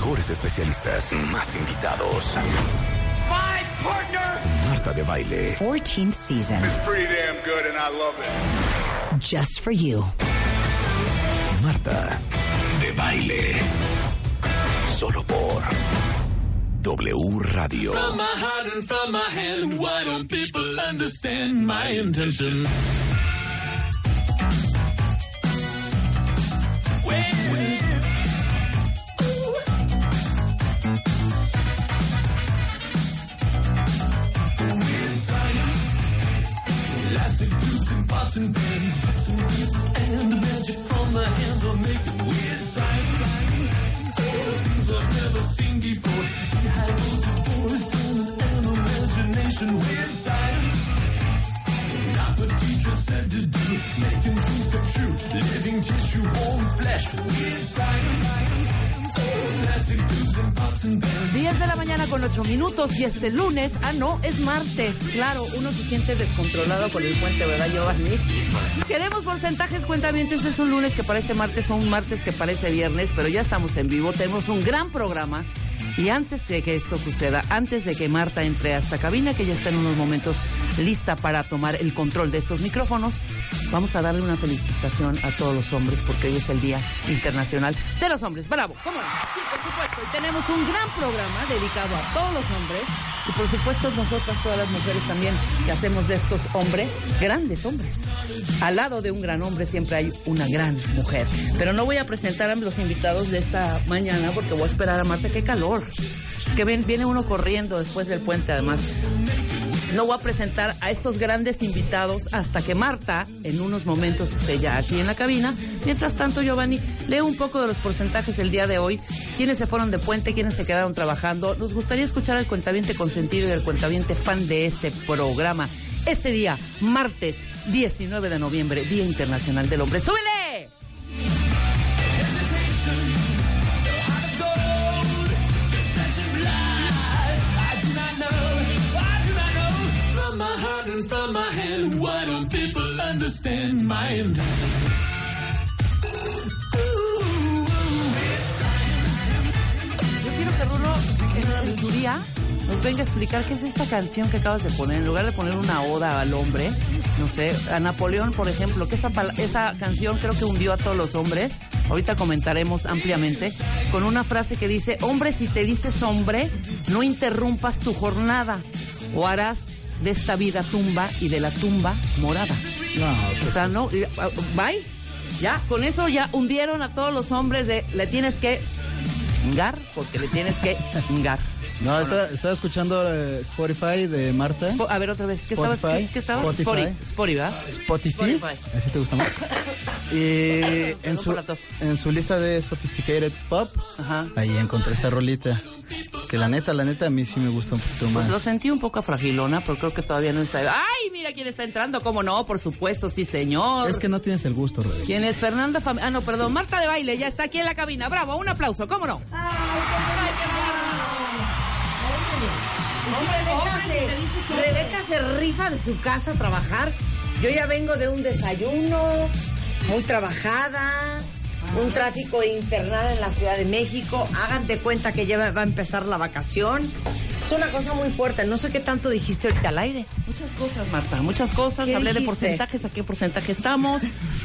Mejores especialistas. Más invitados. My partner! Marta de baile. 14th season. It's pretty damn good and I love it. Just for you. Marta de baile. Solo por W Radio. From my heart and from my hand, why don't people understand my intention? Making dreams come true. Living tissue, warm flesh. Weird science. Plastic tubes and pots and pans. 10 de la mañana con 8 minutos y este lunes, ah no, es martes. Claro, uno se siente descontrolado con el puente, ¿verdad, Giovanni? Queremos porcentajes, cuentamientos. Es un lunes que parece martes o un martes que parece viernes, pero ya estamos en vivo. Tenemos un gran programa. Y antes de que esto suceda, antes de que Marta entre a esta cabina, que ya está en unos momentos lista para tomar el control de estos micrófonos, vamos a darle una felicitación a todos los hombres porque hoy es el Día Internacional de los Hombres. ¡Bravo! ¿Cómo no? Sí, por supuesto. Y tenemos un gran programa dedicado a todos los hombres y por supuesto nosotras, todas las mujeres también, que hacemos de estos hombres grandes hombres. Al lado de un gran hombre siempre hay una gran mujer. Pero no voy a presentar a los invitados de esta mañana porque voy a esperar a Marta. ¡Qué calor! Que ven, viene uno corriendo después del puente además. No voy a presentar a estos grandes invitados hasta que Marta en unos momentos esté ya aquí en la cabina. Mientras tanto, Giovanni, leo un poco de los porcentajes del día de hoy. Quiénes se fueron de puente, quiénes se quedaron trabajando. Nos gustaría escuchar al cuentaviente consentido y al cuentaviente fan de este programa. Este día, martes 19 de noviembre, Día Internacional del Hombre. ¡Súbele! Yo quiero que Rulo su día nos venga a explicar qué es esta canción que acabas de poner. En lugar de poner una oda al hombre, no sé, a Napoleón, por ejemplo, que esa, esa canción creo que hundió a todos los hombres. Ahorita comentaremos ampliamente. Con una frase que dice, hombre, si te dices hombre, no interrumpas tu jornada o harás de esta vida tumba y de la tumba morada. o sea, no, ah, bye. Ya, con eso ya hundieron a todos los hombres de le tienes que chingar porque le tienes que chingar. No, estaba, estaba escuchando eh, Spotify de Marta. A ver otra vez, ¿qué estabas? Spotify. ¿Qué, qué estabas? Spotify. Spotify, Spotify, ¿verdad? Spotify. Spotify. ¿Así te gusta más? Y en su, en su lista de Sophisticated Pop, Ajá. ahí encontré esta rolita. Que la neta, la neta, a mí sí me gusta un poquito más. Pues lo sentí un poco fragilona, pero creo que todavía no está. ¡Ay, mira quién está entrando! ¿Cómo no? Por supuesto, sí, señor. Es que no tienes el gusto, Rebeca. ¿Quién es Fernanda Fam- Ah, no, perdón, Marta de Baile, ya está aquí en la cabina. Bravo, un aplauso, ¿cómo no? Rebeca se, Rebeca se rifa de su casa a trabajar. Yo ya vengo de un desayuno, muy trabajada, un tráfico infernal en la Ciudad de México. Hagan de cuenta que ya va a empezar la vacación. Es una cosa muy fuerte. No sé qué tanto dijiste ahorita al aire. Muchas cosas, Marta, muchas cosas. ¿Qué Hablé de porcentajes, a qué porcentaje estamos,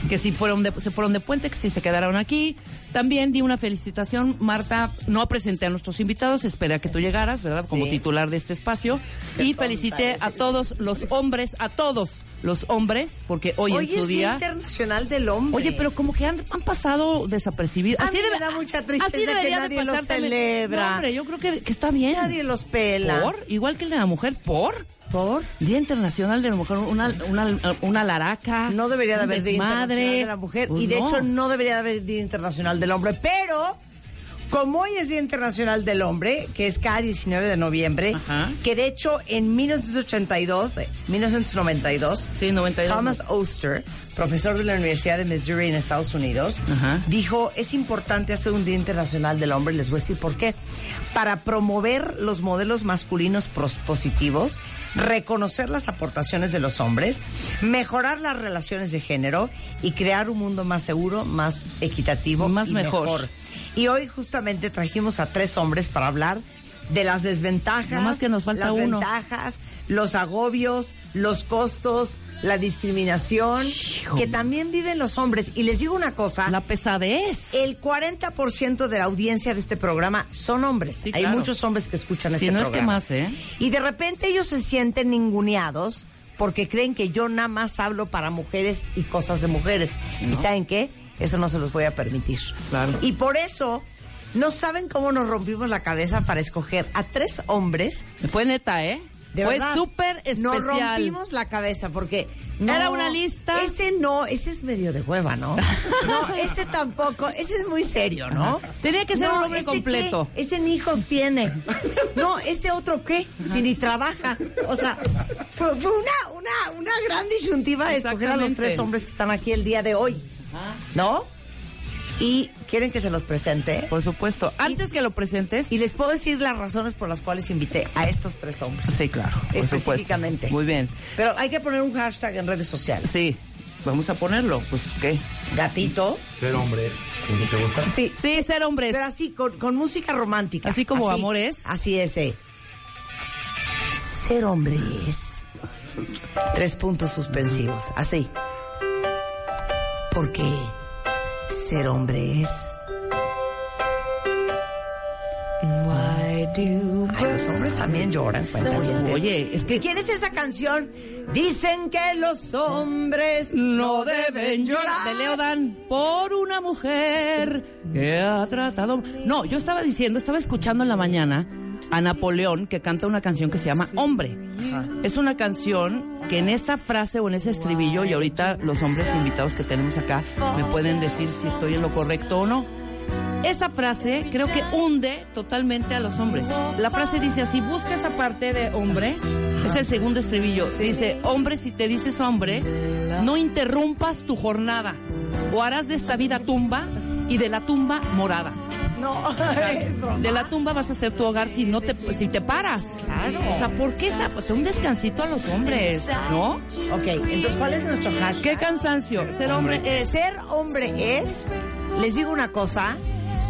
que si fueron de, se fueron de puente, que si se quedaron aquí. También di una felicitación, Marta, no presenté a nuestros invitados, esperé a que tú llegaras, ¿verdad? Como Sí. titular de este espacio. Y felicité a todos los hombres, a todos los hombres, porque hoy, Hoy en su es Día día... Internacional del Hombre. Oye, pero como que han, han pasado desapercibidos. A mí me da mucha tristeza así que debería nadie de lo pasar también. celebra. No, hombre, yo creo que, que está bien. Nadie los pela. ¿Por? Igual que el de la mujer, ¿por? ¿Por? Día Internacional de la Mujer, una, una, una laraca. No debería de haber Día. Internacional de la Mujer. Pues y de no. hecho, no debería de haber Día Internacional del Hombre. Pero Como hoy es Día Internacional del Hombre, que es cada 19 de noviembre, Ajá. que de hecho en 1982, eh, 1992, Sí, 92. Thomas Oster, profesor de la Universidad de Missouri en Estados Unidos, Ajá. dijo, es importante hacer un Día Internacional del Hombre, les voy a decir por qué. Para promover los modelos masculinos positivos, reconocer las aportaciones de los hombres, mejorar las relaciones de género y crear un mundo más seguro, más equitativo Más y mejor. Y hoy justamente trajimos a tres hombres para hablar de las desventajas, Nomás que nos falta las uno. ventajas, los agobios, los costos, la discriminación que también viven los hombres. Y les digo una cosa, La pesadez. el 40% de la audiencia de este programa son hombres. Sí, Hay claro. muchos hombres que escuchan Si este no es que más, ¿eh? Y de repente ellos se sienten ninguneados porque creen que yo nada más hablo para mujeres y cosas de mujeres. ¿Y saben qué? Eso no se los voy a permitir. Claro. Y por eso no saben cómo nos rompimos la cabeza para escoger a tres hombres. Fue neta, ¿eh? De Fue súper especial. Nos rompimos la cabeza porque no, Era una lista. Ese no, ese es medio de hueva, ¿no? No, ese tampoco, ese es muy serio, ¿no? Ajá. Tenía que ser un hombre ¿ese completo. qué? Ese ni hijos tiene. No, ese otro qué, si ni trabaja. O sea, fue, fue una, una, una gran disyuntiva escoger a los tres hombres que están aquí el día de hoy. ¿No? Y quieren que se los presente. Por supuesto. Antes que lo presentes. Y les puedo decir las razones por las cuales invité a estos tres hombres. Sí, claro. por supuesto. específicamente. Muy bien. Pero hay que poner un hashtag en redes sociales. Sí. Vamos a ponerlo. Pues, ¿qué? Gatito. Ser hombre es lo que te gusta. Sí. Sí, ser hombres. Pero así, con, con música romántica. Así como amores. Así es. eh. Ser hombre es. Tres puntos suspensivos. Así. Porque ser hombre es. Ay, los hombres también lloran. Oye, es que ¿Quién es esa canción? Dicen que los hombres no deben llorar. De Leodan por una mujer que ha tratado. No, yo estaba diciendo, estaba escuchando en la mañana a Napoleón que canta una canción que se llama Hombre. Es una canción que en esa frase o en ese estribillo, y ahorita los hombres invitados que tenemos acá me pueden decir si estoy en lo correcto o no. Esa frase creo que hunde totalmente a los hombres. La frase dice así, busca esa parte de hombre, es el segundo estribillo. Dice, hombre, si te dices hombre, no interrumpas tu jornada o harás de esta vida tumba y de la tumba morada. No. De la tumba vas a ser tu hogar si no te si te paras. Claro. O sea, ¿por qué esa, pues, un descansito a los hombres, no? Ok, entonces, ¿cuál es nuestro hashtag? Qué cansancio. Ser hombre es Ser hombre es, les digo una cosa,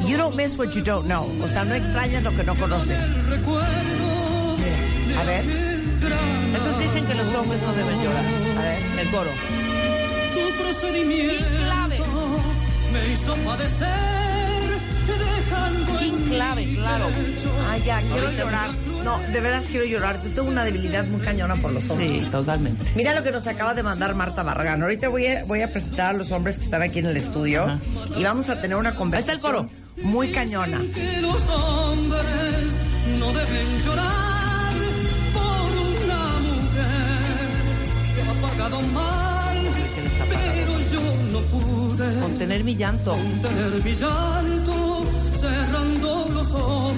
you don't miss what you don't know. O sea, no extrañas lo que no conoces. Mira, a ver, Esos dicen que los hombres no deben llorar. a ver. El coro. Tu procedimiento clave. me hizo padecer, King clave, claro. Ah, ya, quiero llorar. No, de veras quiero llorar. Yo tengo una debilidad muy cañona por los hombres. Sí, totalmente. Mira lo que nos acaba de mandar Marta Barragán. Ahorita voy a, voy a presentar a los hombres que están aquí en el estudio Ajá. y vamos a tener una conversación coro. muy cañona. que los hombres no deben llorar por una mujer que ha pagado mal, pero yo no pude Contener mi llanto. contener mi llanto, cerrando los ojos,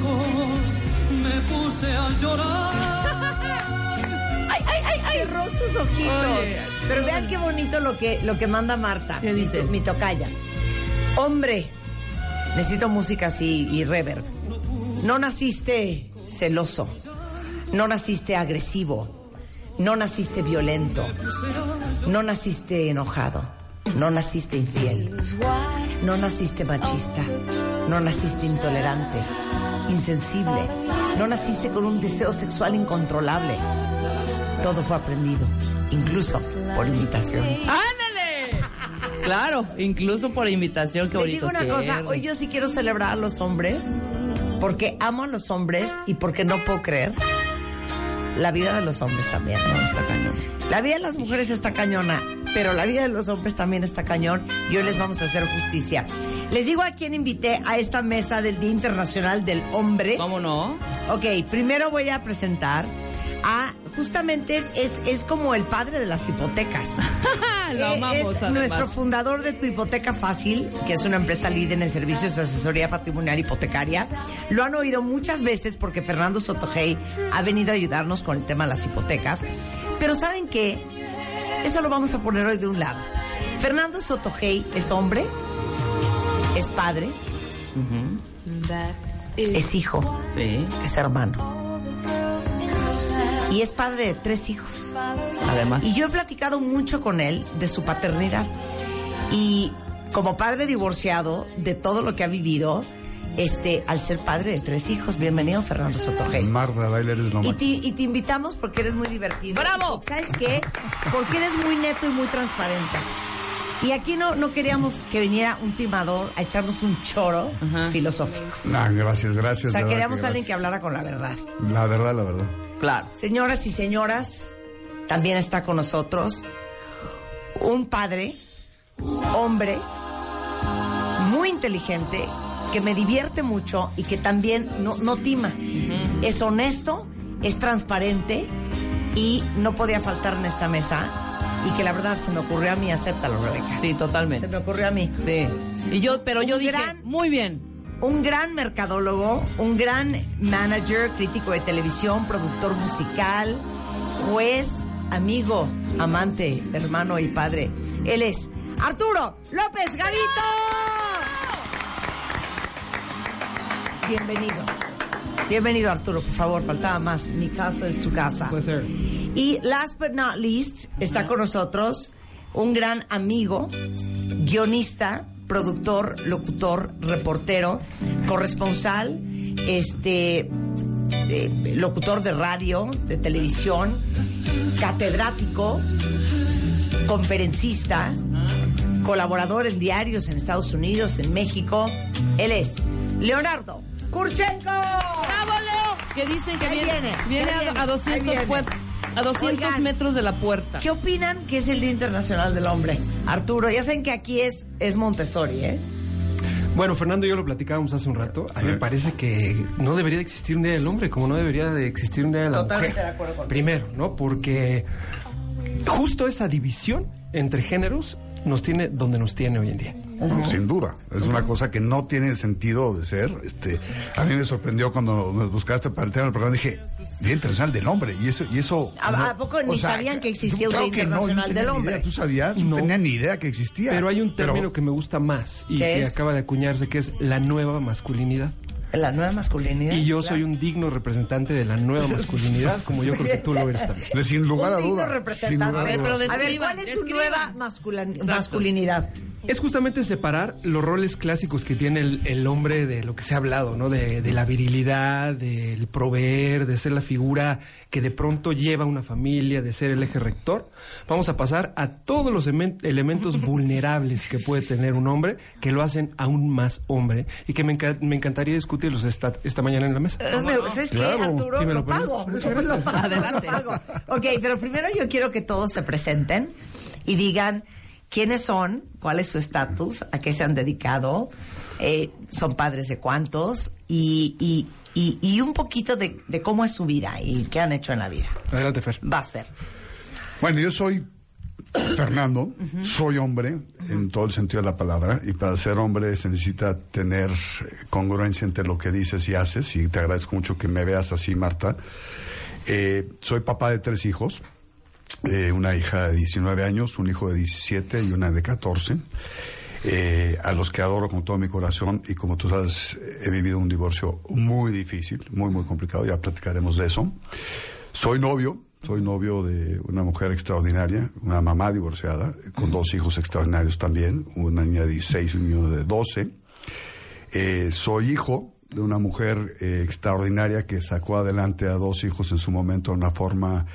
me puse a llorar. ¡Ay, ay, ay! ay cerró sus ojitos. Oye. Pero vean qué bonito lo que, lo que manda Marta. ¿Qué mi dice? to- Mi, tocaya. Hombre, necesito música así y reverb. No naciste celoso. No naciste agresivo. No naciste violento. No naciste enojado. No naciste infiel. No naciste machista. No naciste intolerante. Insensible. No naciste con un deseo sexual incontrolable. Todo fue aprendido, incluso por invitación. ¡Ándale! Claro, incluso por invitación, qué Les digo una cierre. cosa, hoy yo sí quiero celebrar a los hombres porque amo a los hombres y porque no puedo creer la vida de los hombres también. No, está cañón. La vida de las mujeres está cañona, pero la vida de los hombres también está cañón y hoy les vamos a hacer justicia. Les digo a quién invité a esta mesa del Día Internacional del Hombre. ¿Cómo no? Ok, primero voy a presentar a justamente es, es, es como el padre de las hipotecas. Lo Eh, amamos, es además. nuestro fundador de Tu Hipoteca Fácil, que es una empresa líder en servicios de asesoría patrimonial hipotecaria. Lo han oído muchas veces porque Fernando Sotogey ha venido a ayudarnos con el tema de las hipotecas. Pero ¿saben qué? Eso lo vamos a poner hoy de un lado. Fernando Sotogey es hombre, es padre, es hijo, Sí, es hermano. Y es padre de tres hijos. además. Y yo he platicado mucho con él de su paternidad. Y como padre divorciado, de todo lo que ha vivido, este, al ser padre de tres hijos, bienvenido Fernando Sotogey. Marta Baile eres lo Y te, y te invitamos porque eres muy divertido. ¡Bravo! ¿Sabes qué? Porque eres muy neto y muy transparente. Y aquí no, no queríamos que viniera un timador a echarnos un choro filosófico. Ah, gracias, gracias. O sea, queríamos que alguien que hablara con la verdad. La verdad, la verdad. Claro. Señoras y señoras, también está con nosotros un padre, hombre, muy inteligente, que me divierte mucho y que también no, no tima. Es honesto, es transparente y no podía faltar en esta mesa. Y que la verdad se me ocurrió a mí, acéptalo, Rebeca. Sí, Se totalmente. me ocurrió a mí. Sí. Y yo, pero yo dije, gran- muy bien. Un gran mercadólogo, un gran manager, crítico de televisión, productor musical, juez, amigo, amante, hermano y padre. Él es Arturo López Gavito. Bienvenido. Bienvenido Arturo, por favor, faltaba más. Mi casa es su casa. Y last but not least, está con nosotros un gran amigo, guionista, productor, locutor, reportero, corresponsal, este eh, locutor de radio, de televisión, catedrático, conferencista, colaborador en diarios en Estados Unidos, en México. Él es Leonardo Kurchenko. ¡Bravo, Leo! Que dicen que viene, viene, a, a ahí 200, viene. A 200 Oigan. metros de la puerta. ¿Qué opinan que es el Día Internacional del Hombre? Arturo, ya saben que aquí es, es Montessori, ¿eh? Bueno, Fernando y yo lo platicábamos hace un rato. A mí me parece que no debería de existir un Día del Hombre, como no debería de existir un Día de la Totalmente Mujer. de acuerdo contigo. Primero, ¿no? Porque justo esa división entre géneros nos tiene donde nos tiene hoy en día. Sin duda. Es una cosa que no tiene sentido de ser. Este, a mí me sorprendió cuando me buscaste para el tema del programa. Dije, Día Internacional del Hombre. Y eso, y eso. ¿A- no- a poco ni sabían que existía un Día no, Internacional del ni idea. Hombre? ¿Tú sabías? No. No tenía ni idea que existía. Pero hay un Pero- término que me gusta más y ¿Qué que es? acaba de acuñarse, que es la nueva masculinidad. La nueva masculinidad. Y yo soy un digno representante de la nueva masculinidad, como yo creo que tú lo eres también. de sin lugar a un digno duda. representante. sin lugar A ver, pero duda. A ver, ¿cuál es su nueva masculin- masculinidad? Es justamente separar los roles clásicos que tiene el, el hombre de lo que se ha hablado, ¿no? De, de la virilidad, del proveer, de ser la figura que de pronto lleva una familia, de ser el eje rector. Vamos a pasar a todos los emen- elementos vulnerables que puede tener un hombre que lo hacen aún más hombre y que me, enca- me encantaría discutirlos esta, esta mañana en la mesa. Eh, me- ¿Sabes qué, Claro. Arturo? Sí, me lo, lo pago. Muchas Lo gracias. pago, Adelante. lo pago. Ok, pero primero yo quiero que todos se presenten y digan quiénes son, cuál es su estatus, a qué se han dedicado, eh, son padres de cuántos y, y, y, y un poquito de, de cómo es su vida y qué han hecho en la vida. Adelante, Fer. Vas, Fer. Bueno, yo soy Fernando, soy hombre en todo el sentido de la palabra y para ser hombre se necesita tener eh, congruencia entre lo que dices y haces y te agradezco mucho que me veas así, Marta. Eh, soy papá de tres hijos, eh, una hija de 19 años, un hijo de 17 y una de 14. eh, a los que adoro con todo mi corazón y como tú sabes he vivido un divorcio muy difícil, muy muy complicado, ya platicaremos de eso. Soy novio, soy novio de una mujer extraordinaria, una mamá divorciada, con dos hijos extraordinarios también, una niña de 16 y un niño de 12. Eh, soy hijo de una mujer extraordinaria que sacó adelante a dos hijos en su momento de una forma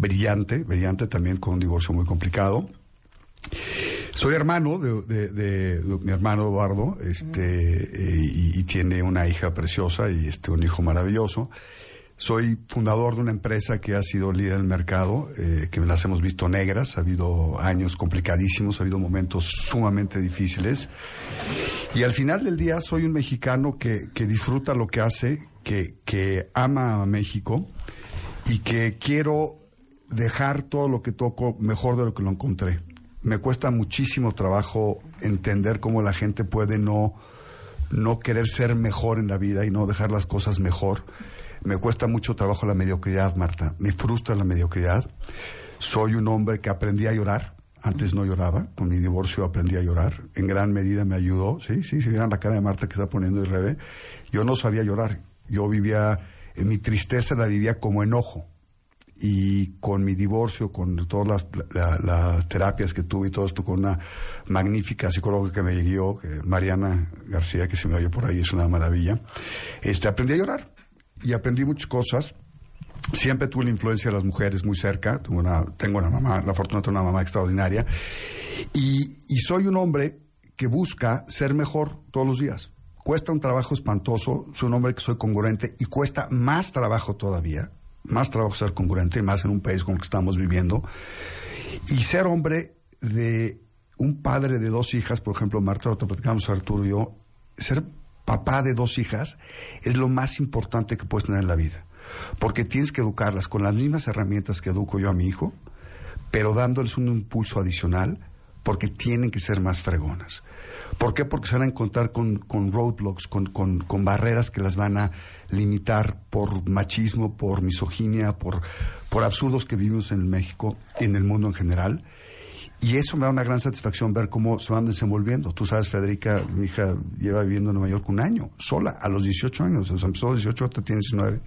brillante, brillante también con un divorcio muy complicado. Soy hermano de, de- de- de mi hermano Eduardo, este, eh, y, y tiene una hija preciosa y este, un hijo maravilloso. Soy fundador de una empresa que ha sido líder en el mercado, eh, que las hemos visto negras, ha habido años complicadísimos, ha habido momentos sumamente difíciles. Y al final del día soy un mexicano que, que disfruta lo que hace, que, que ama a México y que quiero dejar todo lo que toco mejor de lo que lo encontré. Me cuesta muchísimo trabajo entender cómo la gente puede no, no querer ser mejor en la vida y no dejar las cosas mejor. Me cuesta mucho trabajo la mediocridad, Marta. Me frustra la mediocridad. Soy un hombre que aprendí a llorar. Antes no lloraba. Con mi divorcio aprendí a llorar. En gran medida me ayudó. Sí, sí, si vieran la cara de Marta que está poniendo y rebe. Yo no sabía llorar. Yo vivía, en mi tristeza la vivía como enojo y con mi divorcio, con todas las, la- las terapias que tuve y todo esto, con una magnífica psicóloga que me guió, Mariana García, que se me oye por ahí, es una maravilla, este, aprendí a llorar y aprendí muchas cosas. Siempre tuve la influencia de las mujeres muy cerca, tengo una, tengo una mamá, la fortuna de tener una mamá extraordinaria, y, y soy un hombre que busca ser mejor todos los días. Cuesta un trabajo espantoso, soy un hombre que soy congruente y cuesta más trabajo todavía, más trabajo ser congruente, más en un país como el que estamos viviendo. Y ser hombre de un padre de dos hijas, por ejemplo, Marta, lo platicamos Arturo y yo, ser papá de dos hijas es lo más importante que puedes tener en la vida. Porque tienes que educarlas con las mismas herramientas que educo yo a mi hijo, pero dándoles un impulso adicional porque tienen que ser más fregonas. ¿Por qué? Porque se van a encontrar con, roadblocks, con, con, con barreras que las van a limitar por machismo, por misoginia, por, por absurdos que vivimos en México y en el mundo en general. Y eso me da una gran satisfacción ver cómo se van desenvolviendo. Tú sabes, Federica, mi hija lleva viviendo en Nueva York un año, sola, a los 18 años. O sea, empezó a los 18, ahorita tiene 19.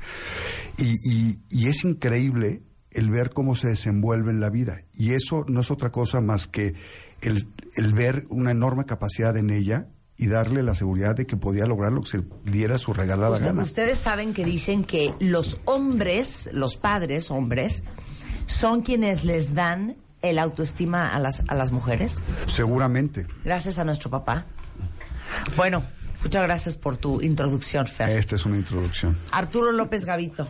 Y, y, y es increíble el ver cómo se desenvuelve en la vida. Y eso no es otra cosa más que el, el ver una enorme capacidad en ella y darle la seguridad de que podía lograr lo que se diera su regalada Usted- gana. ustedes saben que dicen que los hombres, los padres hombres, son quienes les dan el autoestima a las, a las mujeres. Seguramente. Gracias a nuestro papá. Bueno, muchas gracias por tu introducción, Fer. Esta es una introducción. Arturo López Gavito.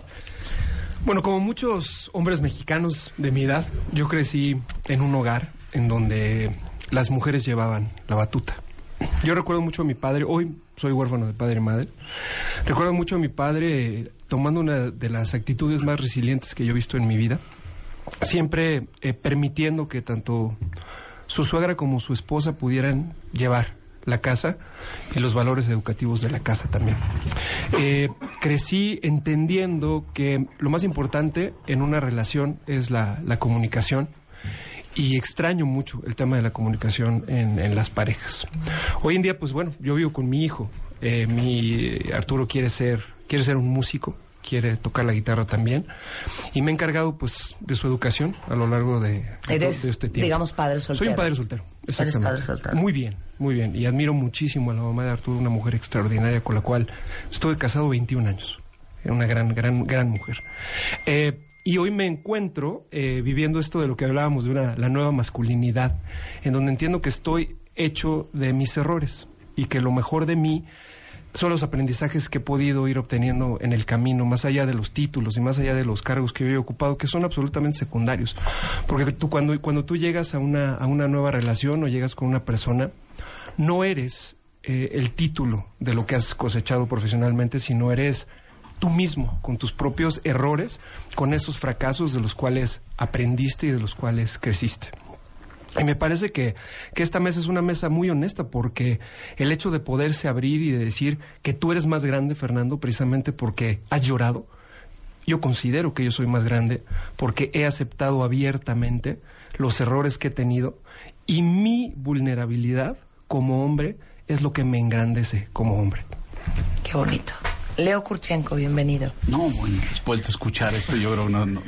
Bueno, como muchos hombres mexicanos de mi edad, yo crecí en un hogar en donde las mujeres llevaban la batuta. Yo recuerdo mucho a mi padre, hoy soy huérfano de padre y madre, recuerdo mucho a mi padre eh, tomando una de las actitudes más resilientes que yo he visto en mi vida, siempre eh, permitiendo que tanto su suegra como su esposa pudieran llevar la casa y los valores educativos de la casa también. Eh, crecí entendiendo que lo más importante en una relación es la, la comunicación y extraño mucho el tema de la comunicación en, en las parejas. Hoy en día, pues bueno, yo vivo con mi hijo. Eh, mi Arturo quiere ser, quiere ser un músico, quiere tocar la guitarra también, y me he encargado pues de su educación a lo largo de, Eres, de este tiempo. digamos, padre soltero. Soy un padre soltero. Eres Exactamente. padre soltero. Muy bien, muy bien. Y admiro muchísimo a la mamá de Arturo, una mujer extraordinaria con la cual estuve casado 21 años. Era una gran, gran, gran mujer. Eh, y hoy me encuentro eh, viviendo esto de lo que hablábamos de una, la nueva masculinidad, en donde entiendo que estoy hecho de mis errores y que lo mejor de mí son los aprendizajes que he podido ir obteniendo en el camino, más allá de los títulos y más allá de los cargos que yo he ocupado, que son absolutamente secundarios. Porque tú cuando, cuando tú llegas a una, a una nueva relación o llegas con una persona, no eres eh, el título de lo que has cosechado profesionalmente, sino eres tú mismo, con tus propios errores, con esos fracasos de los cuales aprendiste y de los cuales creciste. Y me parece que, que esta mesa es una mesa muy honesta porque el hecho de poderse abrir y de decir que tú eres más grande, Fernando, precisamente porque has llorado, yo considero que yo soy más grande porque he aceptado abiertamente los errores que he tenido y mi vulnerabilidad como hombre es lo que me engrandece como hombre. Qué bonito. Leo Kurchenko, bienvenido. No, bueno, después de escuchar esto, yo creo, no, no.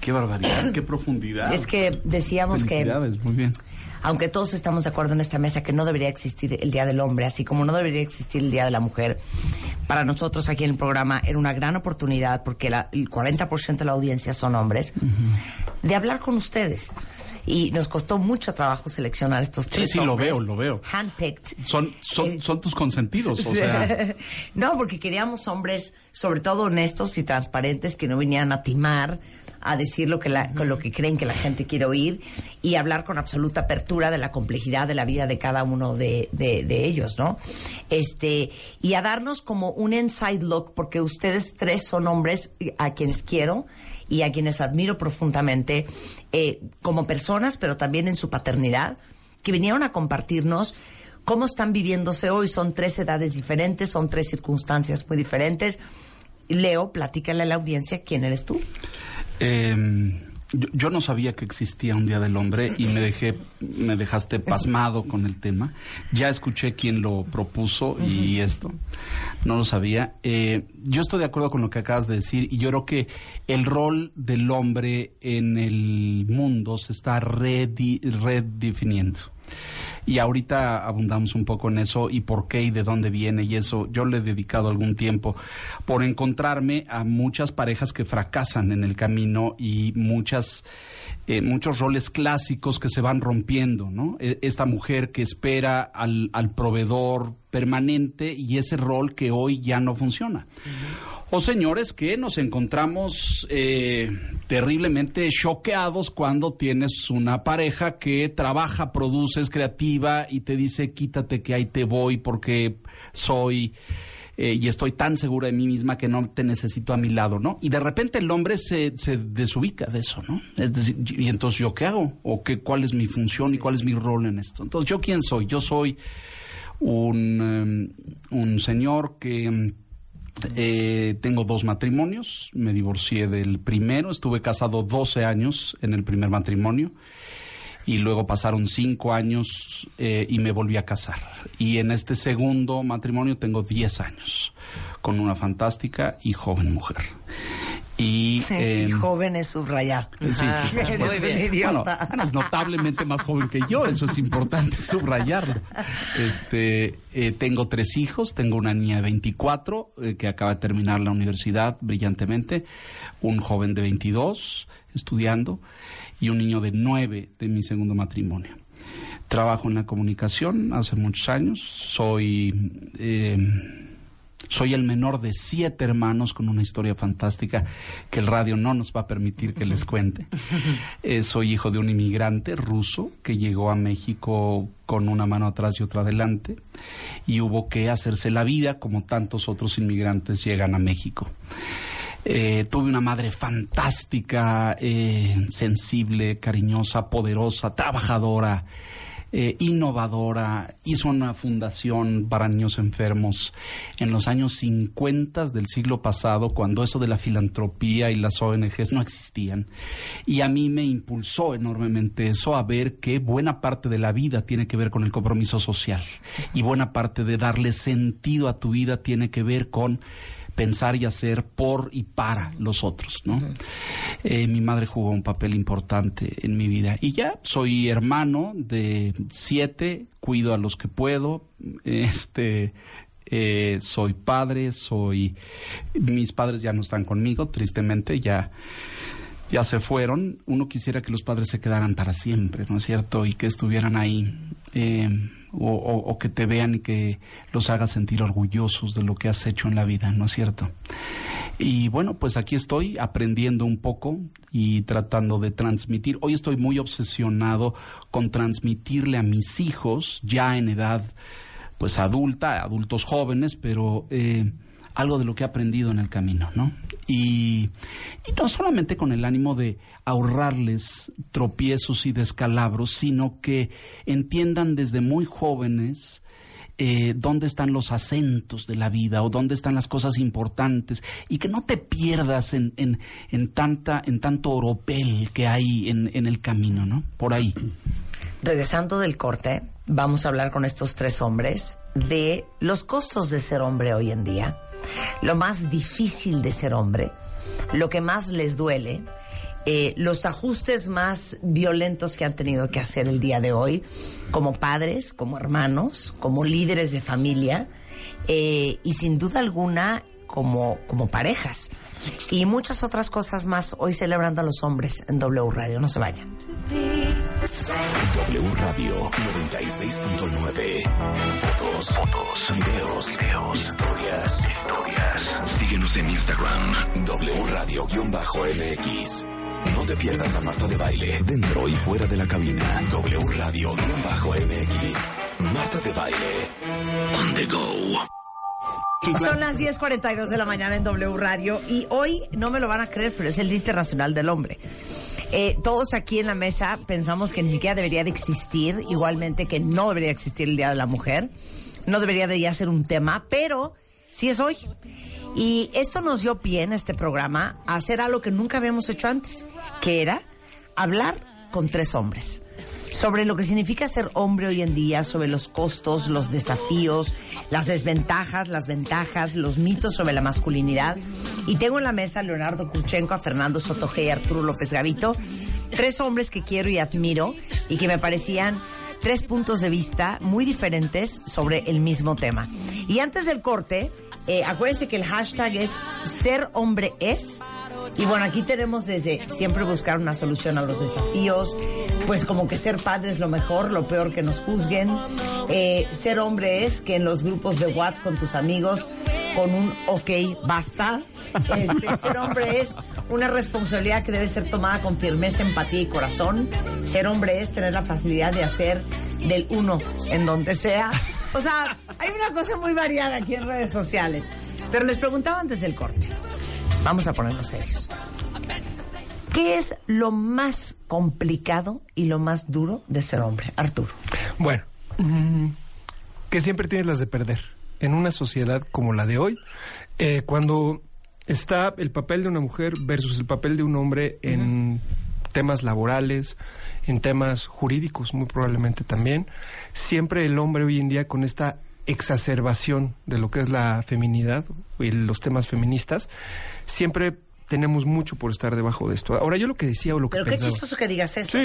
Qué barbaridad, qué profundidad. Es que decíamos que, muy bien. aunque todos estamos de acuerdo en esta mesa que no debería existir el Día del Hombre, así como no debería existir el Día de la Mujer, para nosotros aquí en el programa era una gran oportunidad, porque la- el 40% de la audiencia son hombres, de hablar con ustedes. Y nos costó mucho trabajo seleccionar estos Sí, tres sí, lo hombres veo, lo veo. Handpicked. Son, son, Eh, son tus consentidos, o sea. no, porque queríamos hombres, sobre todo honestos y transparentes, que no vinieran a timar, a decir lo que, la- lo que creen que la gente quiere oír y hablar con absoluta apertura de la complejidad de la vida de cada uno de, de- de ellos, ¿no? Este, y a darnos como un inside look, porque ustedes tres son hombres a quienes quiero y a quienes admiro profundamente eh, como personas, pero también en su paternidad, que vinieron a compartirnos cómo están viviéndose hoy. Son tres edades diferentes, son tres circunstancias muy diferentes. Leo, platícale a la audiencia quién eres tú. Eh, yo, yo no sabía que existía un Día del Hombre y me dejé, me dejaste pasmado con el tema. Ya escuché quién lo propuso y esto. No lo sabía. Eh, yo estoy de acuerdo con lo que acabas de decir y yo creo que el rol del hombre en el mundo se está redi- redefiniendo. Y ahorita abundamos un poco en eso y por qué y de dónde viene y eso. Yo le he dedicado algún tiempo por encontrarme a muchas parejas que fracasan en el camino y muchas eh, muchos roles clásicos que se van rompiendo, ¿no? E- Esta mujer que espera al, al proveedor permanente y ese rol que hoy ya no funciona. O señores que nos encontramos eh, terriblemente choqueados cuando tienes una pareja que trabaja, produce, es creativa y te dice quítate que ahí te voy porque soy eh, y estoy tan segura de mí misma que no te necesito a mi lado, ¿no? Y de repente el hombre se, se desubica de eso, ¿no? Es decir, y entonces yo qué hago o qué, cuál es mi función y cuál es mi rol en esto. Entonces yo quién soy? Yo soy un, em, un señor que em, eh, tengo dos matrimonios, me divorcié del primero, estuve casado 12 años en el primer matrimonio y luego pasaron cinco años eh, y me volví a casar. Y en este segundo matrimonio tengo 10 años con una fantástica y joven mujer. Y, y em, joven es subrayar. Sí, sí, idiota. Bueno, Ana es notablemente más joven que yo, eso es importante subrayarlo. Este, eh, tengo tres hijos, tengo una niña de 24 eh, que acaba de terminar la universidad brillantemente, un joven de 22 estudiando y un niño de 9 de mi segundo matrimonio. Trabajo en la comunicación hace muchos años, soy... soy el menor de siete hermanos con una historia fantástica que el radio no nos va a permitir que les cuente. Eh, soy hijo de un inmigrante ruso que llegó a México con una mano atrás y otra adelante y hubo que hacerse la vida como tantos otros inmigrantes llegan a México. Eh, tuve una madre fantástica, eh, sensible, cariñosa, poderosa, trabajadora, eh, innovadora. Hizo una fundación para niños enfermos en los años 50 del siglo pasado, cuando eso de la filantropía y las ONGs no existían. Y a mí me impulsó enormemente eso a ver que buena parte de la vida tiene que ver con el compromiso social y buena parte de darle sentido a tu vida tiene que ver con pensar y hacer por y para los otros, ¿no? Eh, mi madre jugó un papel importante en mi vida y ya soy hermano de siete, cuido a los que puedo, este, eh, soy padre, soy, mis padres ya no están conmigo, tristemente ya ya se fueron. Uno quisiera que los padres se quedaran para siempre, ¿no es cierto? Y que estuvieran ahí. eh, o, que te vean y que los hagas sentir orgullosos de lo que has hecho en la vida, ¿no es cierto? Y bueno, pues aquí estoy aprendiendo un poco y tratando de transmitir. Hoy estoy muy obsesionado con transmitirle a mis hijos, ya en edad pues adulta, adultos jóvenes, pero eh, algo de lo que he aprendido en el camino, ¿no? Y, no solamente con el ánimo de ahorrarles tropiezos y descalabros, sino que entiendan desde muy jóvenes eh, dónde están los acentos de la vida o dónde están las cosas importantes y que no te pierdas en, en, en tanta, en tanto oropel que hay en, en el camino, ¿no? Por ahí. Regresando del corte, vamos a hablar con estos tres hombres de los costos de ser hombre hoy en día, lo más difícil de ser hombre, lo que más les duele, eh, los ajustes más violentos que han tenido que hacer el día de hoy, como padres, como hermanos, como líderes de familia eh, y sin duda alguna como, como parejas. Y muchas otras cosas más hoy celebrando a los hombres en W Radio. No se vayan. W Radio 96.9. Fotos, fotos, videos, videos, historias, historias. Síguenos en Instagram, W Radio-MX. No te pierdas a Marta de Baile, dentro y fuera de la cabina. W Radio-MX. Marta de Baile. On the go. Son las 10.42 de la mañana en W Radio y hoy, no me lo van a creer, pero es el Día Internacional del Hombre. Eh, todos aquí en la mesa pensamos que ni siquiera debería de existir, igualmente que no debería existir el Día de la Mujer, no debería de ya ser un tema, pero sí es hoy. Y esto nos dio pie en este programa a hacer algo que nunca habíamos hecho antes, que era hablar con tres hombres sobre lo que significa ser hombre hoy en día, sobre los costos, los desafíos, las desventajas, las ventajas, los mitos sobre la masculinidad. Y tengo en la mesa a Leonardo Kurchenko, a Fernando Sotoje y a Arturo López Gavito, tres hombres que quiero y admiro y que me parecían tres puntos de vista muy diferentes sobre el mismo tema. Y antes del corte, eh, acuérdense que el hashtag es ser hombre es. Y bueno, aquí tenemos desde siempre buscar una solución a los desafíos, pues como que ser padre es lo mejor, lo peor que nos juzguen. Eh, ser hombre es que en los grupos de WhatsApp con tus amigos, con un ok, basta. Este, ser hombre es una responsabilidad que debe ser tomada con firmeza, empatía y corazón. Ser hombre es tener la facilidad de hacer del uno en donde sea. O sea, hay una cosa muy variada aquí en redes sociales. Pero les preguntaba antes del corte. Vamos a ponernos serios. ¿Qué es lo más complicado y lo más duro de ser hombre? Arturo. Bueno, mm, que siempre tienes las de perder. En una sociedad como la de hoy, eh, cuando está el papel de una mujer versus el papel de un hombre en temas laborales, en temas jurídicos muy probablemente también, siempre el hombre hoy en día con esta exacerbación de lo que es la feminidad y los temas feministas, siempre tenemos mucho por estar debajo de esto. Ahora yo lo que decía o lo que Pero qué chistoso que digas eso.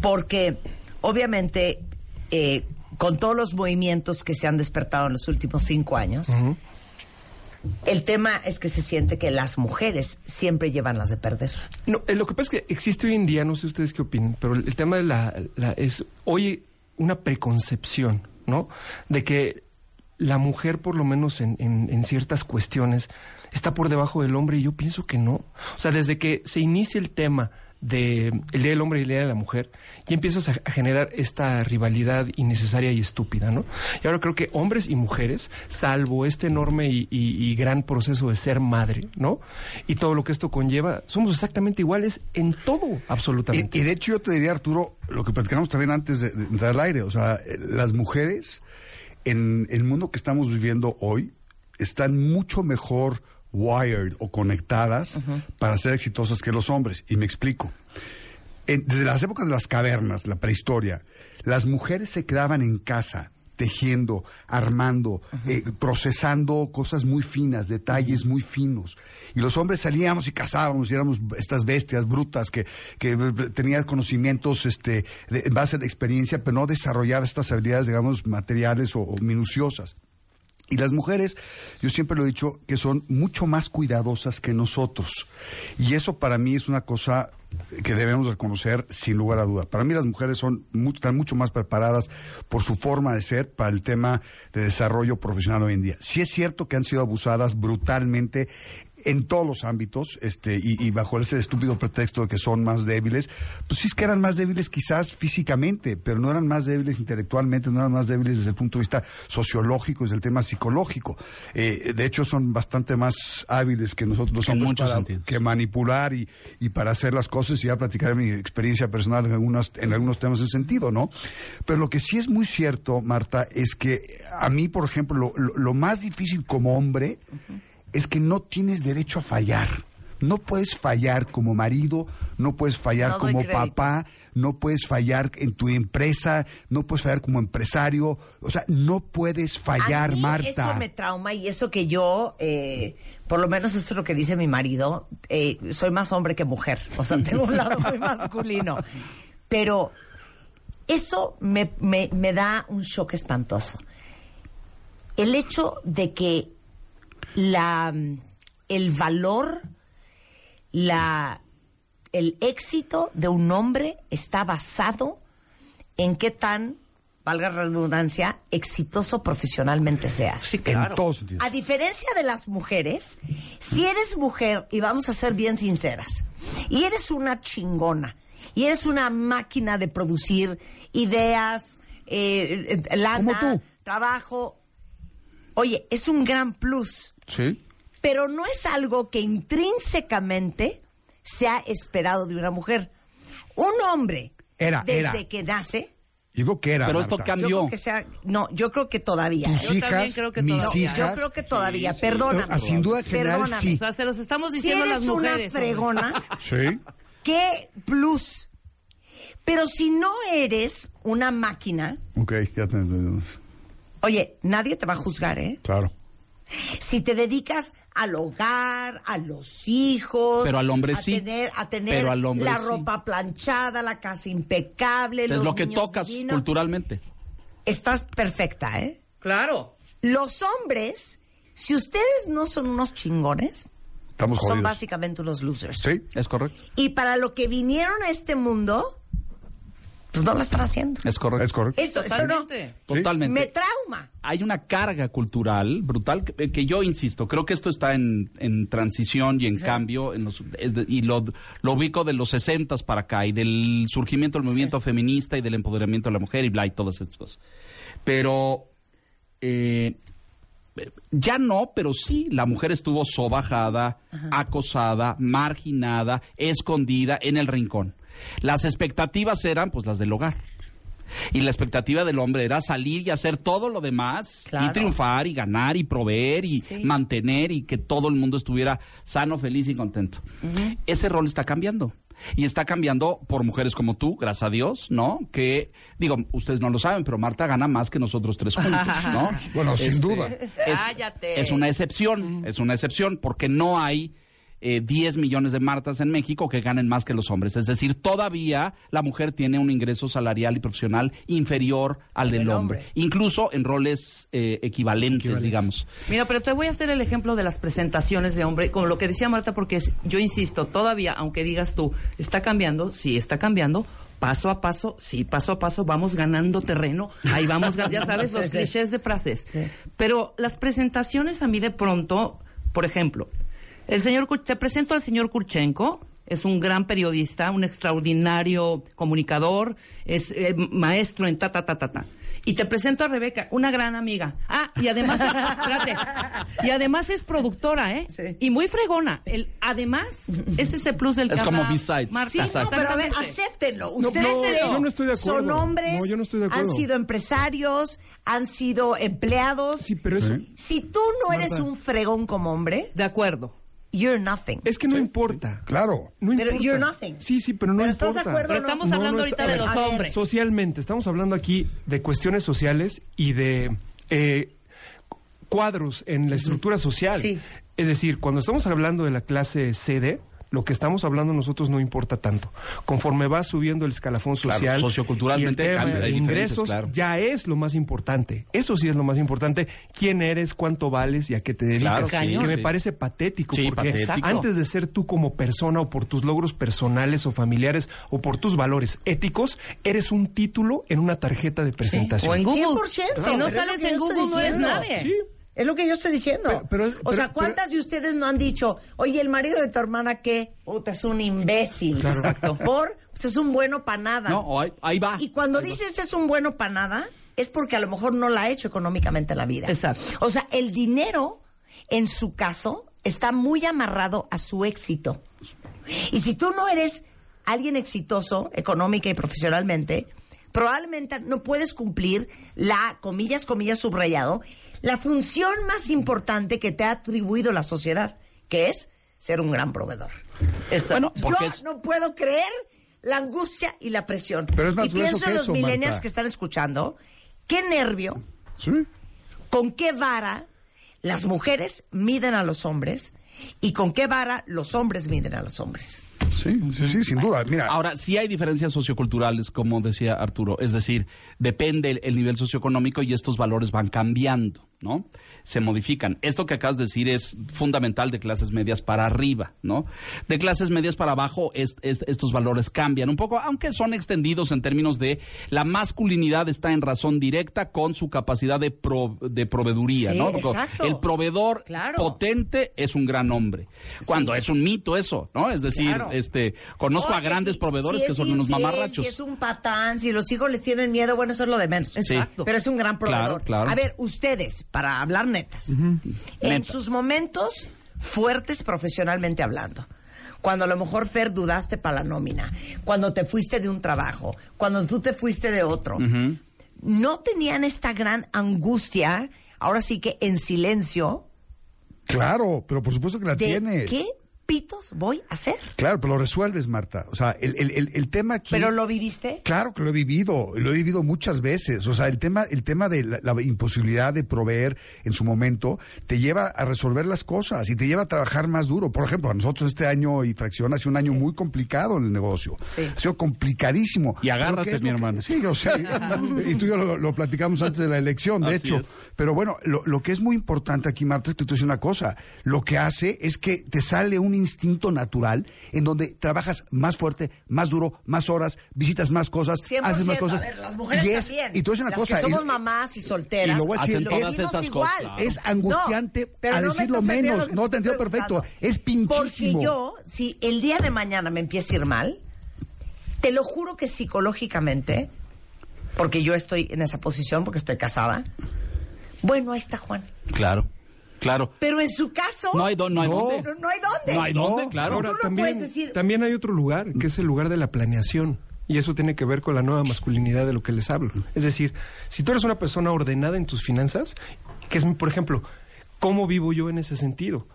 Porque obviamente eh, con todos los movimientos que se han despertado en los últimos cinco años, el tema es que se siente que las mujeres siempre llevan las de perder. No, eh, lo que pasa es que existe hoy en día, no sé ustedes qué opinan, pero el, el tema de la, la- es hoy una preconcepción, ¿no? De que la mujer, por lo menos en, en- en ciertas cuestiones, está por debajo del hombre y yo pienso que no. O sea, desde que se inicia el tema de el Día del Hombre y el Día de la Mujer, ya empiezas a, generar esta rivalidad innecesaria y estúpida, ¿no? Y ahora creo que hombres y mujeres, salvo este enorme y, y- y gran proceso de ser madre, ¿no? Y todo lo que esto conlleva, somos exactamente iguales en todo, absolutamente. Y, y de hecho yo te diría, Arturo, lo que platicamos también antes de, de entrar al aire, o sea, eh, las mujeres en el mundo que estamos viviendo hoy están mucho mejor wired o conectadas para ser exitosas que los hombres. Y me explico. En- desde las épocas de las cavernas, la prehistoria, las mujeres se quedaban en casa tejiendo, armando, eh, procesando cosas muy finas, detalles muy finos. Y los hombres salíamos y cazábamos, y éramos estas bestias brutas que, que tenían conocimientos este, de, en base a la experiencia, pero no desarrollaba estas habilidades, digamos, materiales o- o minuciosas. Y las mujeres, yo siempre lo he dicho, que son mucho más cuidadosas que nosotros. Y eso para mí es una cosa que debemos reconocer sin lugar a duda. Para mí las mujeres son están mucho más preparadas por su forma de ser para el tema de desarrollo profesional hoy en día. Sí es cierto que han sido abusadas brutalmente en todos los ámbitos, este, y, y bajo ese estúpido pretexto de que son más débiles, pues sí es que eran más débiles quizás físicamente, pero no eran más débiles intelectualmente, no eran más débiles desde el punto de vista sociológico, desde el tema psicológico. Eh, de hecho, son bastante más hábiles que nosotros los En hombres muchos para sentidos. que manipular y, y para hacer las cosas y ya platicar mi experiencia personal en algunos, en algunos temas de sentido, ¿no? Pero lo que sí es muy cierto, Marta, es que a mí, por ejemplo, lo, lo- lo más difícil como hombre es que no tienes derecho a fallar. No puedes fallar como marido, no puedes fallar No como papá, no puedes fallar en tu empresa, no puedes fallar como empresario. O sea, no puedes fallar, A mí Marta. Eso me trauma y eso que yo, eh, por lo menos eso es lo que dice mi marido, eh, soy más hombre que mujer. O sea, tengo un lado muy masculino. Pero eso me, me- me da un shock espantoso. El hecho de que la, el valor, la, el éxito de un hombre está basado en qué tan, valga la redundancia, exitoso profesionalmente seas. En todos sentidos. A diferencia de las mujeres, si eres mujer, y vamos a ser bien sinceras, y eres una chingona, y eres una máquina de producir ideas, eh, eh, lana, trabajo, Oye, es un gran plus, Sí. pero no es algo que intrínsecamente se ha esperado de una mujer. Un hombre, Era, desde era. que nace, Digo que era. Pero esto Marta. yo creo que sea, no, yo creo que todavía. Tus. Yo también hijas, creo que mis todavía. Yo hijas. creo que todavía, perdóname. Ah, sin duda general, Perdóname. sí. O sea, se los estamos Si diciendo a eres las mujeres. una fregona, Sí. qué plus. Pero si no eres una máquina, Ok, ya te entendemos. Oye, nadie te va a juzgar, ¿eh? Claro. Si te dedicas al hogar, a los hijos, Pero al hombre a sí. tener, a tener Pero al hombre la sí. ropa planchada, la casa impecable, Es los lo que tocas divinos, culturalmente. Estás perfecta, ¿eh? Claro. Los hombres, si ustedes no son unos chingones, Estamos son jodidos. básicamente unos losers. Sí. Es correcto. Y para lo que vinieron a este mundo, pues no lo están haciendo. Es correcto. Es correcto. Eso, eso no, Totalmente. Totalmente. me trauma. hay una carga cultural brutal que, que yo insisto, creo que esto está en, en transición y en cambio en los, es de- y lo, lo ubico de los sesentas para acá y del surgimiento del movimiento feminista y del empoderamiento de la mujer y bla y todas estas cosas. Pero eh, ya no, pero sí, la mujer estuvo sobajada, acosada, marginada, escondida en el rincón. Las expectativas eran pues las del hogar. Y la expectativa del hombre era salir y hacer todo lo demás, Claro. y triunfar, y ganar, y proveer, y Sí. mantener, y que todo el mundo estuviera sano, feliz y contento. Ese rol está cambiando. Y está cambiando por mujeres como tú, gracias a Dios, ¿no? Que, digo, ustedes no lo saben, pero Marta gana más que nosotros tres juntos, ¿no? Bueno, sin duda. Es, Cállate. es una excepción, es una excepción, porque no hay eh, 10 millones de Martas en México que ganen más que los hombres. Es decir, todavía la mujer tiene un ingreso salarial y profesional inferior al del hombre, incluso en roles eh, equivalentes, digamos. Mira, pero te voy a hacer el ejemplo de las presentaciones de hombre, con lo que decía Marta, porque es- yo insisto, todavía, aunque digas tú, está cambiando, sí está cambiando, paso a paso, sí, paso a paso, vamos ganando terreno, ahí vamos, ya sabes, los clichés de frases. Pero las presentaciones a mí de pronto, por ejemplo, el señor, te presento al señor Kurchenko, es un gran periodista, un extraordinario comunicador, es eh, maestro en ta, ta, ta, ta, ta. Y te presento a Rebeca, una gran amiga. Ah, y además, es, espérate, y además es productora, ¿eh? Sí. Y muy fregona. El, además, es ese plus del Es que como habla B-sides. Marta. Sí, no, pero a ver, acéptenlo. No, Ustedes no, yo no estoy de acuerdo. son hombres, No, yo no estoy de acuerdo. han sido empresarios, han sido empleados. Sí, pero eso... Si tú no eres Marta. un fregón como hombre, De acuerdo. You're nothing. Es que no importa. Claro. No Pero importa. you're nothing. Sí, sí, pero no Pero ¿estás de importa. acuerdo Pero no? estamos No, hablando no ahorita de los hombres. Socialmente, estamos hablando aquí de cuestiones sociales y de eh, cuadros en la estructura social. Sí. Es decir, cuando estamos hablando de la clase CD, lo que estamos hablando nosotros no importa tanto. Conforme va subiendo el escalafón Claro, social, socioculturalmente y el tema cambia, de ingresos, claro. ya es lo más importante. Eso sí es lo más importante. ¿Quién eres? ¿Cuánto vales? ¿Y a qué te dedicas? Claro, sí, que me sí. parece patético Sí, porque patético. antes de ser tú como persona o por tus logros personales o familiares o por tus valores éticos, eres un título en una tarjeta de presentación. O en Google. 100%, Si no sales en Google, no eres nadie. Es lo que yo estoy diciendo. Pero- pero- o pero- sea, ¿cuántas de ustedes no han dicho, oye, el marido de tu hermana qué? Puta, es un imbécil. Exacto. Por, pues es un bueno para nada. No, o ahí, ahí va. Y cuando Ahí va. dices es un bueno para nada, es porque a lo mejor no la ha hecho económicamente en la vida. Exacto. O sea, el dinero, en su caso, está muy amarrado a su éxito. Y si tú no eres alguien exitoso económica y profesionalmente, probablemente no puedes cumplir la, comillas, comillas, subrayado, la función más importante que te ha atribuido la sociedad, que es ser un gran proveedor. Bueno, Yo es- no puedo creer la angustia y la presión. Pero es más y pienso en los eso, millennials Marta. que están escuchando, qué nervio, Sí. con qué vara las mujeres miden a los hombres y con qué vara los hombres miden a los hombres. Sí, sí, sí, sin duda. Mira, Ahora, sí hay diferencias socioculturales, como decía Arturo. Es decir, depende el, el nivel socioeconómico y estos valores van cambiando, ¿no? Se modifican. Esto que acabas de decir es fundamental de clases medias para arriba, ¿no? De clases medias para abajo, es- es- estos valores cambian un poco, aunque son extendidos en términos de la masculinidad está en razón directa con su capacidad de, pro- de proveeduría, Sí, ¿no? exacto. El proveedor Claro. potente es un gran hombre. Cuando es un mito eso, ¿no? Es decir, Claro. este, conozco a grandes si- proveedores si que son unos mamarrachos. Si es un patán, si los hijos les tienen miedo, bueno, eso es lo de menos. Exacto. Pero es un gran proveedor. Claro, claro. A ver, ustedes, para hablar netas. En Netas. sus momentos fuertes profesionalmente hablando. Cuando a lo mejor Fer dudaste para la nómina, cuando te fuiste de un trabajo, cuando tú te fuiste de otro, no tenían esta gran angustia, ahora sí que en silencio, Claro, pero por supuesto que la de tienes. qué pitos voy a hacer. Claro, pero lo resuelves, Marta. O sea, el, el, el, el tema aquí... ¿Pero lo viviste? Claro que lo he vivido, lo he vivido muchas veces. O sea, el tema, el tema de la, la imposibilidad de proveer en su momento te lleva a resolver las cosas y te lleva a trabajar más duro. Por ejemplo, a nosotros este año y fracción ha sido un año muy complicado en el negocio. Sí. Ha sido complicadísimo. Y agárrate, Pero ¿qué es mi que- hermano. Sí, yo sé. y tú y yo lo, lo platicamos antes de la elección, de Así hecho. es. Pero bueno, lo, lo que es muy importante aquí, Marta, es que tú dices una cosa. Lo que hace es que te sale un instinto natural en donde trabajas más fuerte, más duro, más horas, visitas más cosas, 100%. haces más cosas. A ver, las mujeres y es, también. Y tú dices una Las cosa. que somos y- mamás y solteras. y lo voy a decir, Hacen lo todas vivimos esas igual. cosas, claro. es angustiante No, pero a no me decirlo menos. No te entiendo perfecto. Es pinchísimo. Porque yo, si el día de mañana me empieza a ir mal, te lo juro que psicológicamente, porque yo estoy en esa posición, porque estoy casada, bueno, ahí está Juan. Claro, claro. Pero en su caso, No hay, do- no hay No. dónde. no, no hay dónde. No hay dónde, claro. Ahora, tú no también, puedes decir- también hay otro lugar, que es el lugar de la planeación. Y eso tiene que ver con la nueva masculinidad de lo que les hablo. Es decir, si tú eres una persona ordenada en tus finanzas, que es, por ejemplo, ¿cómo vivo yo en ese sentido?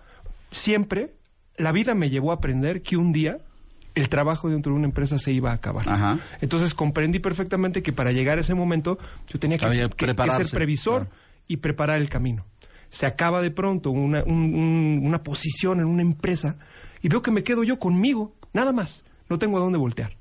Siempre la vida me llevó a aprender que un día el trabajo dentro de una empresa se iba a acabar. Ajá. Entonces comprendí perfectamente que para llegar a ese momento yo tenía que, ser previsor claro. y preparar el camino. Se acaba de pronto una, un- un- una posición en una empresa y veo que me quedo yo conmigo, nada más. No tengo a dónde voltear.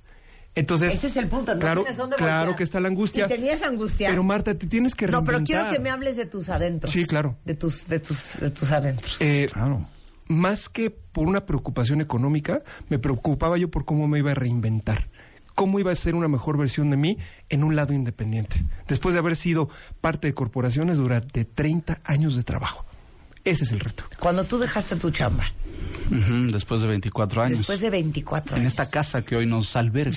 Entonces, Ese es el punto, no claro, tienes dónde claro voltear. que está la angustia. Si tenías angustia. Pero Marta, te tienes que No, pero reinventar. quiero que me hables de tus adentros. Sí, claro. De tus, de tus, de tus adentros. Eh, Claro. más que por una preocupación económica, me preocupaba yo por cómo me iba a reinventar. Cómo iba a ser una mejor versión de mí en un lado independiente. Después de haber sido parte de corporaciones durante 30 años de trabajo. Ese es el reto. Cuando tú dejaste tu chamba, después de 24 años. después de 24 en años. esta casa que hoy nos alberga.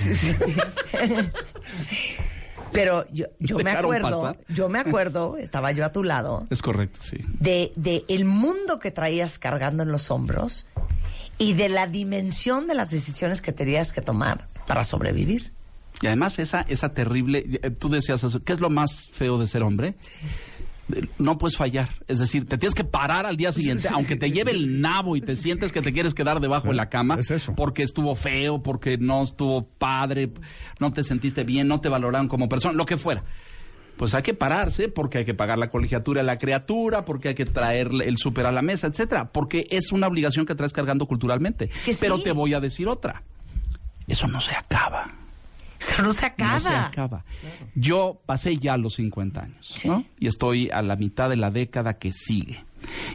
Pero yo, yo me acuerdo, pasar. yo me acuerdo, estaba yo a tu lado, Es correcto, sí. de, de el mundo que traías cargando en los hombros y de la dimensión de las decisiones que tenías que tomar para sobrevivir. Y además esa, esa terrible, eh, tú decías eso, ¿qué es lo más feo de ser hombre? Eh, No puedes fallar, es decir, te tienes que parar al día siguiente, aunque te lleve el nabo y te sientes que te quieres quedar debajo de la cama, Es eso. porque estuvo feo, porque no estuvo padre, no te sentiste bien, no te valoraron como persona, lo que fuera. Pues hay que pararse porque hay que pagar la colegiatura de la criatura, porque hay que traer el súper a la mesa, etcétera, porque es una obligación que traes cargando culturalmente. que Pero sí. te voy a decir otra. Eso no se acaba. Eso no se acaba. No se acaba. Yo pasé ya los 50 años, Sí. ¿no? Y estoy a la mitad de la década que sigue.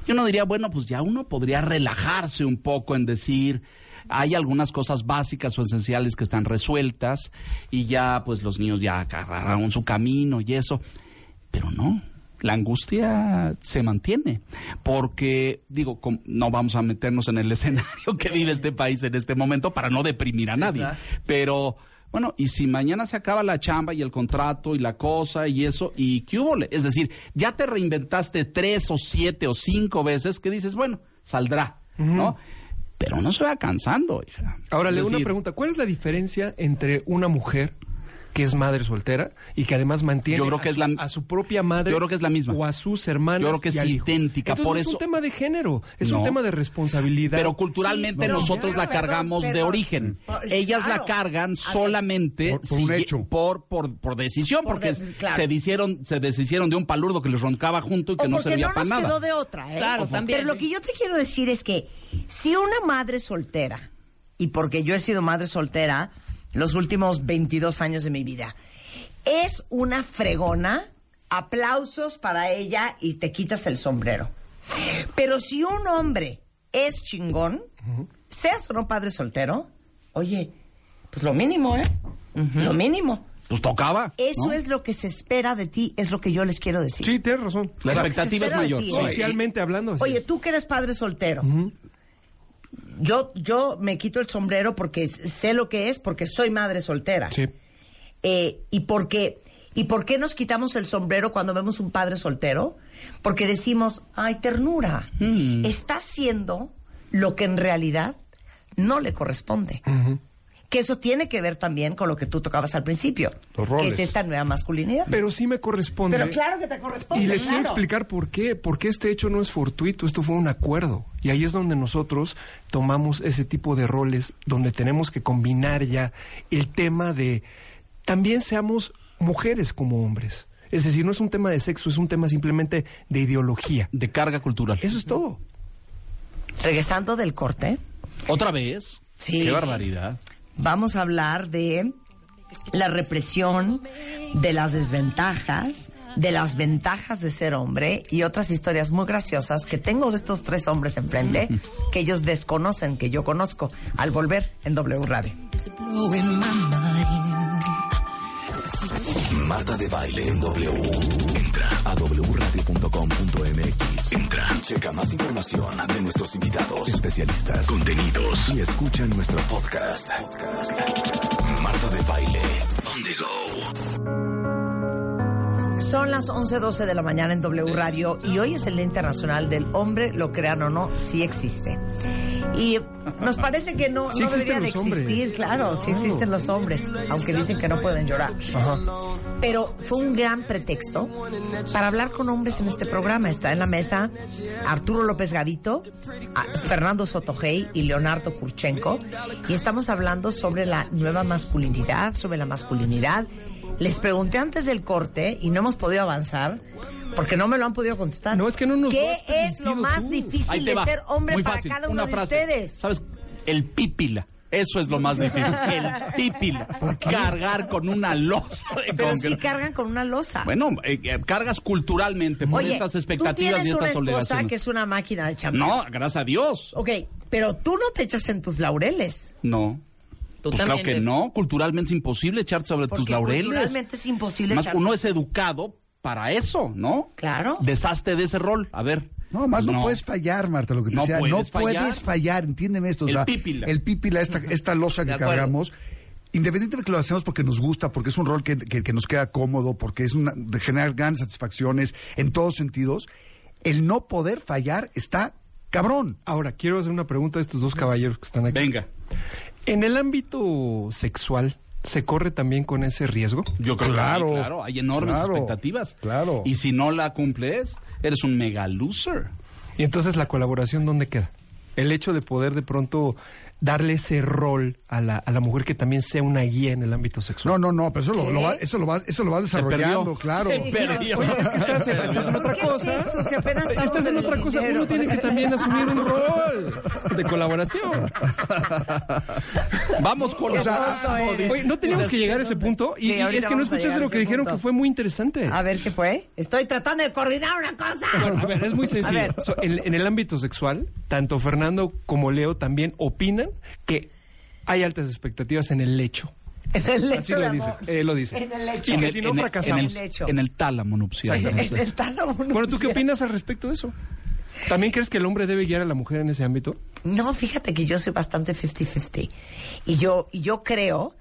Y uno diría, bueno, pues ya uno podría relajarse un poco en decir, hay algunas cosas básicas o esenciales que están resueltas y ya, pues los niños ya agarraron su camino y eso. Pero no. La angustia se mantiene, porque, digo, com- no vamos a meternos en el escenario que vive este país en este momento para no deprimir a nadie, pero bueno, y si mañana se acaba la chamba y el contrato y la cosa y eso, ¿y qué hubo? Es decir, ya te reinventaste tres o siete o cinco veces que dices, bueno, saldrá, ¿no? Pero no se va cansando, hija. Ahora, le una pregunta. ¿Cuál es la diferencia entre una mujer que es madre soltera y que además mantiene Yo creo que a, es su, la- a su propia madre Yo creo que es la misma. o a sus hermanas Yo creo que y es idéntica, Entonces, por no es un tema de género, es No. un tema de responsabilidad. Pero culturalmente Sí, nosotros la cargamos de origen. Ellas claro. la cargan solamente Por- por un si- hecho. por, por, por decisión, Por porque de- claro. se deshicieron, se deshicieron de un palurdo que les roncaba junto y que o no servía no para nada. quedó de otra, ¿eh? Claro, también. Pero lo que yo te quiero decir es que si una madre soltera, y porque yo he sido madre soltera los últimos 22 años de mi vida, es una fregona, aplausos para ella y te quitas el sombrero. Pero si un hombre es chingón, seas o no padre soltero, oye, pues lo mínimo, ¿eh? Lo mínimo. Pues tocaba. Eso ¿no? es lo que se espera de ti, es lo que yo les quiero decir. Sí, tienes razón. La expectativa es mayor. ti. ¿eh? Socialmente hablando. así Oye, es. tú que eres padre soltero. Yo, yo me quito el sombrero porque sé lo que es, porque soy madre soltera. Sí. Eh, y porque ¿Y por qué nos quitamos el sombrero cuando vemos un padre soltero? Porque decimos, ay, ternura, Mm. está haciendo lo que en realidad no le corresponde. Que eso tiene que ver también con lo que tú tocabas al principio, Los que roles. es esta nueva masculinidad. Pero sí me corresponde. Pero claro que te corresponde. Y les quiero explicar por qué. Porque este hecho no es fortuito, esto fue un acuerdo. Y ahí es donde nosotros tomamos ese tipo de roles, donde tenemos que combinar ya el tema de también seamos mujeres como hombres. Es decir, no es un tema de sexo, es un tema simplemente de ideología. De carga cultural. Eso es todo. Regresando del corte, ¿Otra vez? Sí. Qué barbaridad. Vamos a hablar de la represión, de las desventajas, de las ventajas de ser hombre y otras historias muy graciosas que tengo de estos tres hombres enfrente que ellos desconocen, que yo conozco, al volver en W Radio. Marta de Baile en W. A wradio.com.mx. Entra. Checa más información de nuestros invitados, especialistas, contenidos y escucha nuestro podcast. Podcast. Marta de Baile. On the go. Son las 11.12 de la mañana en W Radio y hoy es el Día Internacional del Hombre, lo crean o no, sí existe. Y nos parece que no, Sí no debería de existir, hombres. claro, sí existen los hombres, aunque dicen que no pueden llorar. Ajá. Pero fue un gran pretexto para hablar con hombres en este programa. Está en la mesa Arturo López Gavito, Fernando Sotogey y Leonardo Kurchenko. Y estamos hablando sobre la nueva masculinidad, sobre la masculinidad. Les pregunté antes del corte y no hemos podido avanzar porque no me lo han podido contestar. No, es que no nos ¿Qué es lo más tú. Difícil de va. ser hombre Muy para fácil. cada Una uno frase. de ustedes? ¿Sabes? El pípila. Eso es lo más difícil. El pípila. Cargar con una losa Pero sí concreto. cargan con una losa. Bueno, eh, eh, cargas culturalmente por Oye, estas tú expectativas tienes y una estas esposa obligaciones. que es una máquina de champán. No, gracias a Dios. Ok, pero tú no te echas en tus laureles. No. Tú pues claro que no. Culturalmente es imposible echarte sobre tus laureles. culturalmente es imposible Más echarse- uno es educado para eso, ¿no? Claro. Deshazte de ese rol. A ver. No, más no, puedes fallar, Marta, lo que te No decía. puedes no fallar. puedes fallar, entiéndeme esto. o El pípila. El pípila, esta, esta losa que cargamos. Independientemente de que lo hacemos porque nos gusta, porque es un rol que, que- que nos queda cómodo, porque es una, de generar grandes satisfacciones en todos sentidos, el no poder fallar está cabrón. Ahora, quiero hacer una pregunta a estos dos caballeros que están aquí. Venga. En el ámbito sexual, ¿se corre también con ese riesgo? Yo creo Claro, que sí, claro. Hay enormes claro, expectativas. claro. Y si no la cumples, eres un mega loser. Y entonces la colaboración, ¿dónde queda? El hecho de poder de pronto darle ese rol a la, a la mujer que también sea una guía en el ámbito sexual. No, no, no, pero eso lo, lo va- eso lo vas, eso lo vas desarrollando, claro. Se perdió. Oye, es que estás en, estás en otra ¿Por cosa. sexo? Si apenas estamos Estás en otra cosa. dinero. Uno tiene que también asumir un rol de colaboración. Vamos tonto eres. Oye, no teníamos que llegar a ese punto. Y, Sí, y ahorita es que no escuchaste lo que dijeron punto. que fue muy interesante. A ver, ¿qué fue? Estoy tratando de coordinar una cosa. Bueno, a ver, es muy sencillo. ver. So, en, en el ámbito sexual, tanto Fernando como Leo también opinan que hay altas expectativas en el lecho. En el lecho Así lo dice. lo dice. En el lecho. Y en el, si no en el- fracasamos. en En el lecho. en el tálamo nupcial. En el tálamo Bueno, ¿tú qué nupcial. opinas al respecto de eso? ¿También crees que el hombre debe guiar a la mujer en ese ámbito? No, fíjate que yo soy bastante 50-50. Y yo, y yo creo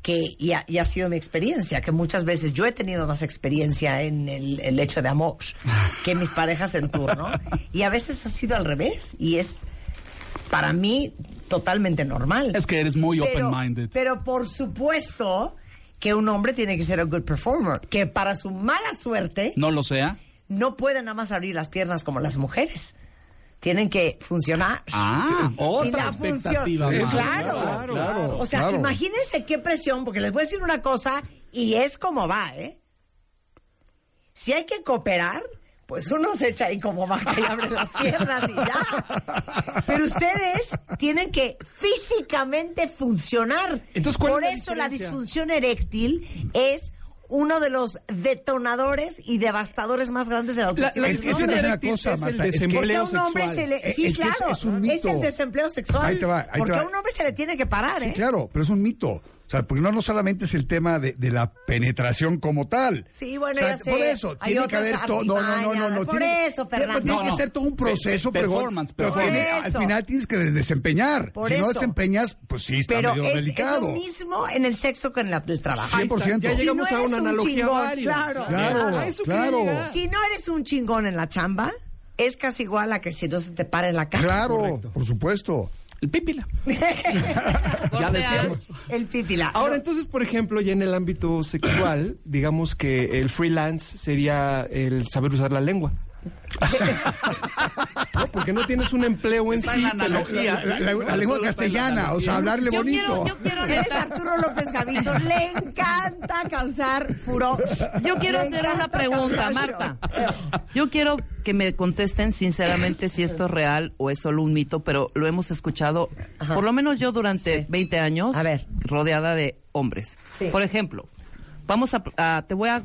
que, y ha, y ha sido mi experiencia, que muchas veces yo he tenido más experiencia en el, el hecho de amor que mis parejas en turno. Y a veces ha sido al revés. Y es, para mí, totalmente normal. Es que eres muy open-minded. Pero por supuesto que un hombre tiene que ser un good performer. Que para su mala suerte No lo sea. no puede nada más abrir las piernas como las mujeres. Tienen que funcionar. Ah, y otra función. Claro, claro, claro, O sea, claro. imagínense qué presión, porque les voy a decir una cosa y es como va, ¿eh? Si hay que cooperar, pues uno se echa ahí como vaca y abre las piernas y ya. Pero ustedes tienen que físicamente funcionar. Entonces, ¿cuál Por es la eso la disfunción eréctil es uno de los detonadores y devastadores más grandes de la autoestima. la Es que disfunción es una eréctil cosa, es el Marta, es que- Porque desempleo a un hombre sexual. se le... Eh, Sí, es claro. es un mito. el desempleo sexual. Ahí te va, ahí te Porque va. a un hombre se le tiene que parar, ¿eh? Sí, claro, pero es un mito. O sea, porque no, no solamente es el tema de, de la penetración como tal. Sí, bueno, O sea, ya sé. Por eso, Hay tiene que haber todo. No, no, no, no. no Por tiene, eso, tiene- Fernando. Tiene No, que no. ser todo un proceso, Pe- pero, performance, pero Por al final tienes que desempeñar. Por si no eso. desempeñas, pues sí, está Pero medio es, es delicado. lo mismo en el sexo que en la- el trabajo. 100%. Ya Si llegamos no a una eres un analogía chingón, válida. claro. Claro, eso claro. Si no eres un chingón en la chamba, es casi igual a que si no se te para en la cara. Claro, por supuesto. El pípila. Ya decíamos. El pípila. Ahora, entonces, por ejemplo, ya en el ámbito sexual, digamos que el freelance sería el saber usar la lengua. No, porque no tienes un empleo en Está sí. en pero- analogía. La, la- la lengua castellana, o sea, hablarle Yo bonito. quiero, yo quiero Eres Arturo López Gavito. Le encanta causar furor. Yo quiero Le hacer una pregunta, Marta. Yo quiero que me contesten sinceramente si esto es real o es solo un mito, pero lo hemos escuchado, por lo menos yo durante 20 años, A ver. rodeada de hombres. Sí. Por ejemplo, vamos a, a- te voy a,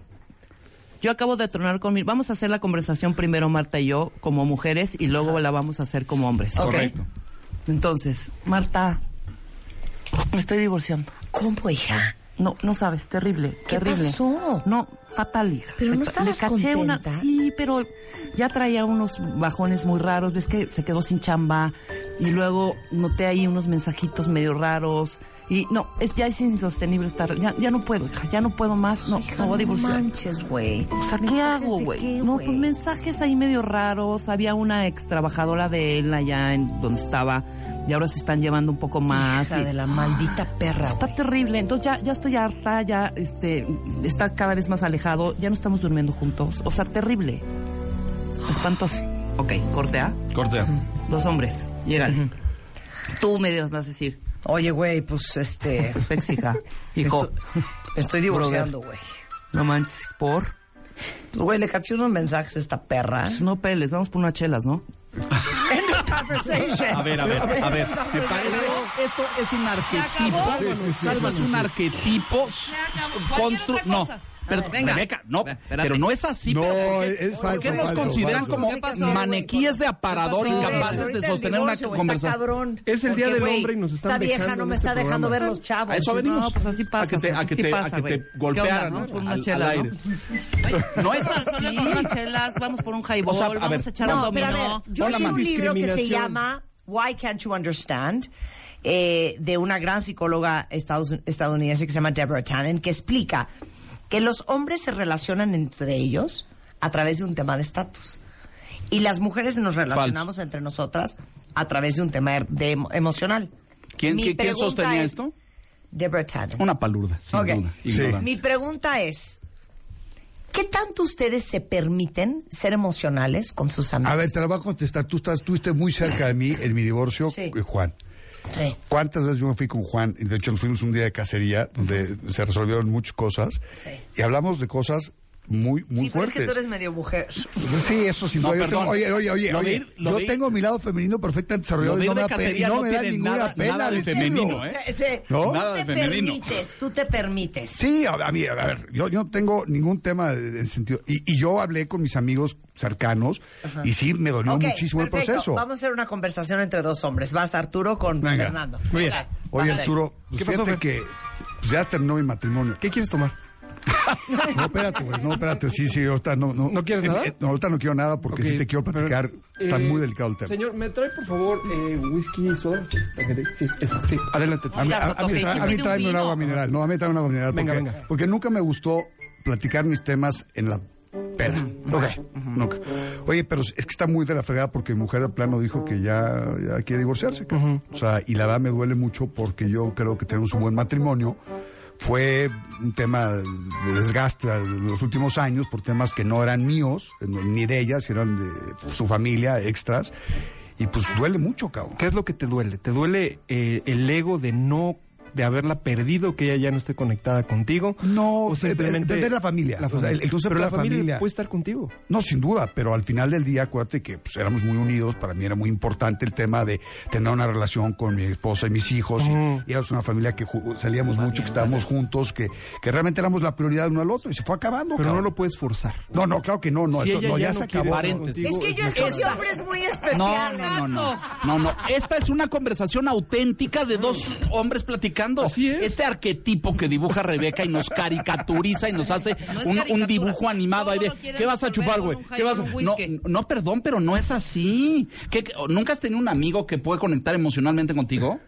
yo acabo de tronar con mi, vamos a hacer la conversación primero Marta y yo como mujeres y luego la vamos a hacer como hombres. Ok. Correcto. Entonces, Marta, me estoy divorciando. ¿Cómo, hija? No, no sabes, terrible, ¿Qué terrible. pasó? No, fatal, hija. Pero no estabas le caché una, contenta. sí, pero ya traía unos bajones muy raros, ves que se quedó sin chamba y luego noté ahí unos mensajitos medio raros y no, es ya es insostenible estar, ya, ya no puedo, hija, ya no puedo más, no, Hija, me voy a divorciar. manches, güey. O sea, ¿qué ¿Mensajes hago, güey? No, pues mensajes ahí medio raros. Había una ex trabajadora de él allá en donde estaba y ahora se están llevando un poco más. Hija y- de la maldita perra, Está terrible, entonces ya, ya estoy harta, ya este, está cada vez más alejado, ya no estamos durmiendo juntos. O sea, terrible. Espantoso. Ok, corte A. Cortea. Dos hombres. Llegan. Tú me vas a decir. Oye, güey, pues este. Pex, hija. Hijo. Estoy divorciando, güey. No manches. ¿Por? Pues, güey, le caché unos mensajes a esta perra. Pues no peles, vamos por unas chelas, ¿no? End of conversation. A ver, a ver, a ver. ¿Te parece? Esto es un arquetipo. Esto es un arquetipo. Constru- No. Cosa. Pero, Venga. Rebeca, no, Espérate. pero no es así. No, es- es ¿Por falso, qué nos falso, consideran falso. como ¿Qué pasó, maniquíes de aparador incapaces de sostener una conversación? Es el día Porque, del hombre y nos están Esta vieja dejando no me este está dejando programa. ver los chavos. A eso venimos. No, pues así pasa. A que te, a que sí te, pasa, a que güey. te ¿Qué golpearan por unas al- ¿no? aire. No es así. por unas chelas, vamos por un highball, O sea, a ver, vamos a echar No, un pero a dominó. ver, yo leí un libro que se llama Why Can't You Understand? eh, de una gran psicóloga estadounidense que se llama Deborah Tannen, que explica que los hombres se relacionan entre ellos a través de un tema de estatus. Y las mujeres nos relacionamos entre nosotras a través de un tema de emo- emocional. ¿Quién, Mi quién- sostenía es- esto? Deborah Tannen. Una palurda, sin Ok. duda. Sí. Mi pregunta es, ¿qué tanto ustedes se permiten ser emocionales con sus amigos? A ver, te la voy a contestar. Tú estás, estuviste muy cerca de mí en mi divorcio, Sí. eh, Juan. Sí. ¿Cuántas veces yo me fui con Juan? Y de hecho, nos fuimos un día de cacería donde se resolvieron muchas cosas. Sí. Y hablamos de cosas muy, muy sí, pero es fuertes. que tú eres medio mujer. Pues sí, eso No. Yo tengo- oye, oye, oye, Lo oye, ir- yo ir- tengo mi lado femenino perfectamente desarrollado y no me no no me da ninguna nada- pena nada de decirlo. femenino, ¿eh? Te- sí, ¿No? Nada te de femenino. permites, tú te permites. Sí, a, a mí, a ver, yo, yo no tengo ningún tema de, de sentido. Y, y yo hablé con mis amigos cercanos y sí, me dolió muchísimo el proceso. Vamos a hacer una conversación entre dos hombres. Vas Arturo con Venga. Fernando. Muy bien. Ok, Oye. Arturo, ¿Qué pasó, fíjate que pues ya terminó mi matrimonio. ¿Qué quieres tomar? No, espérate, güey, no, espérate, sí, sí, ahorita no. ¿No, ¿No quieres eh, nada? eh, no, ahorita no quiero nada porque Ok, sí te quiero pero, platicar. Está eh, muy delicado el tema. Señor, ¿me trae por favor eh, whisky y soda? Sí, eso, sí. Adelante. A mí, a- a mí fotofe- tra- a mí pide un agua mineral. No, a mí tráeme un agua mineral. Venga, porque, venga. porque nunca me gustó platicar mis temas en la peda. Ok. Nunca. Oye, pero es que está muy de la fregada porque mi mujer de plano dijo que ya, ya quiere divorciarse. cabrón. O sea, y la verdad me duele mucho porque yo creo que tenemos un buen matrimonio. Fue un tema de desgaste en los últimos años por temas que no eran míos, ni de ellas, eran de su familia, extras. Y pues duele mucho, cabrón. ¿Qué es lo que te duele? ¿Te duele eh, el ego de no de haberla perdido, que ella ya no esté conectada contigo? No, o eh, simplemente perder la familia. La O sea, familia. el- el concepto Pero de la la familia, familia. puede estar contigo. No, sin duda, pero al final del día, acuérdate que pues, éramos muy unidos. Para mí era muy importante el tema de tener una relación con mi esposa y mis hijos. y-. Y, éramos una familia que salíamos mucho, que estábamos juntos, que, que realmente éramos la prioridad uno al otro. Y se fue acabando. Pero cabrón. no lo puedes forzar. No, no, claro que no, no, Si eso, ella no, ya ya, no se acabó. Es que yo escogí hombres muy No, especiales. no, no, no, no, no. Esta es una conversación auténtica de dos hombres platicando explicando. Así es. Este arquetipo que dibuja Rebeca y nos caricaturiza y nos hace No un, dibujo animado ahí de, ¿qué vas a chupar, güey? ¿Qué vas a...? No, no, perdón, pero no es así. ¿Qué- qué- ¿Nunca has tenido un amigo que puede conectar emocionalmente contigo?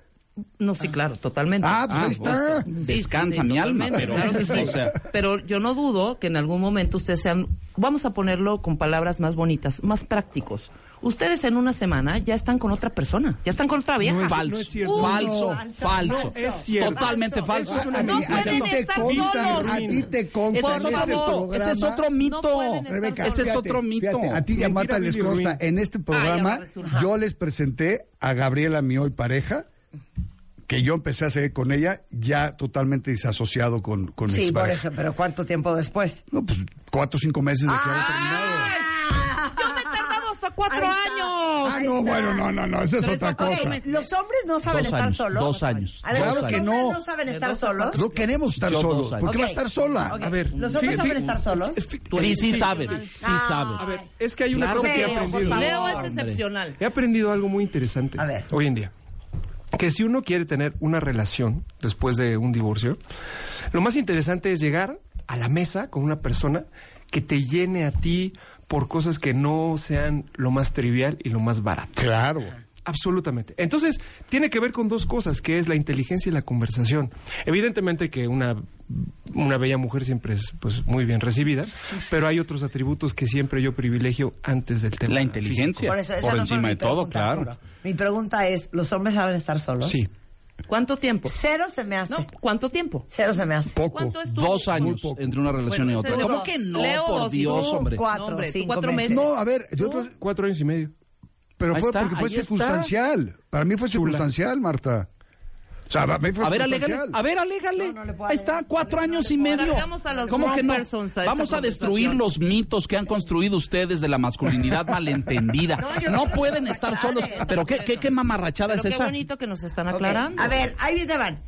No, sí, claro, totalmente. Ah, pues ahí está. Sí, Descansa sí, mi alma, pero... claro que sí. o sea, Pero yo no dudo que en algún momento ustedes sean, vamos a ponerlo con palabras más bonitas, más prácticos. Ustedes en una semana ya están con otra persona, ya están con otra vieja. falso, no es cierto. Uh, falso, falso, falso, no es cierto. totalmente falso. Es una No pueden a ti te estar consta, solos. a ti te consta en es este programa. ese es otro mito. Rebeca, Ese es otro mito. fíjate, a ti y a Marta les consta, en este programa yo les presenté a Gabriela, mi hoy pareja, que yo empecé a seguir con ella, ya totalmente desasociado con, con mi Sí, por eso, pero ¿cuánto tiempo después? No, pues cuatro o cinco meses de que había Ah. terminado. Yo me he tardado hasta cuatro años. Ah, no, bueno, no, no, no, esa es otra cosa. Los hombres no saben Dos estar años, solos. dos años, A ver, Claro los que hombres no. no saben estar solos. No queremos estar solos. ¿Por qué va a estar sola? A ver, ¿Los hombres saben estar solos? Sí, sí sabe, sí sabe. A ver, es que hay una Claro cosa que he aprendido. Leo es excepcional. He aprendido algo muy interesante A ver. hoy en día. Que si uno quiere tener una relación después de un divorcio, lo más interesante es llegar a la mesa con una persona que te llene a ti por cosas que no sean lo más trivial y lo más barato. Claro. Absolutamente. Entonces, tiene que ver con dos cosas, que es la inteligencia y la conversación. Evidentemente que una, una bella mujer siempre es pues muy bien recibida, pero hay otros atributos que siempre yo privilegio antes del tema. La inteligencia. Por eso, esa Por no fue encima de todo, claro. Mi pregunta es, ¿los hombres saben estar solos? Sí. ¿Cuánto tiempo? Cero se me hace. No, ¿cuánto tiempo? Cero se me hace. Poco. ¿Cuánto es tu Dos años poco. entre una relación Bueno, y otra. ¿Cómo dos. que no? Leo por Dios, tú, hombre. Cuatro, No, hombre, tú cinco cuatro meses. meses. No, a ver, yo Cuatro años y medio. pero Ahí fue está, porque fue está. circunstancial. Para mí fue circunstancial, Marta. O sea, para mí fue A ver, alégale. A ver, alégale. No, no Ahí está, cuatro años y medio. A los ¿Cómo que grown no? persons a esta Vamos a destruir los mitos que han construido ustedes de la masculinidad malentendida. No, pueden estar solos. Pero qué, qué, qué mamarrachada Pero es qué esa. bonito que nos están aclarando. A ver, ahí te van.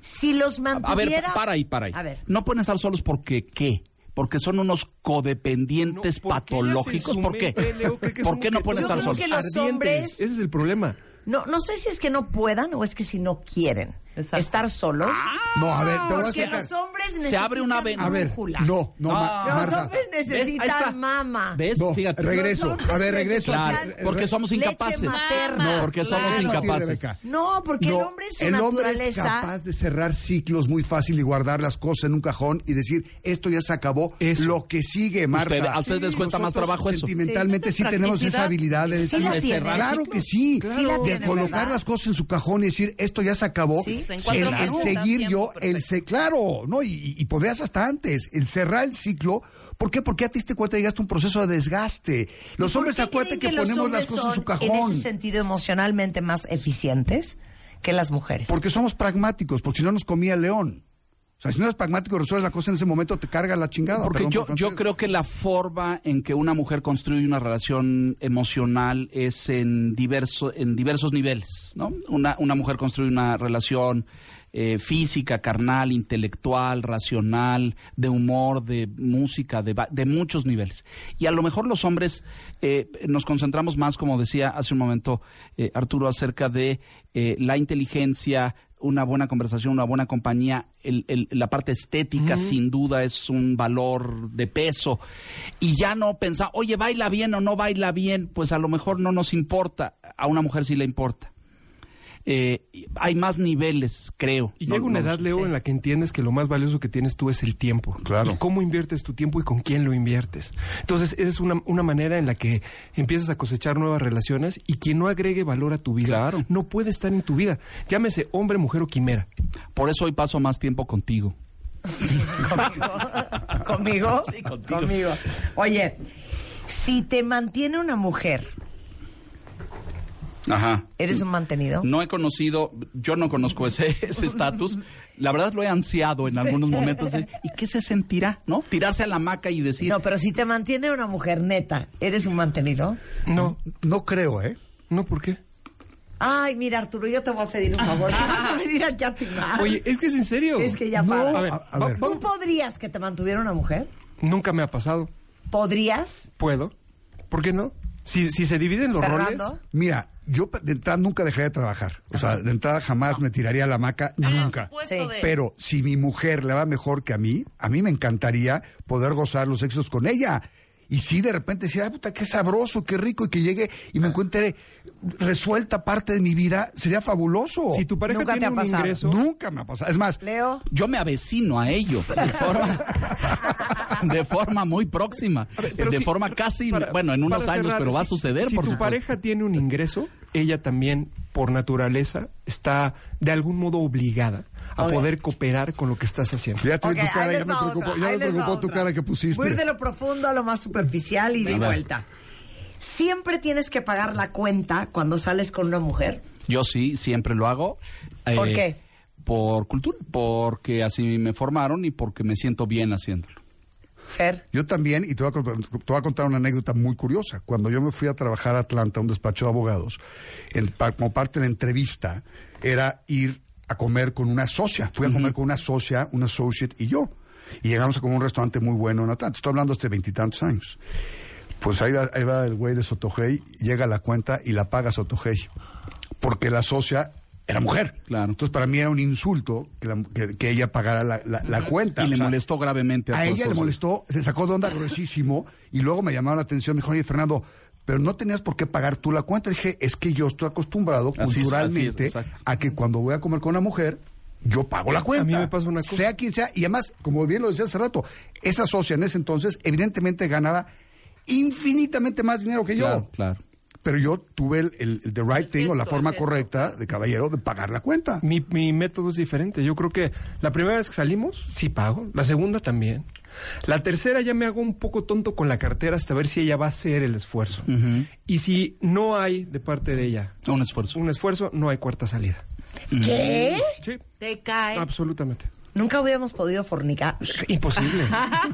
Si los A ver, mantuviera... para ahí, para ahí. A ver. No pueden estar solos porque qué. Porque son unos codependientes No, ¿por qué patológicos. ¿Por qué? Leo, que ¿Por qué no pueden estar solos? Ese es el problema. No, no sé si es que no puedan o es que si no quieren Exacto. estar solos. No, a ver, te voy a porque sacar. los hombres necesitan Se abre una ven- A ver, no, no, Ma- Los Marta. hombres necesitan mama. ¿Ves? No, Fíjate. regreso. A ver, regreso. Claro, porque somos leche incapaces. materna. No, porque somos incapaces. No, porque el hombre en su el hombre es naturaleza... capaz de cerrar ciclos muy fácil y guardar las cosas en un cajón y decir, esto ya se acabó, Eso. lo que sigue, Marta. Usted- a ustedes les cuesta más trabajo eso. Sentimentalmente Sí. sí, tenemos esa habilidad de Sí decir, la tienen. claro que sí, Sí la de colocar ¿verdad? las cosas en su cajón y decir, esto ya se acabó. Sí. En cuatro El, seguir yo, el se, claro, ¿no? Y, y podrías hasta antes, el cerrar el ciclo. ¿Por qué? Porque ya te diste cuenta, llegaste a un proceso de desgaste. Los ¿Y por hombres, acuérdate que, los ponemos las cosas en su cajón. En ese sentido, emocionalmente más eficientes que las mujeres. Porque somos pragmáticos, porque si no nos comía el león. O sea, si no eres pragmático, resuelves la cosa en ese momento, te carga la chingada. Porque yo, por yo creo que la forma en que una mujer construye una relación emocional es en, diverso, en diversos niveles, ¿no? Una, una mujer construye una relación eh, física, carnal, intelectual, racional, de humor, de música, de, de muchos niveles. Y a lo mejor los hombres eh, nos concentramos más, como decía hace un momento eh, Arturo, acerca de la inteligencia, una buena conversación, una buena compañía, el- el- la parte estética sin duda es un valor de peso. Y ya no pensar, oye, baila bien o no baila bien, pues a lo mejor no nos importa, a una mujer sí le importa. Eh, hay más niveles, creo. Y No- llega una no edad, sé. Leo, en la que entiendes que lo más valioso que tienes tú es el tiempo. Claro. Y cómo inviertes tu tiempo y con quién lo inviertes. Entonces, esa es una, una manera en la que empiezas a cosechar nuevas relaciones y quien no agregue valor a tu vida Claro. no puede estar en tu vida. Llámese hombre, mujer o quimera. Por eso hoy paso más tiempo contigo. ¿Conmigo? Sí, contigo. Conmigo. Oye, si te mantiene una mujer, Ajá. ¿eres un mantenido? No he conocido, yo no conozco ese ese estatus. La verdad lo he ansiado en algunos momentos. de, ¿Y qué se sentirá? ¿No? Tirarse a la hamaca y decir, No, pero si te mantiene una mujer neta, ¿eres un mantenido? No, No creo, ¿eh? no, ¿por qué? Ay, mira, Arturo, yo te voy a pedir un favor. Si vas a venir aquí a timar. Oye, es que es en serio. es que ya No, para. A ver, a, a ver. ¿Tú podrías que te mantuviera una mujer? Nunca me ha pasado. ¿Podrías? ¿Puedo? ¿Por qué no? Si, si se dividen los Fernando. roles, Mira, yo de entrada nunca dejaría de trabajar. O sea, de entrada jamás me tiraría a la hamaca, nunca. Sí. Pero si mi mujer le va mejor que a mí, a mí me encantaría poder gozar los éxitos con ella. Y sí, de repente decir, ay, puta, qué sabroso, qué rico, y que llegue y me encuentre resuelta parte de mi vida, sería fabuloso. si tu pareja Nunca te tiene ha un pasado. ingreso, Nunca me ha pasado. Es más, Leo. Yo me avecino a ello de forma, de forma muy próxima, de forma casi, para- bueno, en unos años, cerrar, pero va a suceder, Si por tu supuesto. pareja tiene un ingreso, ella también, por naturaleza, está de algún modo obligada a poder cooperar con lo que estás haciendo. ya te vi Ok, tu cara, ya me preocupó, ya me preocupó tu otra. cara que pusiste. Voy de lo profundo a lo más superficial y de vuelta. ¿Siempre tienes que pagar la cuenta cuando sales con una mujer? Yo sí, siempre lo hago. ¿Por eh, qué? Por cultura, porque así me formaron y porque me siento bien haciéndolo. Fer. Yo también, y te voy, a, contar- te voy a contar una anécdota muy curiosa. Cuando yo me fui a trabajar a Atlanta, a un despacho de abogados, en- como parte de la entrevista, era ir a comer con una socia. Fui a comer con una socia, una associate y yo. Y llegamos a comer a un restaurante muy bueno en Atlanta. Estoy hablando hace veintitantos años. Pues ahí va, ahí va el güey de Sotogey, llega la cuenta y la paga Sotogey. Porque la socia era mujer. Claro. Entonces para mí era un insulto que, la- que- que ella pagara la, la- la cuenta. Y O le sea, molestó gravemente a, a ella le molestó, se sacó de onda gruesísimo y luego me llamaron la atención. Me dijo, oye, Fernando, pero no tenías por qué pagar tú la cuenta. Dije, es que yo estoy acostumbrado Así culturalmente es, a que cuando voy a comer con una mujer, yo pago la cuenta. A mí me pasa una cosa. Sea quien sea. Y además, como bien lo decía hace rato, esa socia en ese entonces, evidentemente ganaba infinitamente más dinero que yo. Claro, claro. Pero yo tuve el, el- el the right thing o la forma correcta de caballero de pagar la cuenta. Mi, mi método es diferente. Yo creo que la primera vez que salimos, sí pago. La segunda también. La tercera ya me hago un poco tonto con la cartera hasta ver si ella va a hacer el esfuerzo. Y si no hay de parte de ella Un esfuerzo. un esfuerzo, no hay cuarta salida. ¿Qué? Sí, Te cae. absolutamente. Nunca hubiéramos podido fornicar. Imposible.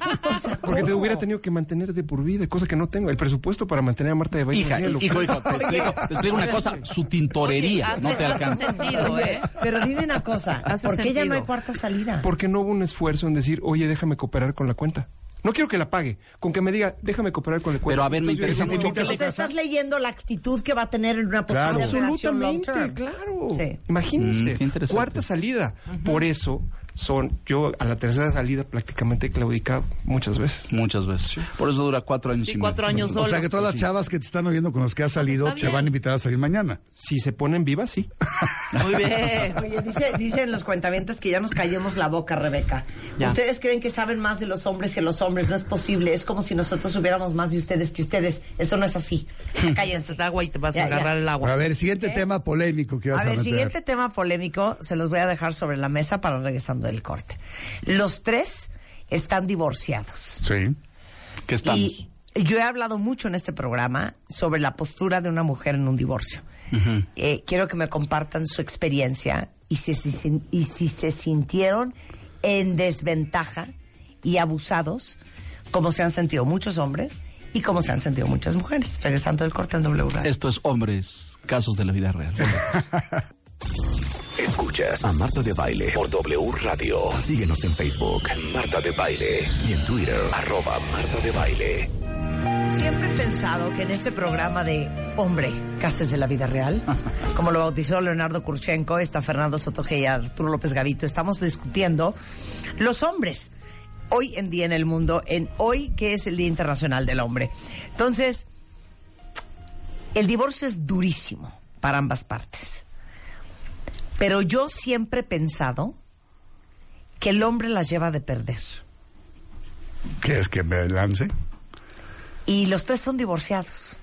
Porque te hubiera tenido que mantener de por vida, cosa que no tengo. El presupuesto para mantener a Marta de Baile. Hija, hijo, hijo, te explico, te explico una cosa. Su tintorería Oye, no te alcanza. Sentido, ¿eh? Pero dime una cosa, Hace ¿por qué ya no hay cuarta salida? Porque no hubo un esfuerzo en decir, oye, déjame cooperar con la cuenta. No quiero que la pague, con que me diga, déjame cooperar con la cuenta. Pero, a ver, me Entonces, interesa mucho Entonces estás leyendo la actitud que va a tener en una posible Claro. relación long Absolutamente, term. claro. Sí. Imagínense. Mm, qué interesante. cuarta salida. Por eso son, yo a la tercera salida prácticamente he claudicado muchas veces. Muchas veces. Por eso dura cuatro años Sí, y medio. cuatro años O solo. sea que todas las chavas que te están oyendo con las que has salido Está te van a invitar a salir mañana. Si se ponen vivas, sí. Muy bien. Oye, dice, dicen los cuentavientes que ya nos callemos la boca, Rebeca. Ya. Ustedes creen que saben más de los hombres que los hombres. No es posible. Es como si nosotros supiéramos más de ustedes que ustedes. Eso no es así. Cállense. El agua y te vas Ya, a ya. agarrar el agua. A ver, siguiente tema polémico que vas A a, ver, meter. siguiente tema polémico se los voy a dejar sobre la mesa para regresando del corte. Los tres están divorciados. Sí. Que estamos. Y yo he hablado mucho en este programa sobre la postura de una mujer en un divorcio. Eh, quiero que me compartan su experiencia y si, si- y si se sintieron en desventaja y abusados, como se han sentido muchos hombres y como se han sentido muchas mujeres. Regresando del corte en W Radio. Esto es hombres, casos de la vida real. Escuchas a Marta de Baile por W Radio. Síguenos en Facebook, Marta de Baile. Y en Twitter, arroba Marta de Baile. Siempre he pensado que en este programa de Hombre, Cases de la Vida Real, como lo bautizó Leonardo Kurchenko, está Fernando Sotoge y Arturo López Gavito, estamos discutiendo los hombres hoy en día en el mundo, en hoy que es el Día Internacional del Hombre. Entonces, el divorcio es durísimo para ambas partes. Pero yo siempre he pensado que el hombre las lleva de perder. ¿Quieres que me lance? Y los tres son divorciados.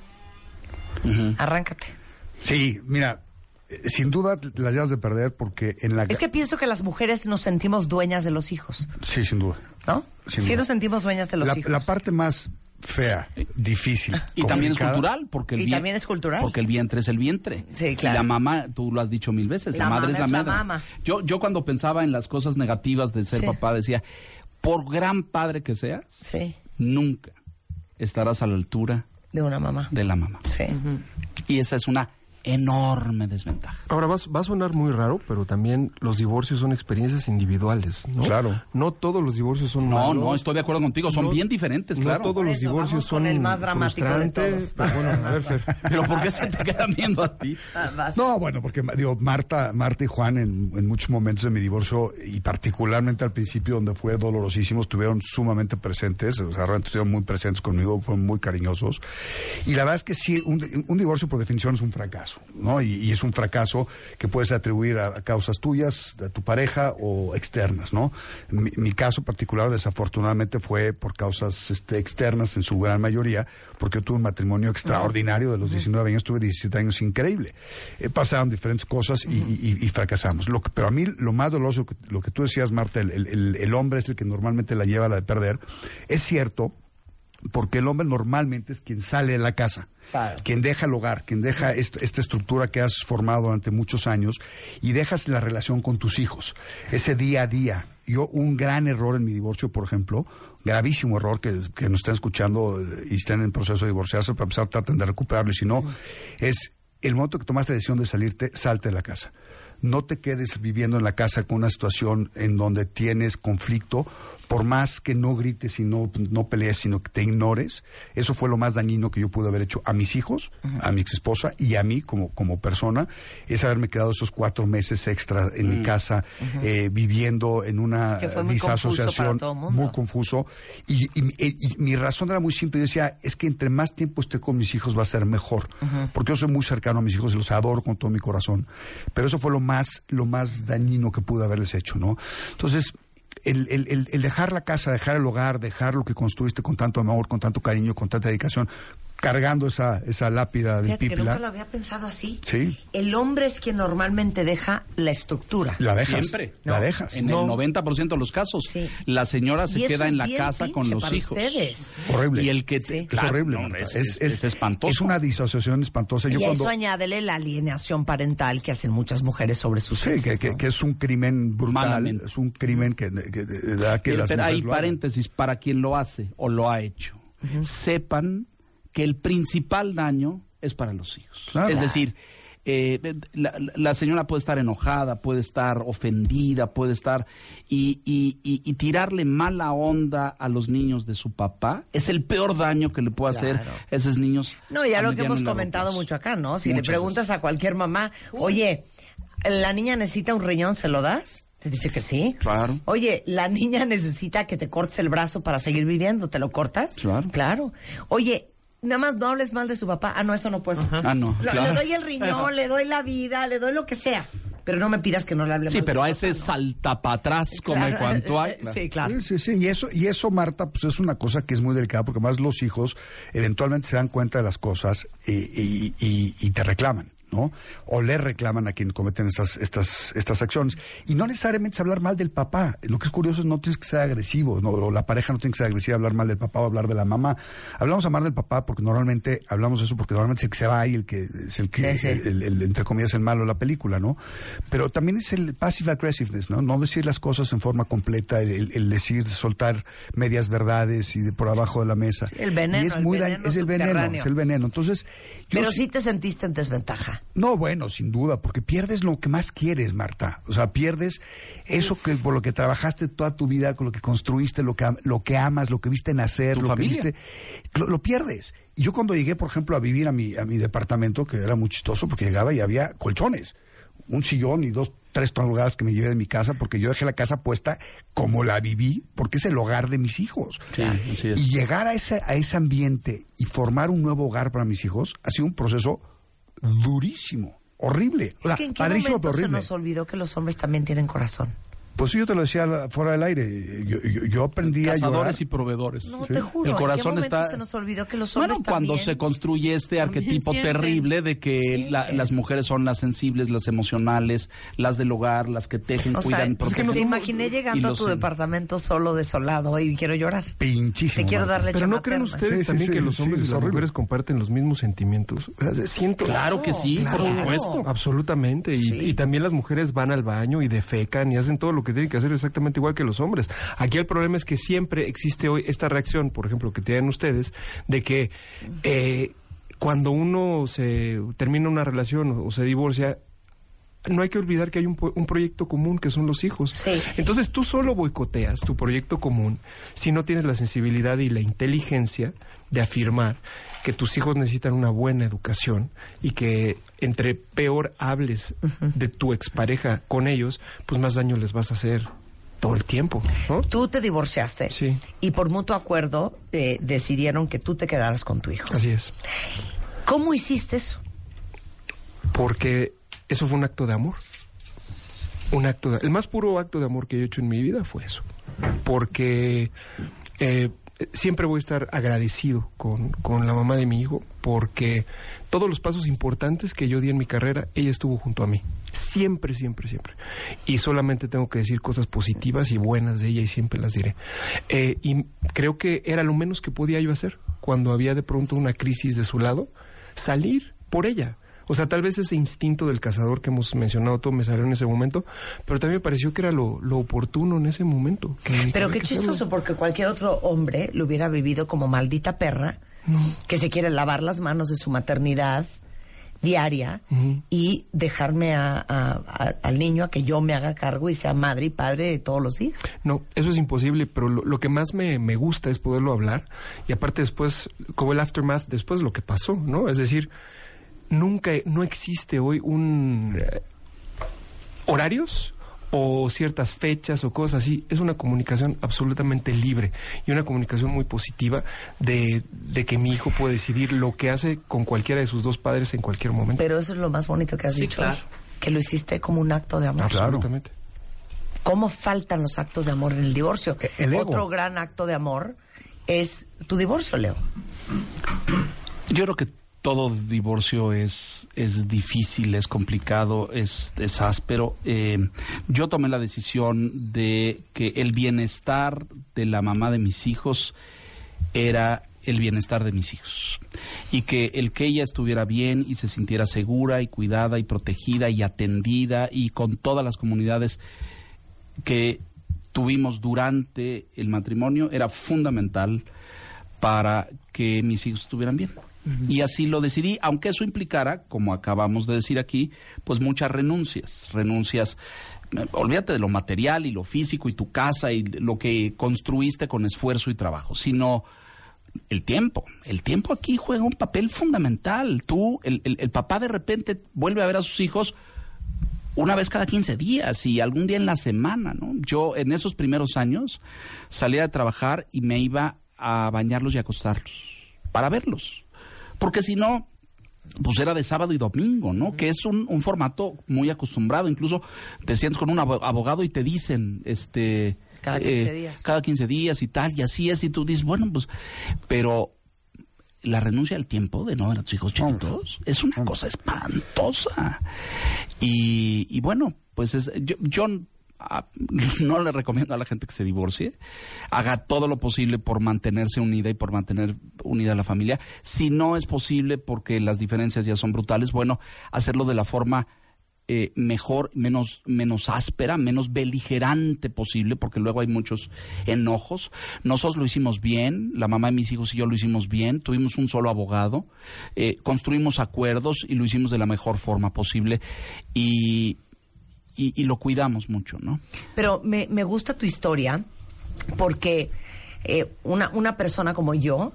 Arráncate. Sí, mira, sin duda las llevas de perder porque en la... Es que pienso que las mujeres nos sentimos dueñas de los hijos, Sí, sin duda. ¿no? Sin sí duda. nos sentimos dueñas de los la, hijos. la parte más fea, difícil. Y también es cultural, porque el Y también es cultural. Porque el vientre es el vientre. Sí, Y claro. la mamá, tú lo has dicho mil veces, la, La madre es la es la madre. mama. Yo, yo cuando pensaba en las cosas negativas de ser Sí. papá, decía, por gran padre que seas, Sí, nunca estarás a la altura de una mamá. de la mamá. Sí. Y esa es una enorme desventaja. Ahora vas, va a sonar muy raro, pero también los divorcios son experiencias individuales, ¿no? Claro. No todos los divorcios son No, malos. no, estoy de acuerdo contigo, son No- bien diferentes, claro. No todos los divorcios son el más dramático de frustrantes. todos. Pero bueno, a ver, Fer. Pero ¿por qué se te quedan viendo a ti? Ah. No, bueno, porque digo, Marta, Marta y Juan en, en muchos momentos de mi divorcio y particularmente al principio donde fue dolorosísimo, estuvieron sumamente presentes, o sea, realmente estuvieron muy presentes conmigo, fueron muy cariñosos. Y la verdad es que sí, un, un divorcio por definición es un fracaso, ¿no? Y, y es un fracaso que puedes atribuir a, a causas tuyas, de tu pareja o externas, ¿no? Mi, mi caso particular desafortunadamente fue por causas este, externas en su gran mayoría, porque yo tuve un matrimonio extraordinario de los 19 años, tuve 17 años increíble. Eh, pasaron diferentes cosas y, y- y fracasamos. Lo que- pero a mí lo más doloroso, lo que tú decías, Marta, el- el hombre es el que normalmente la lleva a la de perder, es cierto, porque el hombre normalmente es quien sale de la casa, Claro. quien deja el hogar, quien deja est- esta estructura que has formado durante muchos años y dejas la relación con tus hijos, ese día a día. Yo, un gran error en mi divorcio, por ejemplo, gravísimo error que, que nos estén escuchando y estén en proceso de divorciarse, para empezar traten de recuperarlo y si no, es el momento que tomaste la decisión de salirte, salte de la casa. No te quedes viviendo en la casa con una situación en donde tienes conflicto, por más que no grites y no, no pelees, sino que te ignores. Eso fue lo más dañino que yo pude haber hecho a mis hijos, a mi ex esposa y a mí como, como persona, es haberme quedado esos cuatro meses extra en mi casa, eh, viviendo en una disasociación muy confuso. Y, y- y- y mi razón era muy simple. Yo decía, es que entre más tiempo esté con mis hijos va a ser mejor. Porque yo soy muy cercano a mis hijos y los adoro con todo mi corazón. Pero eso fue lo más, lo más dañino que pude haberles hecho, ¿no? Entonces, el, el- el- dejar la casa, dejar el hogar, dejar lo que construiste con tanto amor, con tanto cariño, con tanta dedicación, cargando esa, esa lápida de Fíjate que nunca lo había pensado así. Sí. El hombre es quien normalmente deja la estructura. la dejas. Siempre. La No. dejas. En No. el 90% de los casos, Sí. la señora se queda en la casa con los para hijos. ustedes. Horrible. Y el que Sí. Es claro, horrible. no, es, es- es espantoso. Es una disasociación espantosa. Yo y a cuando, eso añádele la alienación parental que hacen muchas mujeres sobre sus Sí, que, es un crimen brutal, Malamente. es un crimen que, que, que da que Pero, las pero hay paréntesis para quien lo hace o lo ha hecho. Sepan que el principal daño es para los hijos. Claro. Es decir, eh, la, la señora puede estar enojada, puede estar ofendida, puede estar y, y- y- y tirarle mala onda a los niños de su papá es el peor daño que le puede hacer Claro. a esos niños. No, ya lo que hemos comentado mucho acá, ¿no? Si le preguntas a cualquier mamá, oye, ¿la niña necesita un riñón? ¿Se lo das? Te dice que sí. Claro. Oye, la niña necesita que te cortes el brazo para seguir viviendo. ¿Te lo cortas? Claro. Claro. Oye, nada más no hables mal de su papá. Ah, no, eso no puedo. Ah, no, Lo- claro. Le doy el riñón, le doy la vida, le doy lo que sea. Pero no me pidas que no le hable Sí, mal de pero su a ese papá, ¿no? salta para atrás como Claro, cuanto hay. Sí, claro. Sí, sí, sí. Y eso, y eso, Marta, pues es una cosa que es muy delicada, porque más los hijos eventualmente se dan cuenta de las cosas y, y- y- y te reclaman. ¿No? O le reclaman a quien cometen estas, estas, estas acciones. Y no necesariamente es hablar mal del papá. Lo que es curioso es no tienes que ser agresivo, ¿no? o la pareja no tiene que ser agresiva, hablar mal del papá o hablar de la mamá. Hablamos a mal del papá porque normalmente, hablamos de eso porque normalmente es el que se va y el que es el que, Sí, sí. el- el- entre comillas, el malo de la película, ¿no? Pero también es el passive aggressiveness, ¿no? No decir las cosas en forma completa, el, el decir, soltar medias verdades y de por abajo de la mesa. el veneno, Y es el muy veneno es el veneno, subterráneo. es el veneno. Entonces, yo Pero sí te sentiste en desventaja. No, bueno, sin duda, porque pierdes lo que más quieres, Marta. O sea, pierdes eso que por lo que trabajaste toda tu vida, con lo que construiste, lo que, lo que amas, lo que viste nacer, lo familia. que viste, lo, lo pierdes. Y yo cuando llegué, por ejemplo, a vivir a mi, a mi departamento, que era muy chistoso, porque llegaba y había colchones, un sillón y dos, tres toneladas que me llevé de mi casa, porque yo dejé la casa puesta como la viví, porque es el hogar de mis hijos. Sí, así es. Y llegar a ese, a ese ambiente y formar un nuevo hogar para mis hijos ha sido un proceso durísimo, horrible. O sea, es que en qué padrísimo, momento pero se horrible. nos olvidó que los hombres también tienen corazón. Pues sí, yo te lo decía fuera del aire. Yo, yo, yo aprendí a llorar. Cazadores y proveedores. No, te juro. El corazón ¿en qué está. se nos olvidó que los Bueno, hombres cuando también... se construye este arquetipo sienten. terrible de que Sí. la- las mujeres son las sensibles, las emocionales, las del hogar, las que tejen, O sea, cuidan, pues que protegen. te imaginé llegando a tu departamento solo, desolado, y quiero llorar. Pinchísimo. Te quiero dar leche Pero ¿no creen ustedes Sí, sí, también sí, que los sí, hombres es y las horrible. mujeres comparten los mismos sentimientos? Siento... Claro que sí, por supuesto. Absolutamente. Y, Sí. y también las mujeres van al baño y defecan y hacen todo lo que tienen que hacer exactamente igual que los hombres. Aquí el problema es que siempre existe hoy esta reacción, por ejemplo, que tienen ustedes, de que eh, cuando uno se termina una relación o, se divorcia, no hay que olvidar que hay un, un proyecto común que son los hijos. Sí. Entonces tú solo boicoteas tu proyecto común si no tienes la sensibilidad y la inteligencia de afirmar que tus hijos necesitan una buena educación y que entre peor hables de tu expareja con ellos, pues más daño les vas a hacer todo el tiempo, ¿no? Tú te divorciaste Sí. y por mutuo acuerdo eh, decidieron que tú te quedaras con tu hijo. Así es. ¿Cómo hiciste eso? Porque eso fue un acto de amor. Un acto de- el más puro acto de amor que yo he hecho en mi vida fue eso. Porque eh, siempre voy a estar agradecido con, con la mamá de mi hijo, porque todos los pasos importantes que yo di en mi carrera, ella estuvo junto a mí. Siempre, siempre, siempre. Y solamente tengo que decir cosas positivas y buenas de ella y siempre las diré. Eh, y creo que era lo menos que podía yo hacer cuando había de pronto una crisis de su lado, salir por ella. O sea, tal vez ese instinto del cazador que hemos mencionado todo me salió en ese momento, pero también me pareció que era lo, lo oportuno en ese momento. que- Pero qué hacerlo. chistoso, porque cualquier otro hombre lo hubiera vivido como maldita perra, que se quiere lavar las manos de su maternidad diaria y dejarme a- a- a- al niño a que yo me haga cargo y sea madre y padre de todos los días. No, eso es imposible, pero lo, lo que más me, me gusta es poderlo hablar y aparte después, como el aftermath, después lo que pasó, ¿no? Es decir, nunca, no existe hoy un eh, horarios o ciertas fechas o cosas así. Es una comunicación absolutamente libre y una comunicación muy positiva de, de que mi hijo puede decidir lo que hace con cualquiera de sus dos padres en cualquier momento. Pero eso es lo más bonito que has Sí, dicho. claro. Que lo hiciste como un acto de amor. Absolutamente. ¿Cómo faltan los actos de amor en el divorcio? E- el ego. Otro gran acto de amor es tu divorcio, Leo. Yo creo que todo divorcio es, es difícil, es complicado, es, es áspero. Eh, yo tomé la decisión de que el bienestar de la mamá de mis hijos era el bienestar de mis hijos. Y que el que ella estuviera bien y se sintiera segura y cuidada y protegida y atendida y con todas las comunidades que tuvimos durante el matrimonio era fundamental para que mis hijos estuvieran bien. Y así lo decidí, aunque eso implicara, como acabamos de decir aquí, pues muchas renuncias, renuncias, eh, olvídate de lo material y lo físico y tu casa y lo que construiste con esfuerzo y trabajo, sino el tiempo. El tiempo aquí juega un papel fundamental. Tú, el, el- el papá de repente vuelve a ver a sus hijos una vez cada 15 días y algún día en la semana, ¿no? Yo en esos primeros años salía de trabajar y me iba a bañarlos y acostarlos para verlos. Porque si no, pues era de sábado y domingo, ¿no? Que es un, un formato muy acostumbrado. Incluso te sientes con un abo- abogado y te dicen, este... eh, Cada 15 días. Cada 15 días y tal, y así es. Y tú dices, bueno, pues... Pero la renuncia al tiempo de no ver a tus hijos chiquitos es una cosa espantosa. Y, y bueno, pues es, yo, yo no le recomiendo a la gente que se divorcie. Haga todo lo posible por mantenerse unida y por mantener unida la familia. Si no es posible porque las diferencias ya son brutales, bueno, hacerlo de la forma eh, mejor, menos, menos áspera, menos beligerante posible, porque luego hay muchos enojos. Nosotros lo hicimos bien, la mamá de mis hijos y yo lo hicimos bien, tuvimos un solo abogado, eh, construimos acuerdos y lo hicimos de la mejor forma posible y, y, y lo cuidamos mucho, ¿no? Pero me, me gusta tu historia porque eh, una, una persona como yo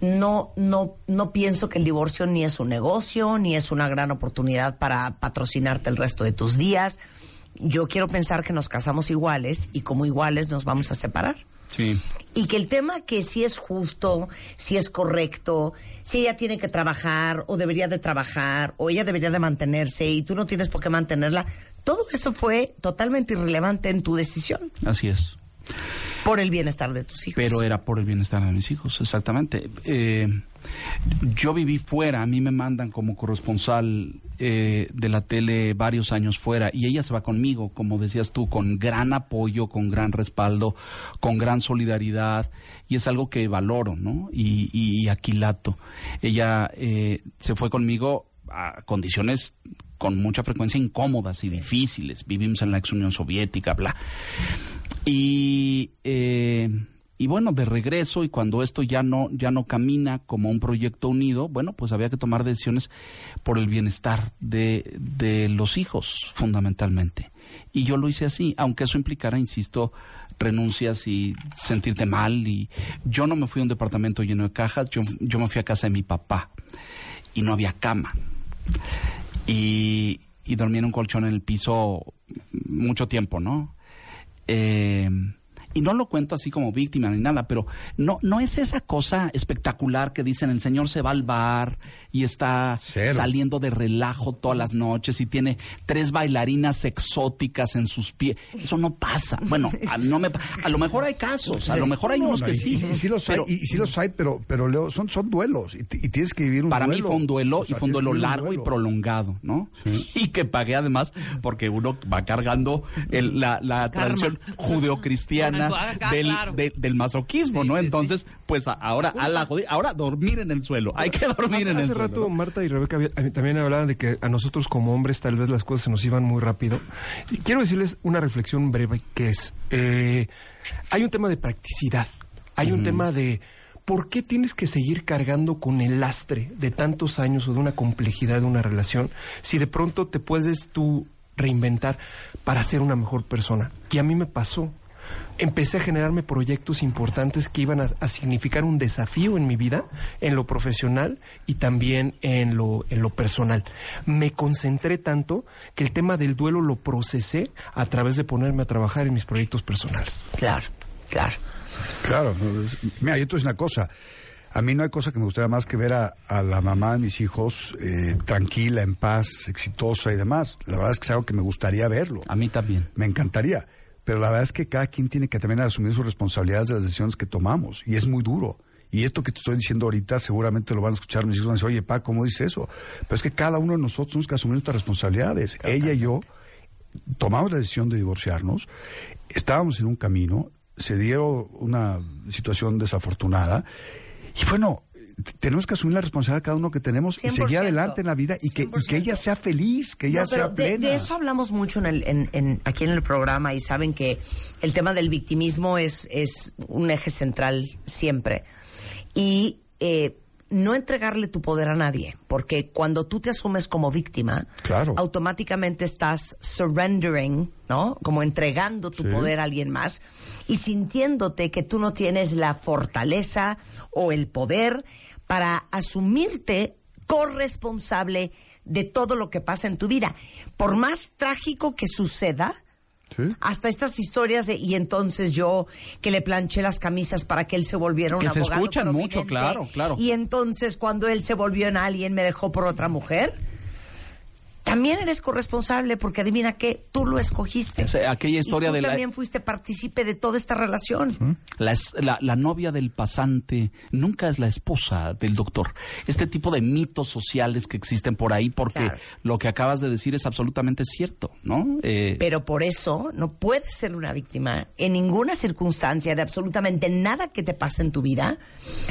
no, no, no pienso que el divorcio ni es un negocio, ni es una gran oportunidad para patrocinarte el resto de tus días. Yo quiero pensar que nos casamos iguales y como iguales nos vamos a separar. Sí. Y que el tema que si es justo, si es correcto, si ella tiene que trabajar o debería de trabajar o ella debería de mantenerse y tú no tienes por qué mantenerla, todo eso fue totalmente irrelevante en tu decisión Así es. por el bienestar de tus hijos. Pero era por el bienestar de mis hijos, exactamente. Eh, yo viví fuera, a mí me mandan como corresponsal eh, de la tele varios años fuera y ella se va conmigo, como decías tú, con gran apoyo, con gran respaldo, con gran solidaridad y es algo que valoro, ¿no? Y, y, y aquilato. Ella eh, se fue conmigo a condiciones con mucha frecuencia incómodas y difíciles. Vivimos en la ex Unión Soviética, bla. Y, eh, Y bueno, de regreso y cuando esto ya no ya no camina como un proyecto unido, bueno, pues había que tomar decisiones por el bienestar de, de los hijos fundamentalmente. Y yo lo hice así, aunque eso implicara, insisto, renuncias y sentirte mal. Y yo no me fui a un departamento lleno de cajas, yo, yo me fui a casa de mi papá y no había cama. Y, y dormí en un colchón en el piso mucho tiempo, ¿no? Eh, y no lo cuento así como víctima ni nada, pero no, no es esa cosa espectacular que dicen el señor se va al bar y está Cero. saliendo de relajo todas las noches y tiene tres bailarinas exóticas en sus pies. Eso no pasa. Bueno, a, no me, a lo mejor hay casos, a lo mejor hay No, unos no, que y- sí. Y, y sí los hay, pero- y, y sí los hay, pero, pero Leo, son, son duelos. Y, tienes que vivir un para duelo. mí fue un duelo O sea, y fue un duelo un largo y prolongado, ¿no? Y que pagué además porque uno va cargando el- la, la tradición judeocristiana Ah, del, claro. de- del masoquismo, Sí, ¿no? sí, Entonces, pues ahora a la ahora dormir en el suelo. Hay que dormir Hace, en el hace suelo. rato ¿no? Marta y Rebeca mí también hablaban de que a nosotros como hombres tal vez las cosas se nos iban muy rápido. Y quiero decirles una reflexión breve que es, eh, hay un tema de practicidad, hay un tema de por qué tienes que seguir cargando con el lastre de tantos años o de una complejidad de una relación si de pronto te puedes tú reinventar para ser una mejor persona. Y a mí me pasó empecé a generarme proyectos importantes que iban a, a significar un desafío en mi vida, en lo profesional y también en lo, en lo personal. Me concentré tanto que el tema del duelo lo procesé a través de ponerme a trabajar en mis proyectos personales. Claro, claro. Claro. es- Mira, yo te voy a decir una cosa. A mí no hay cosa que me gustaría más que ver a, a la mamá de mis hijos eh, tranquila, en paz, exitosa y demás. La verdad es que es algo que me gustaría verlo. A mí también. Me encantaría. Pero la verdad es que cada quien tiene que también asumir sus responsabilidades de las decisiones que tomamos. Y es muy duro. Y esto que te estoy diciendo ahorita seguramente lo van a escuchar mis hijos. Van a decir, oye, pa, ¿cómo dices eso? Pero es que cada uno de nosotros tenemos que asumir nuestras responsabilidades. Ella y yo tomamos la decisión de divorciarnos. Estábamos en un camino. Se dio una situación desafortunada. Y bueno, tenemos que asumir la responsabilidad de cada uno que tenemos y 100%, seguir adelante en la vida y que, y que ella sea feliz, que ella No, sea de, plena. de eso hablamos mucho en el, en, en- aquí en el programa y saben que el tema del victimismo es, es un eje central siempre. Y eh, no entregarle tu poder a nadie, porque cuando tú te asumes como víctima, Claro. automáticamente estás surrendering, ¿no? Como entregando tu Sí. poder a alguien más y sintiéndote que tú no tienes la fortaleza o el poder para asumirte corresponsable de todo lo que pasa en tu vida. Por más trágico que suceda, Sí. hasta estas historias de, y entonces yo que le planché las camisas para que él se volviera un Que se abogado escuchan mucho, claro, claro. Y entonces cuando él se volvió en alguien me dejó por otra mujer. También eres corresponsable porque adivina qué, tú lo escogiste. Es, aquella historia y tú de la- también fuiste partícipe de toda esta relación. La, la- la novia del pasante nunca es la esposa del doctor. Este tipo de mitos sociales que existen por ahí, porque Claro. lo que acabas de decir es absolutamente cierto, ¿no? Eh, Pero por eso no puedes ser una víctima en ninguna circunstancia de absolutamente nada que te pase en tu vida,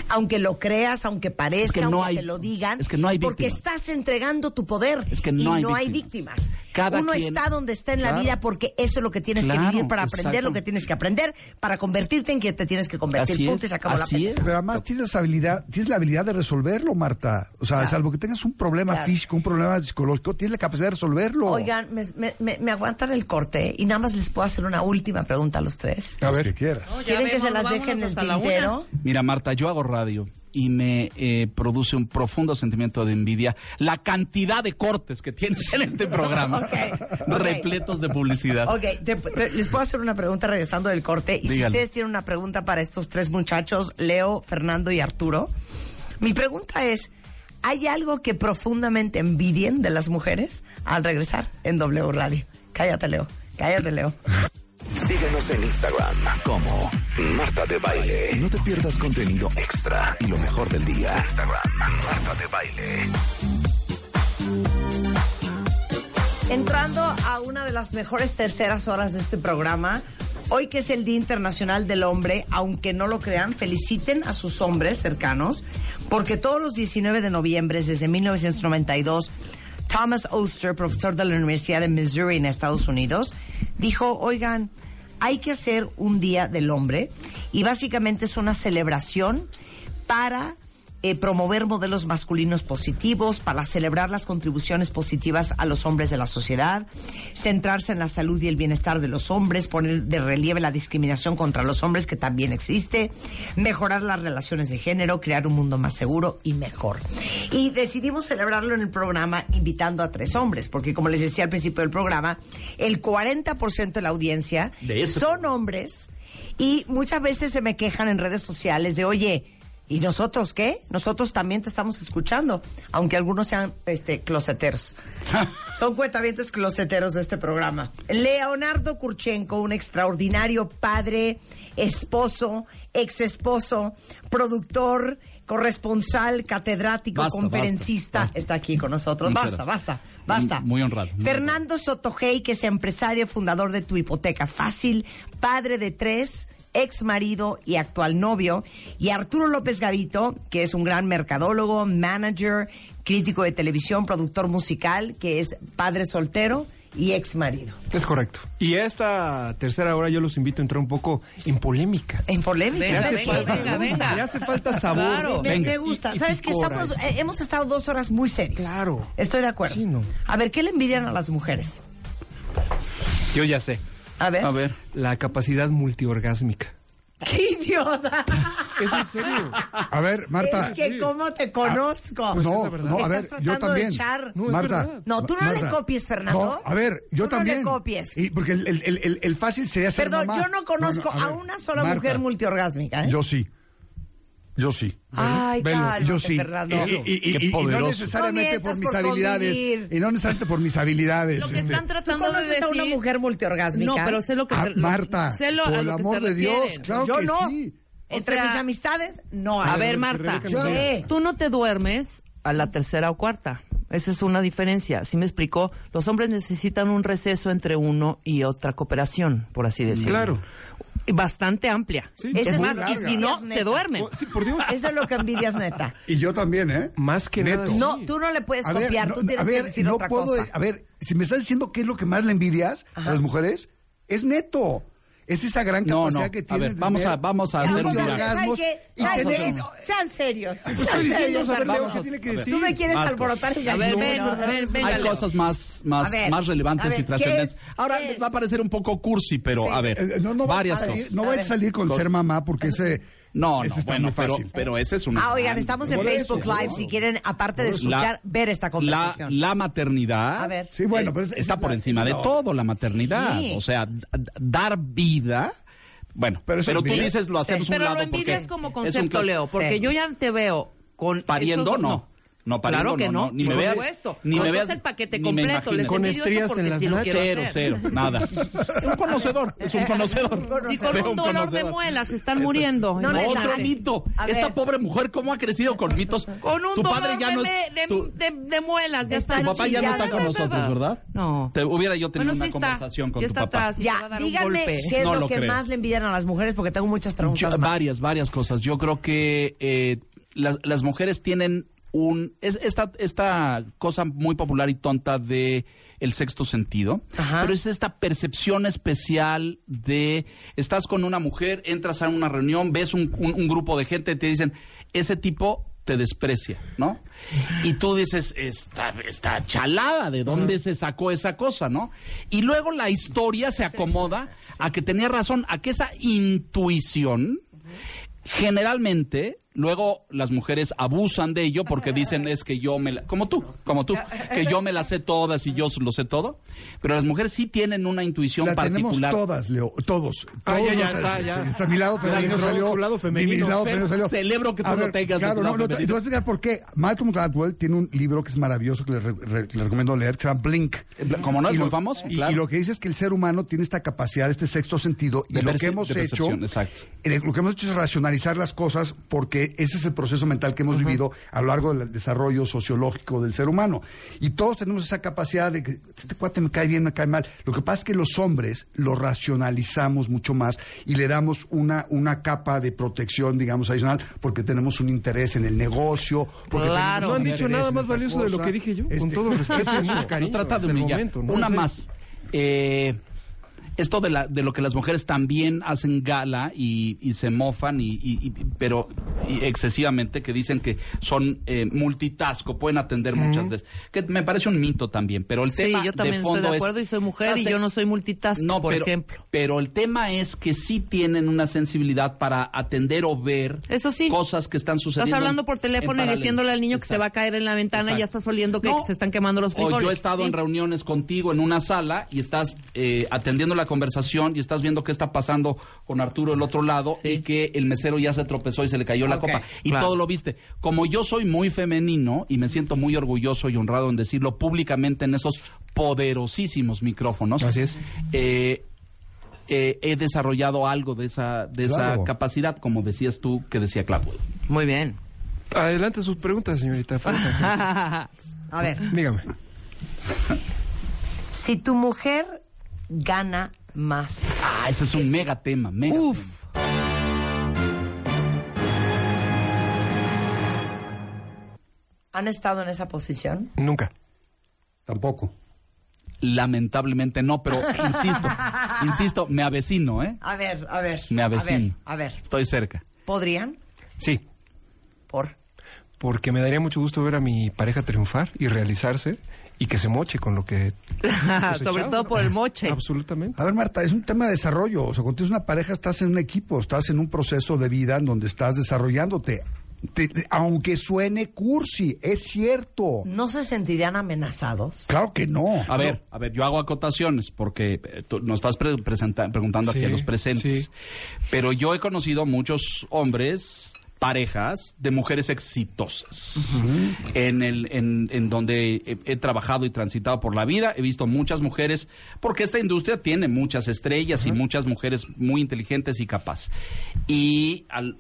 aunque lo creas, aunque parezca, Es que no aunque hay- te lo digan, es que no hay porque estás entregando tu poder Es que no hay no hay víctimas. Cada Uno quien- está donde está en la Claro. vida porque eso es lo que tienes Claro, que vivir para aprender exacto. lo que tienes que aprender, para convertirte en quien te tienes que convertir. Así Punto y se acabó la es. Pero además tienes la habilidad, tienes la habilidad de resolverlo, Marta. O sea, Claro. salvo que tengas un problema Claro. físico, un problema psicológico, tienes la capacidad de resolverlo. Oigan, me, me- me- me aguantan el corte y nada más les puedo hacer una última pregunta a los tres. a ver, que quieras. No, ¿Quieren que se las vámonos deje en el tintero? Mira, Marta, yo hago radio y me eh, produce un profundo sentimiento de envidia la cantidad de cortes que tienes en este programa, repletos de publicidad. Ok, te- te- les puedo hacer una pregunta regresando del corte. Y si ustedes tienen una pregunta para estos tres muchachos, Leo, Fernando y Arturo, mi pregunta es, ¿hay algo que profundamente envidien de las mujeres al regresar en W Radio? Cállate, Leo. Cállate, Leo. Síguenos en Instagram como Marta de Baile. No te pierdas contenido extra y lo mejor del día. Instagram, Marta de Baile. Entrando a una de las mejores terceras horas de este programa, hoy que es el Día Internacional del Hombre, aunque no lo crean, feliciten a sus hombres cercanos, porque todos los 19 de noviembre, desde 1992, Thomas Oster, profesor de la Universidad de Missouri en Estados Unidos, dijo, oigan, hay que hacer un Día del Hombre y básicamente es una celebración para eh, promover modelos masculinos positivos, para celebrar las contribuciones positivas a los hombres de la sociedad, centrarse en la salud y el bienestar de los hombres, poner de relieve la discriminación contra los hombres que también existe, mejorar las relaciones de género, crear un mundo más seguro y mejor. Y decidimos celebrarlo en el programa invitando a tres hombres, porque como les decía al principio del programa, el 40% de la audiencia De son hombres y muchas veces se me quejan en redes sociales de, oye, ¿y nosotros qué? Nosotros también te estamos escuchando, aunque algunos sean este, closeteros. Son cuentavientes closeteros de este programa. Leonardo Kurchenko, un extraordinario padre, esposo, ex esposo, productor, corresponsal, catedrático, Basta, conferencista, basta, basta. está aquí con nosotros. Basta, basta, basta. Muy- honrado, muy Fernando Sotogey, que es empresario, fundador de Tu Hipoteca Fácil, padre de tres, ex marido y actual novio. Y Arturo López Gavito, que es un gran mercadólogo, manager, crítico de televisión, productor musical, que es padre soltero y ex marido. Es correcto. Y esta tercera hora yo los invito a entrar un poco en polémica. En polémica. Venga, ¿sabes venga, venga. Le hace falta sabor. Claro. Me, Venga. me gusta. Y- y ¿Sabes que estamos, eh, hemos estado dos horas muy serios? Claro. Estoy de acuerdo. Sí, no. A ver, ¿qué le envidian a las mujeres? Yo ya sé. A ver. A ver. La capacidad multiorgásmica. ¡Qué idiota! ¿Es en serio? A ver, Marta. Es que cómo te conozco. Pues es no, verdad. no, a Estás ver, yo tratando de también. echar- No, es Marta. verdad. No, tú no Marta. le copies, Fernando. No, a ver, yo Tú no también. le copies. Y porque el, el- el- el- fácil sería ser Perdón, mamá. yo no conozco No, no, a, ver, una sola Marta, mujer multiorgásmica. ¿eh? Yo sí. Yo sí. Ay, Velo, cálmate, yo sí. Fernando. Y, y- y- Qué y- y no poderoso. necesariamente No por mis por habilidades. convivir. Y no necesariamente por mis habilidades. Lo que este. están ¿Tú tratando de conoces a una decir... mujer multiorgásmica? No, pero sé lo que... Ah, lo- Marta, sé lo, por a el amor se de Dios, claro Yo que no. sí. Entre O sea- mis amistades, no hay. A ver, Marta, tú no te duermes a la tercera o cuarta. Esa es una diferencia. ¿Sí me explicó? Los hombres necesitan un receso entre uno y otra cooperación, por así decirlo. Claro. Bastante amplia. Sí, es más, y si no, se duermen. Sí, por Dios. Eso es lo que envidias, neta. Y yo también, ¿eh? Más que Neto. nada. No, sí. tú no le puedes A ver, copiar, no, tú tienes a ver, que decir no otra puedo, cosa. A ver, si me estás diciendo qué es lo que más le envidias a las mujeres, es neto. Es esa gran No, capacidad no. que A tienen. ver, vamos a- vamos a hacer un vamos, viaje. ¿saben orgasmos. Sean serios. Sean Estoy diciendo, serios, tiene. Tú me quieres alborotar y A ver, ven, no, Hay cosas más, más, A ver, más relevantes a ver, y trascendentes. Ahora va a parecer un poco cursi, pero Sí. a ver, Eh, no, no vas varias a salir, cosas. No A vas a salir con ser mamá porque ese. No, ese no, está bueno, muy pero, fácil. pero ese es una. Ah, oigan, estamos en eso, Facebook ¿no? Live si quieren, aparte de La- escuchar, ver esta la, conversación. la maternidad A ver. Sí, bueno, pero es- está es por la- encima de la- todo, la maternidad. Sí. O sea, dar vida. Bueno, Pero pero, tú dices lo hacemos Sí. a un Pero lado lo envidias porque como es un concepto, Leo, porque Sí. yo ya te veo con... Pariendo, estos- no. No, pariendo, claro que no, no, no, ni me veas- supuesto. ni No, me entonces veas- el paquete ni me completo, les. Con estrías porque en las sí Cero, hacer. cero, nada. un conocedor, es un conocedor. Si con un dolor de muelas están muriendo. No, no, imagínate. Otro mito. Esta pobre mujer, ¿cómo ha crecido con mitos? Con un tu dolor padre ya de, no de, es, de- tu, de- de muelas, ya Está tu papá ya no está con nosotros, ¿verdad? No. Te hubiera yo tenido una conversación con tu papá. Ya, díganme qué es lo, que más le envidian a las mujeres, porque tengo muchas preguntas varias, varias cosas. Yo creo que eh, las, las mujeres tienen un es esta esta cosa muy popular y tonta de el sexto sentido, Ajá. pero es esta percepción especial de estás con una mujer, entras a una reunión, ves un, un- un grupo de gente, te dicen ese tipo te desprecia, ¿no? Y tú dices, está, está chalada, ¿de dónde se sacó esa cosa, no? Y luego la historia se acomoda a que tenía razón, a que esa intuición generalmente luego las mujeres abusan de ello porque dicen es que yo me la, como tú como tú que yo me la sé todas y yo lo sé todo pero las mujeres sí tienen una intuición La tenemos particular todas, Leo, todos. Ah, todos ya, ya los- está, ya. está mi lado femenino salió. tu lado femenino. Mi lado femenino salió. celebro que tú A lo ver, tengas Claro, no, no, te, voy a explicar por qué. Malcolm Gladwell tiene un libro que es maravilloso que le, re- re- le recomiendo leer, que se llama Blink. como no es muy lo- famoso Y, claro. y lo que dice es que el ser humano tiene esta capacidad, este sexto sentido, y De lo que hemos hecho, exacto. eh, lo que hemos hecho es racionalizar las cosas porque ese es el proceso mental que hemos vivido a lo largo del desarrollo sociológico del ser humano. Y todos tenemos esa capacidad de que este cuate me cae bien, me cae mal. Lo que pasa es que los hombres lo racionalizamos mucho más y le damos una, una capa de protección, digamos, adicional, porque tenemos un interés en el negocio. Porque Claro. tenemos No han un dicho interés nada en más valioso de lo que dije yo, con Este, todo respeto. Nos trata de humillar. momento, ¿no? Una más. Eh, esto de, la, de lo que las mujeres también hacen gala y, y se mofan, y, y- y- pero y excesivamente, que dicen que son eh, multitasco, pueden atender muchas veces. Que me parece un mito también, pero el Sí, tema yo también de estoy fondo de es- acuerdo y soy mujer y yo no soy multitask, no, por pero, ejemplo. Pero el tema es que sí tienen una sensibilidad para atender o ver Eso sí. cosas que están sucediendo. Estás hablando por teléfono y diciéndole al niño que se va a caer en la ventana y ya estás oliendo que No. se están quemando los O frijoles. yo he estado Sí. en reuniones contigo en una sala y estás eh, atendiendo la conversación y estás viendo qué está pasando con Arturo del otro lado y que el mesero ya se tropezó y se le cayó la copa. Y claro. todo lo viste. Como yo soy muy femenino y me siento muy orgulloso y honrado en decirlo públicamente en esos poderosísimos micrófonos. Así es. eh, eh, he desarrollado algo de esa, de esa capacidad, como decías tú, que decía Clapwood. Muy bien. Adelante sus preguntas, señorita. A ver, Dígame. Si tu mujer gana más, Ah, ese es un mega tema, mega tema. Uf. ¿han estado en esa posición? Nunca. Tampoco. Lamentablemente no, pero insisto, insisto, me avecino, ¿eh? A ver, a ver. Me avecino. A ver, a ver. Estoy cerca. ¿Podrían? Sí. Por. Porque me daría mucho gusto ver a mi pareja triunfar y realizarse y que se moche con lo que. Sobre todo por el moche. Absolutamente. A ver, Marta, es un tema de desarrollo. O sea, cuando tienes una pareja, estás en un equipo, estás en un proceso de vida en donde estás desarrollándote. Te- te- aunque suene cursi, es cierto. ¿No se sentirían amenazados? Claro que no. A ver, a ver, yo hago acotaciones porque eh, tú nos estás pre- presenta- preguntando aquí a los presentes. sí. Pero yo he conocido muchos hombres, parejas de mujeres exitosas. en, el, en, en donde he, he trabajado y transitado por la vida, he visto muchas mujeres, porque esta industria tiene muchas estrellas y muchas mujeres muy inteligentes y capaces. Y al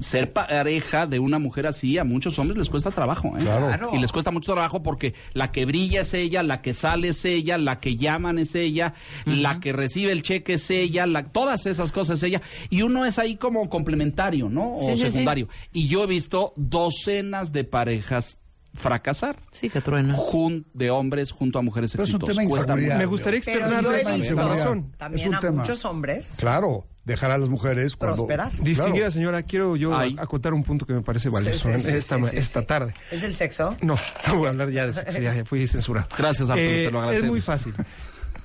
ser pareja de una mujer así, a muchos hombres les cuesta trabajo. ¿eh? Claro. Y les cuesta mucho trabajo porque la que brilla es ella, la que sale es ella, la que llaman es ella, la que recibe el cheque es ella, la, todas esas cosas es ella. Y uno es ahí como complementario, ¿no? O Sí, sí, sí. Y yo he visto docenas de parejas fracasar Sí, que truena. jun- de hombres junto a mujeres Pero es un tema. Me gustaría externar yo he la- razón. también Es un a tema. muchos hombres Claro, dejar a las mujeres cuando. prosperar. Distinguida Claro. señora, quiero yo Ay. acotar un punto que me parece valioso Sí, sí, sí, en esta, sí, ma- sí, esta sí. tarde. ¿Es del sexo? No, no voy a hablar ya de sexo, ya fui censurado. Gracias, Arturo, te lo Es agradecemos. muy fácil.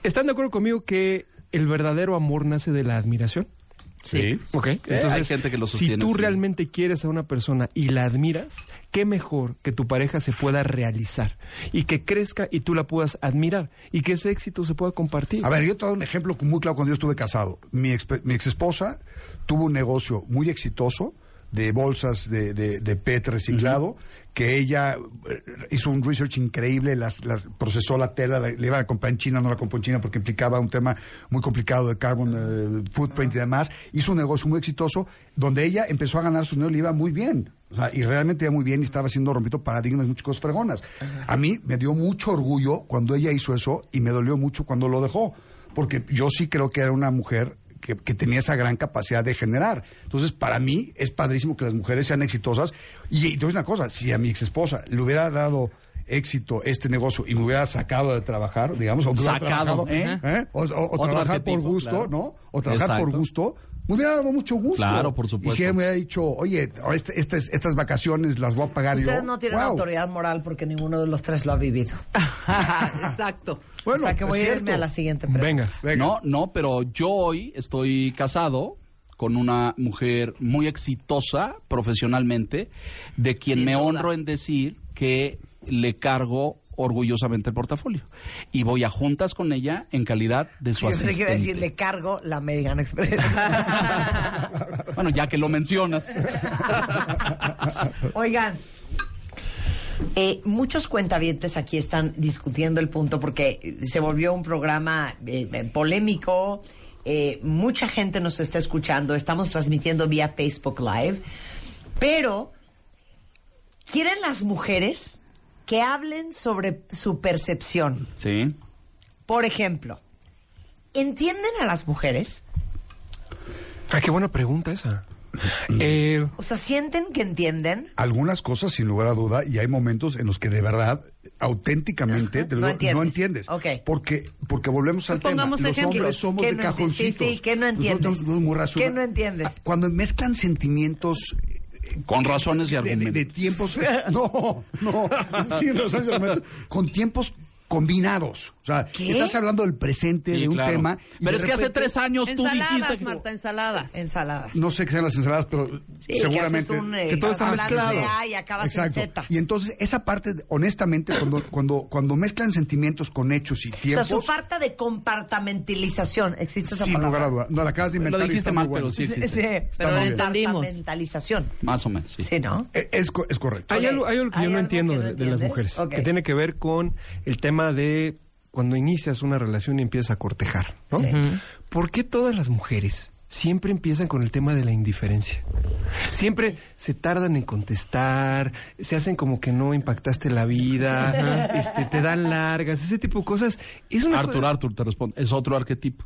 ¿Están de acuerdo conmigo que el verdadero amor nace de la admiración? Sí. Ok, hay entonces gente que lo si sostiene tú así. realmente quieres a una persona y la admiras, qué mejor que tu pareja se pueda realizar y que crezca y tú la puedas admirar y que ese éxito se pueda compartir. A ver, yo te doy un ejemplo muy claro cuando yo estuve casado. Mi ex, mi ex esposa tuvo un negocio muy exitoso de bolsas de, de, de PET reciclado, que ella eh, hizo un research increíble, las, las procesó la tela, la, le iban a comprar en China, no la compró en China porque implicaba un tema muy complicado de carbon eh, footprint y demás. Hizo un negocio muy exitoso donde ella empezó a ganar su dinero y le iba muy bien. O sea, y realmente iba muy bien y estaba haciendo rompiendo paradigmas, muchas cosas fregonas. A mí me dio mucho orgullo cuando ella hizo eso y me dolió mucho cuando lo dejó. Porque yo sí creo que era una mujer que, que tenía esa gran capacidad de generar. Entonces, para mí es padrísimo que las mujeres sean exitosas. Y, y te voy a decir una cosa, si a mi ex esposa le hubiera dado éxito este negocio y me hubiera sacado de trabajar, digamos, o Sacado, trabajado, ¿eh? ¿eh? O, o- o Otro trabajar por gusto, claro. ¿no? O trabajar por gusto, me hubiera dado mucho gusto. Claro, por supuesto. Y si ella me hubiera dicho, oye, ahora este- estas, estas vacaciones las voy a pagar Ustedes yo. no tienen wow. autoridad moral porque ninguno de los tres lo ha vivido. Exacto. Bueno, o sea que voy a irme a la siguiente pregunta. Venga, venga. No, no, pero yo hoy estoy casado con una mujer muy exitosa profesionalmente, de quien Sin me duda. honro en decir que le cargo orgullosamente el portafolio. Y voy a juntas con ella en calidad de su Yo pensé que iba a decir, asistente. le cargo la American Express. Bueno, ya que lo mencionas. Oigan, eh, muchos cuentavientes aquí están discutiendo el punto porque se volvió un programa eh, eh, polémico. eh, mucha gente nos está escuchando. Estamos transmitiendo vía Facebook Live. Pero, ¿quieren las mujeres que hablen sobre su percepción? Sí. Por ejemplo, ¿entienden a las mujeres? Ay, qué buena pregunta esa. Eh, O sea, ¿sienten que entienden? algunas cosas sin lugar a duda y hay momentos en los que de verdad auténticamente, te lo No digo, entiendes. no entiendes. Ok. Porque, porque volvemos al Pues tema. pongamos Los ejemplos. hombres somos ¿Qué de no cajoncitos. Sí, sí, ¿qué no entiendes? Nosotros somos muy racionales. ¿Qué no entiendes? Cuando mezclan sentimientos Con razones y de, de- argumentos. de tiempos. No, no, sin razones y argumentos. Con tiempos combinados. O sea, ¿Qué? estás hablando del presente Sí, de un claro. tema. Pero es que hace tres años tú Ensaladas, dijiste que... Marta, ensaladas. Ensaladas. No sé qué sean las ensaladas, pero Sí, seguramente. Que, haces un, eh, que todo está hablando mezclado. de A y acabas en Z. Y entonces, esa parte, honestamente, cuando, cuando, cuando mezclan sentimientos con hechos y O sea, tiempos. su falta de compartamentalización. ¿Existe esa sin palabra? lugar a duda. No, la acabas de Lo inventar. y dijiste está mal, pero sí Sí, sí. Pero lo entendimos. Compartamentalización. Más o menos, sí. Sí, ¿no? Eh, Es, co- es correcto. Hay algo, hay algo que ¿Hay yo no entiendo de, las mujeres, que tiene que ver con el tema de cuando inicias una relación y empiezas a cortejar, ¿no? Sí. ¿Por qué todas las mujeres siempre empiezan con el tema de la indiferencia? Siempre se tardan en contestar, se hacen como que no impactaste la vida, este, te dan largas, ese tipo de cosas. Es una Arthur, cosa- Arthur, te responde. Es otro arquetipo.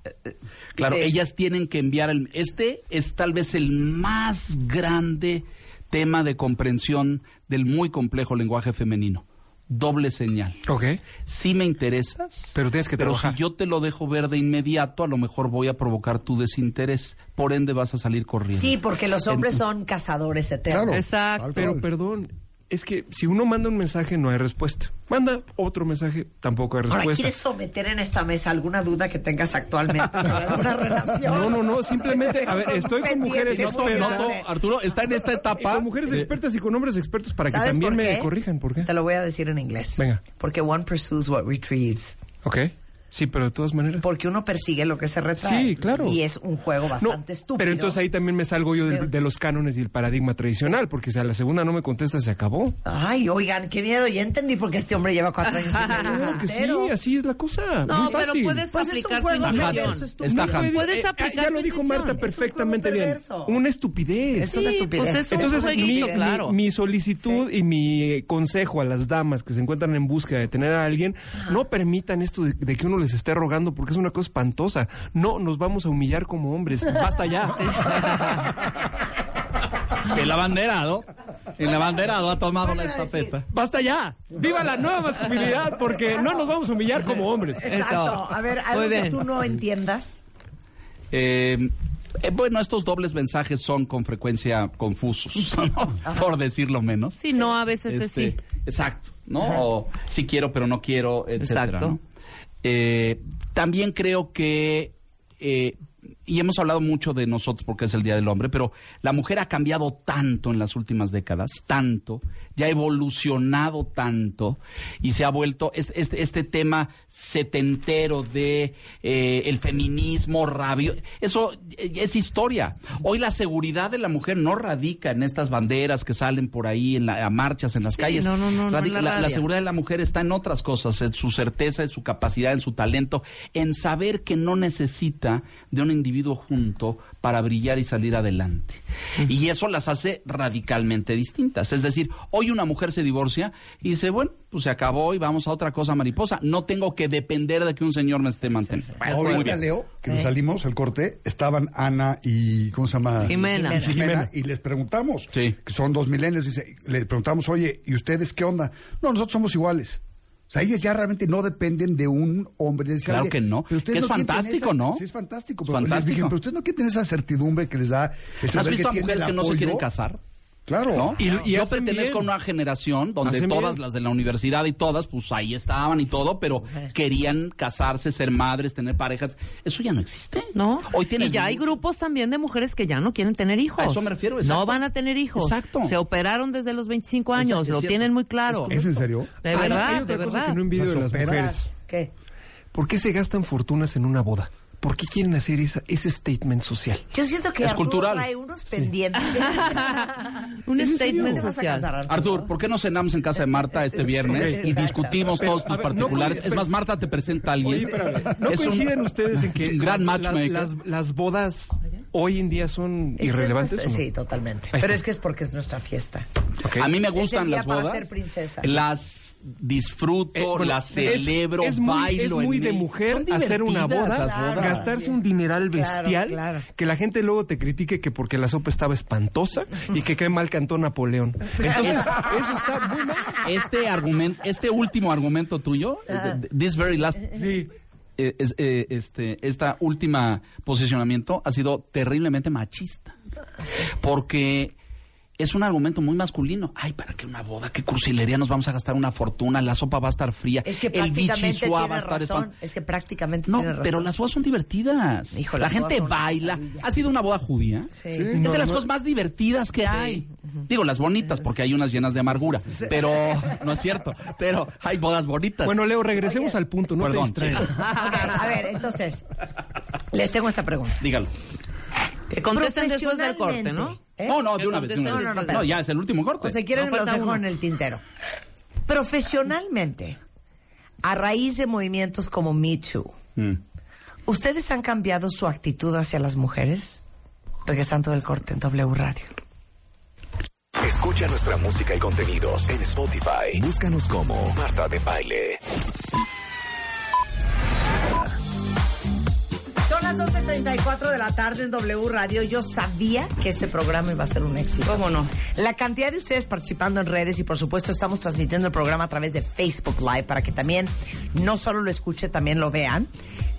Claro, sí. ellas tienen que enviar el... Este es tal vez el más grande tema de comprensión del muy complejo lenguaje femenino. Doble señal. Ok. Sí me interesas, Pero tienes que pero trabajar. si yo te lo dejo ver de inmediato, a lo mejor voy a provocar tu desinterés. Por ende vas a salir corriendo. Sí, porque los hombres Entonces- son cazadores eternos. Claro. Exacto. Pero perdón, es que si uno manda un mensaje no hay respuesta. Manda otro mensaje, tampoco hay Ahora, respuesta. ¿quieres someter en esta mesa alguna duda que tengas actualmente sobre alguna relación? No, no, no, simplemente, a ver, estoy con mujeres expertas. Noto, Arturo, está en esta Y etapa. con mujeres expertas y con hombres expertos para que ¿Sabes también me corrijan. ¿Por qué? Te lo voy a decir en inglés. Venga. Porque one pursues what retrieves. Ok. Sí, pero de todas maneras. Porque uno persigue lo que se retrae. Sí, claro. Y es un juego No, bastante estúpido. pero entonces ahí también me salgo yo de, Pero- de los cánones y el paradigma tradicional, porque si a la segunda no me contesta, se acabó. Ay, oigan, qué miedo. Ya entendí por qué este hombre lleva cuatro años Claro que sí, así es la cosa. No, muy pero fácil. puedes Pues es un aplicar tu juego intuición. perverso, estúpido. Está No puede- Puedes eh, aplicar Ya lo tu dijo. Marta Es un perfectamente juego bien. Una estupidez. Es una Sí, estupidez. pues es un Entonces, jueguito, mi, claro. mi solicitud y mi eh, consejo a las damas que se encuentran en búsqueda de tener a alguien, no permitan esto de, de que uno les esté rogando, porque es una cosa espantosa. No nos vamos a humillar como hombres. Basta ya. El abanderado. El abanderado ha tomado la estafeta. Basta ya. Viva la nueva masculinidad, porque no nos vamos a humillar como hombres. Exacto. A ver, algo que tú no entiendas. Eh, eh, bueno, estos dobles mensajes son con frecuencia confusos, ¿no? por decirlo menos. Sí, no, a veces es Este, sí. Exacto, ¿no? O sí quiero, pero no quiero, etcétera. Exacto. ¿no? Eh, también creo que, eh, y hemos hablado mucho de nosotros porque es el Día del Hombre, pero la mujer ha cambiado tanto en las últimas décadas, tanto, ya ha evolucionado tanto y se ha vuelto este, este, este tema setentero de eh, el feminismo rabio, eso es historia. Hoy la seguridad de la mujer no radica en estas banderas que salen por ahí en la, a marchas en las Sí, calles. no, no, no, no Radica- la la, seguridad de la mujer está en otras cosas, en su certeza, en su capacidad, en su talento, en saber que no necesita de un individuo junto para brillar y salir adelante. Y eso las hace radicalmente distintas. Es decir, hoy una mujer se divorcia y dice, bueno, pues se acabó y vamos a otra cosa mariposa. No tengo que depender de que un señor me esté manteniendo. Bueno, muy Ahorita, bien. Leo, que nos salimos al corte, estaban Ana y, ¿cómo se llama? Jimena. Y Jimena, Jimena. y les preguntamos, Sí. que son dos milenios, dice, le preguntamos, oye, ¿y ustedes qué onda? No, nosotros somos iguales. O sea, ellas ya realmente no dependen de un hombre. Les Claro que no. pero ustedes Que es fantástico, esa- ¿no? Sí, es fantástico. Pero les fantástico. dije, pero ustedes no quieren tener esa certidumbre que les da ¿Has visto a mujeres que no se quieren casar? Claro. ¿no? Y- y Yo pertenezco bien. a una generación donde Hacen todas bien. las de la universidad y todas, pues ahí estaban y todo, pero querían casarse, ser madres, tener parejas. Eso ya no existe. ¿No? Hoy tienes y ya hay grupos también de mujeres que ya no quieren tener hijos. A eso me refiero, exacto. No van a tener hijos. Exacto. Se operaron desde los 25 años, Exacto, lo cierto. tienen muy claro. ¿Es en serio? De verdad, hay de otra cosa verdad. que no envidio de Las mujeres. ¿Qué? ¿Por qué se gastan fortunas en una boda? ¿Por qué quieren hacer esa- ese statement social? Yo siento que Es Arturo cultural. trae unos pendientes. Un statement ¿Te vas a social. casar, Artur, ¿por qué no cenamos en casa de Marta este viernes y discutimos todos tus ver, particulares? es más, Marta te presenta a alguien. Oye, pero, ¿no Es un- coinciden ustedes en que un gran las, matchmaker. las, las bodas hoy en día son Es irrelevantes. Sí, totalmente. Pero es que es porque es nuestra fiesta. A mí me Es el gustan día las para bodas. ser princesa. Las disfruto, Eh, bueno, las celebro, es, muy, bailo. es muy en de mujer hacer una boda, gastarse un dineral bestial, claro. que la gente luego te critique que porque la sopa estaba espantosa y que qué mal cantó Napoleón. Entonces, eso está muy mal. Este argumento, este último argumento tuyo, this very last, eh, es- eh, este, esta última posicionamiento ha sido terriblemente machista, porque es un argumento muy masculino. Ay, ¿para qué una boda? ¿Qué cursilería? Nos vamos a gastar una fortuna, la sopa va a estar fría, Es que el prácticamente bichisua va a tiene estar razón. Es que prácticamente No, tiene razón. pero las bodas son divertidas. Hijo, la gente baila. ¿Ha sido una boda judía? Sí. Es No, de las no. cosas más divertidas que hay. Digo, las bonitas, porque hay unas llenas de amargura. Pero, no es cierto. Pero hay bodas bonitas. Bueno, Leo, regresemos al punto, no Perdón, te distraigas. A ver, entonces, les tengo esta pregunta. dígalo. Que contesten después del corte, ¿no? ¿Eh? No, no, de una vez. de una contesten vez. después. No, ya es el último corte. O si quieren, No, los dejo uno. en el tintero. Profesionalmente, a raíz de movimientos como Me Too, Mm. ¿ustedes han cambiado su actitud hacia las mujeres? Regresando del corte en W Radio. Escucha nuestra música y contenidos en Spotify. Búscanos como Marta de Baile. Las 12.34 de la tarde en W Radio. Yo sabía que este programa iba a ser un éxito. ¿Cómo no? La cantidad de ustedes participando en redes y por supuesto estamos transmitiendo el programa a través de Facebook Live para que también no solo lo escuchen, también lo vean,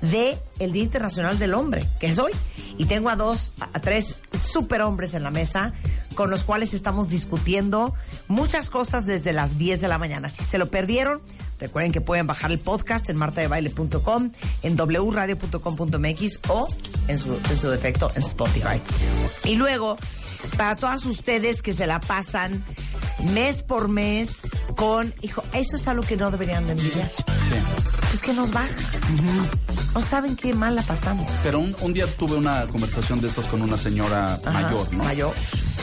de el Día Internacional del Hombre, que es hoy. Y tengo a dos, a tres super hombres en la mesa con los cuales estamos discutiendo muchas cosas desde las 10 de la mañana. Si se lo perdieron, recuerden que pueden bajar el podcast en martadebaile.com, en wradio.com.mx o en su, en su defecto en Spotify. Y luego, para todas ustedes que se la pasan mes por mes con, hijo, eso es algo que no deberían de envidiar. Es que nos baja. No saben qué mal la pasamos. Pero un, un día tuve una conversación de estas con una señora Ajá, mayor, ¿no? Mayor.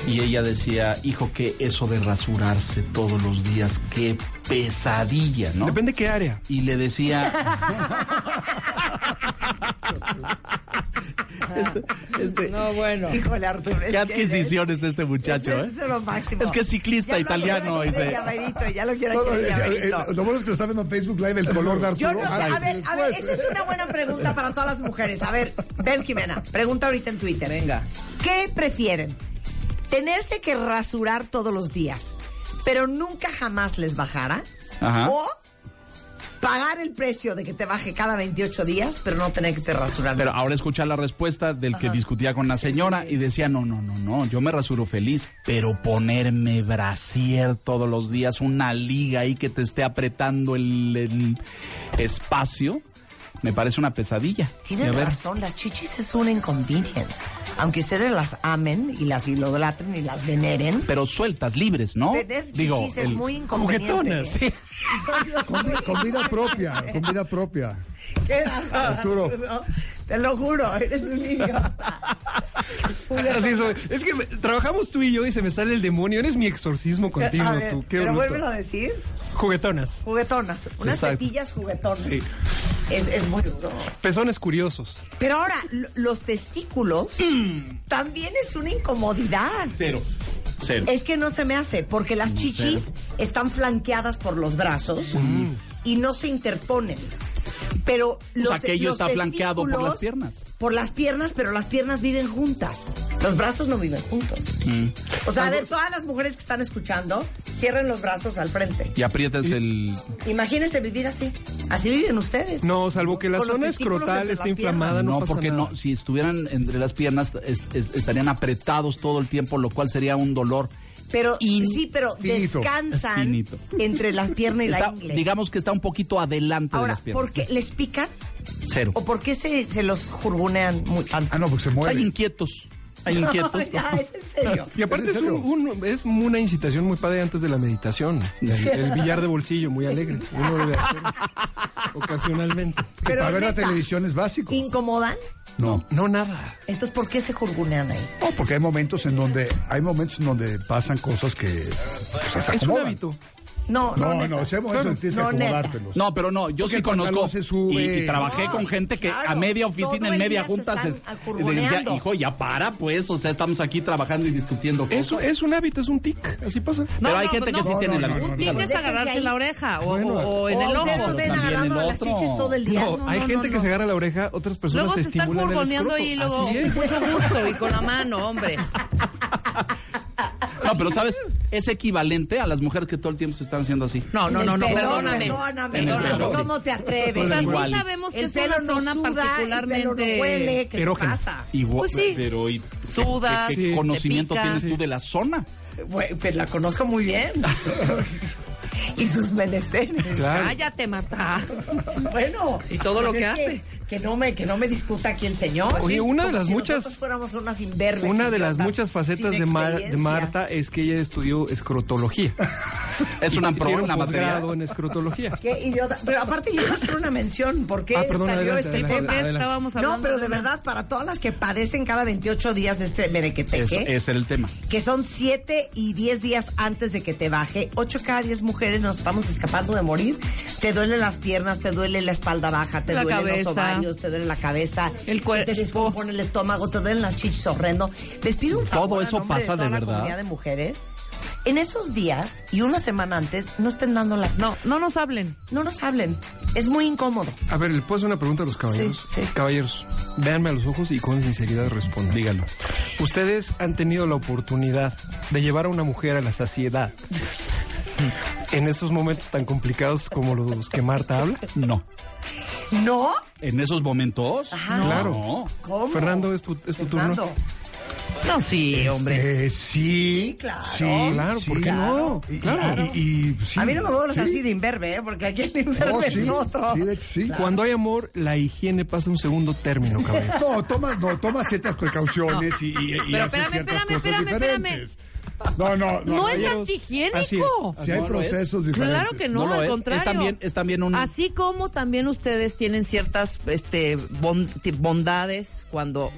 Y ella decía, hijo, que eso de rasurarse todos los días, qué pesadilla, ¿no? Depende qué área. Y le decía... este, este- No, bueno. Híjole, Arturo. qué que- adquisición es este muchacho, es, ¿eh? es lo máximo. Es que es ciclista italiano, dice. llaverito, ya lo quiero Todo, aquí de eh, eh, lo bueno es que lo está viendo en Facebook Live el color de Yo Arturo. no sé, a ver, a ver, esa es una buena pregunta para todas las mujeres. A ver, Ben Jimena, pregunta ahorita en Twitter. Venga. ¿Qué prefieren? ¿Tenerse que rasurar todos los días, pero nunca jamás les bajara? Ajá. ¿O pagar el precio de que te baje cada 28 días, pero no tener que te rasurar? Pero ahora escucha la respuesta del que discutía con la señora y decía, no, no, no, no, yo me rasuro feliz, pero ponerme brasier todos los días, una liga ahí que te esté apretando el, el espacio, me parece una pesadilla. Tienen razón, las chichis es una inconvenience. Aunque ustedes las amen y las idolatren y las veneren, Pero sueltas, libres, ¿no? tener chichis es el- muy inconveniente. Juguetonas, sí. Con, con vida propia, con vida propia. ¿Qué? Arturo. Te lo juro, eres un niño. Así soy. Es que me- trabajamos tú y yo y se me sale el demonio. Eres mi exorcismo contigo, ver, tú. Qué pero bruto. vuélvelo a decir. Juguetonas. Juguetonas, unas Exacto. tetillas juguetonas. Sí. Es, es muy duro. Pezones curiosos. Pero ahora, lo- los testículos también es una incomodidad. Cero. Cero. Es que no se me hace, porque las chichis están flanqueadas por los brazos y no se interponen. Pero los, está flanqueado por las piernas. Por las piernas, pero las piernas viven juntas. Los brazos no viven juntos. Mm. O sea, de todas las mujeres que están escuchando, cierren los brazos al frente. Y aprietas el... Imagínense vivir así. Así viven ustedes. No, salvo que la Con zona escrotal piernas. inflamada, no, no, pasa porque nada. no, si estuvieran entre las piernas es- es- estarían apretados todo el tiempo, lo cual sería un dolor. Pero In- sí, pero finito. descansan Finito. entre las piernas y la Está- ingle. digamos que está un poquito adelante de Ahora, las piernas. ¿por qué les pican? Cero. ¿O por qué se, se los jurgunean tanto? Ah, no, porque se Pues hay inquietos. Hay inquietos. ya, es en serio. Y aparte ¿Es un- es una incitación muy padre antes de la meditación. El, el billar de bolsillo, muy alegre. Uno debe hacerlo ocasionalmente. Pero Para ver la televisión es básico. ¿Incomodan? No. No, nada. Entonces, ¿por qué se jurgunean ahí? No, porque hay momentos en donde hay momentos en donde pasan cosas que pues, se Es un hábito. No, No, neta. no, ese momento tienes que No, acomodártelos. No, pero no, yo Porque sí conozco se sube. y, y trabajé No, con gente que claro, a media oficina, en media se junta, se, están acurruneando. decía, hijo, ya para, pues, o sea, estamos aquí trabajando y discutiendo cosas. Eso es un hábito, es un tic, así pasa. Pero hay gente que sí tiene la no, Un tic es agarrarse la oreja o, Bueno, o- o en O el ojo. no estén También agarrando el las otro. chichis todo el día. No, hay no, gente no, que no. se agarra la oreja, otras personas Luego se se están estimulan el pulgoneando escroto. y luego mucho gusto y con la mano, hombre. No, pero ¿sabes? Es equivalente a las mujeres que todo el tiempo se están haciendo así. No, no, no, no, pelo, perdóname. Perdóname, perdóname. ¿Cómo te atreves? O sea, sí sabemos que el es una no zona el particularmente... pelo no huele, ¿qué te pasa? Igual, Pues sí. pero ¿y Sudas, ¿qué, conocimiento pica. tienes tú de la zona? Bueno, pues la conozco muy bien. y sus menesteres. Claro. Cállate, Marta. Bueno. Y todo lo pues que hace. Que no, me, que no me discuta aquí el señor. Oye, Sí, una de las si muchas- nosotros fuéramos unas imberbes, Una de las muchas facetas de, Mar- de. Marta es que ella estudió escrotología. Es una pro Tiene en un la materia. posgrado en escrotología. Qué idiota. Pero aparte yo iba a hacer una mención. ¿Por qué Ah, perdón, salió adelante, este adelante, tema? ¿Por qué adelante. estábamos hablando No, pero de una- verdad, para todas las que padecen cada 28 días de este merequeteque, Eso, ese era el tema. que son 7 y 10 días antes de que te baje, 8 cada 10 mujeres nos estamos escapando de morir. Te duelen las piernas, te duele la espalda baja, te La duelen cabeza. los ovarios, te duele la cabeza, El cuerpo. te descompone el estómago, te duelen las chichis horrendo. Les pido un favor Todo a eso pasa de, toda de la verdad. comunidad de mujeres. En esos días y una semana antes no estén dando la... No, no nos hablen. No nos hablen. Es muy incómodo. A ver, ¿le puedo hacer una pregunta a los caballeros? Sí, sí. Caballeros, véanme a los ojos y con sinceridad respondan. Díganlo. Ustedes han tenido la oportunidad de llevar a una mujer a la saciedad en estos momentos tan complicados como los que Marta habla. No. ¿No? En esos momentos. Ajá. Claro. No. ¿Cómo? Fernando, es tu, es tu Fernando. turno. No, sí, hombre. Eh, sí, claro. Sí, Claro, ¿por qué no? Y, y- Claro. y- y- sí, A mí no me vuelvas a sí. decir imberbe, ¿eh? porque aquí el No, imberbe sí, es otro. sí, de hecho, sí. Cuando hay amor, la higiene pasa a un segundo término, caballero. No, toma, no, toma ciertas precauciones y, y, y Pero haces espérame, ciertas espérame, cosas espérame, espérame. diferentes. No, no, no. No es antihigiénico. así es. Si hay No lo es. procesos diferentes. Claro que no, al es. contrario. Es también- es también un- Así como también ustedes tienen ciertas este, bondades cuando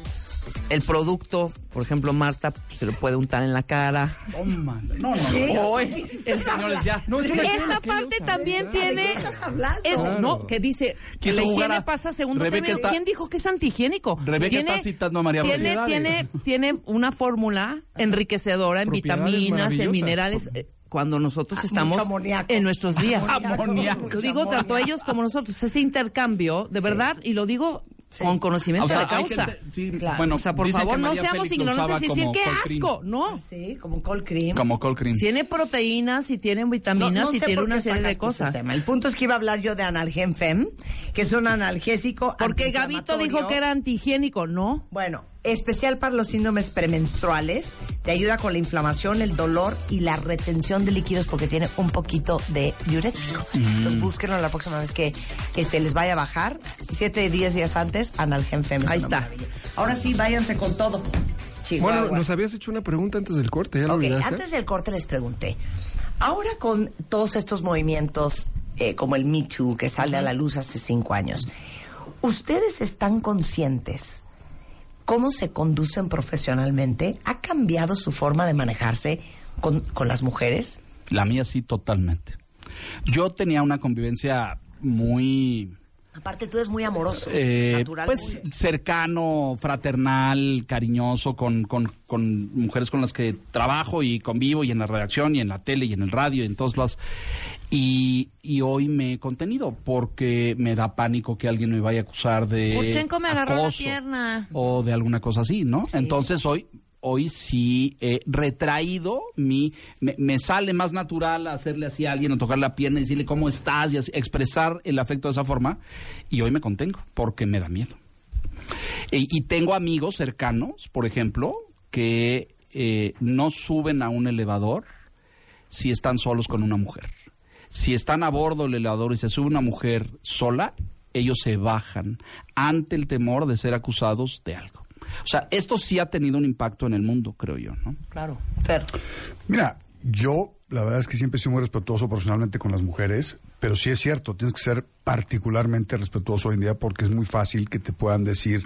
el producto, por ejemplo, Marta pues, se lo puede untar en la cara. Toma. No, no, ¿Qué? no. ¿Qué el-? Señores, ya. No, es una Esta parte también ¿De tiene... qué estás hablando? es- Claro. No, que dice que la higiene a- pasa segundo término. está- ¿Quién dijo que es antihigiénico? Rebeca está citando a María tiene, tiene, tiene una fórmula enriquecedora en vitaminas, en minerales. eh, Cuando nosotros Ah, estamos en nuestros días. Amoníaco. Lo digo tanto ellos como nosotros. Ese intercambio, de verdad, y lo digo con conocimiento O sea, de causa. gente- sí, Claro. bueno, o sea, por favor, no seamos Félix ignorantes y decir qué cream. asco. No. Sí, como cold cream. Como cold cream. Tiene proteínas y tiene vitaminas y sé tiene una serie de cosas. El punto es que iba a hablar yo de Analgen Fem, que es un analgésico Porque Gabito dijo que era antihigiénico, ¿no? Bueno, especial para los síndromes premenstruales. Te ayuda con la inflamación, el dolor y la retención de líquidos porque tiene un poquito de diurético. Entonces búsquenlo la próxima vez que este, les vaya a bajar. Siete, diez días antes, Analgen Fem. es Ahí está. maravilla. Ahora sí, váyanse con todo. Chihuahua. Bueno, nos habías hecho una pregunta antes del corte, ¿ya lo Ok, olvidaste? antes del corte les pregunté. Ahora con todos estos movimientos eh, como el Me Too que sale a la luz hace cinco años, ¿ustedes están conscientes cómo se conducen profesionalmente? ¿Ha cambiado su forma de manejarse con, con las mujeres? La mía sí, totalmente. Yo tenía una convivencia muy Aparte tú eres muy amoroso, eh, natural. pues cercano, fraternal, cariñoso con, con, con mujeres con las que trabajo y convivo y en la redacción y en la tele y en el radio y en todos lados. Y, y hoy me he contenido porque me da pánico que alguien me vaya a acusar de me agarró la acoso pierna. o de alguna cosa así, ¿no? Entonces hoy hoy sí he retraído mi me, me sale más natural hacerle así a alguien o tocar la pierna y decirle cómo estás y así, expresar el afecto de esa forma y hoy me contengo porque me da miedo. Y, y tengo amigos cercanos, por ejemplo, que eh, no suben a un elevador si están solos con una mujer. Si están a bordo del elevador y se sube una mujer sola, ellos se bajan ante el temor de ser acusados de algo. O sea, esto sí ha tenido un impacto en el mundo, creo yo, ¿no? Claro. Fer, Mira, yo la verdad es que siempre he sido muy respetuoso personalmente con las mujeres, pero sí es cierto, tienes que ser particularmente respetuoso hoy en día porque es muy fácil que te puedan decir,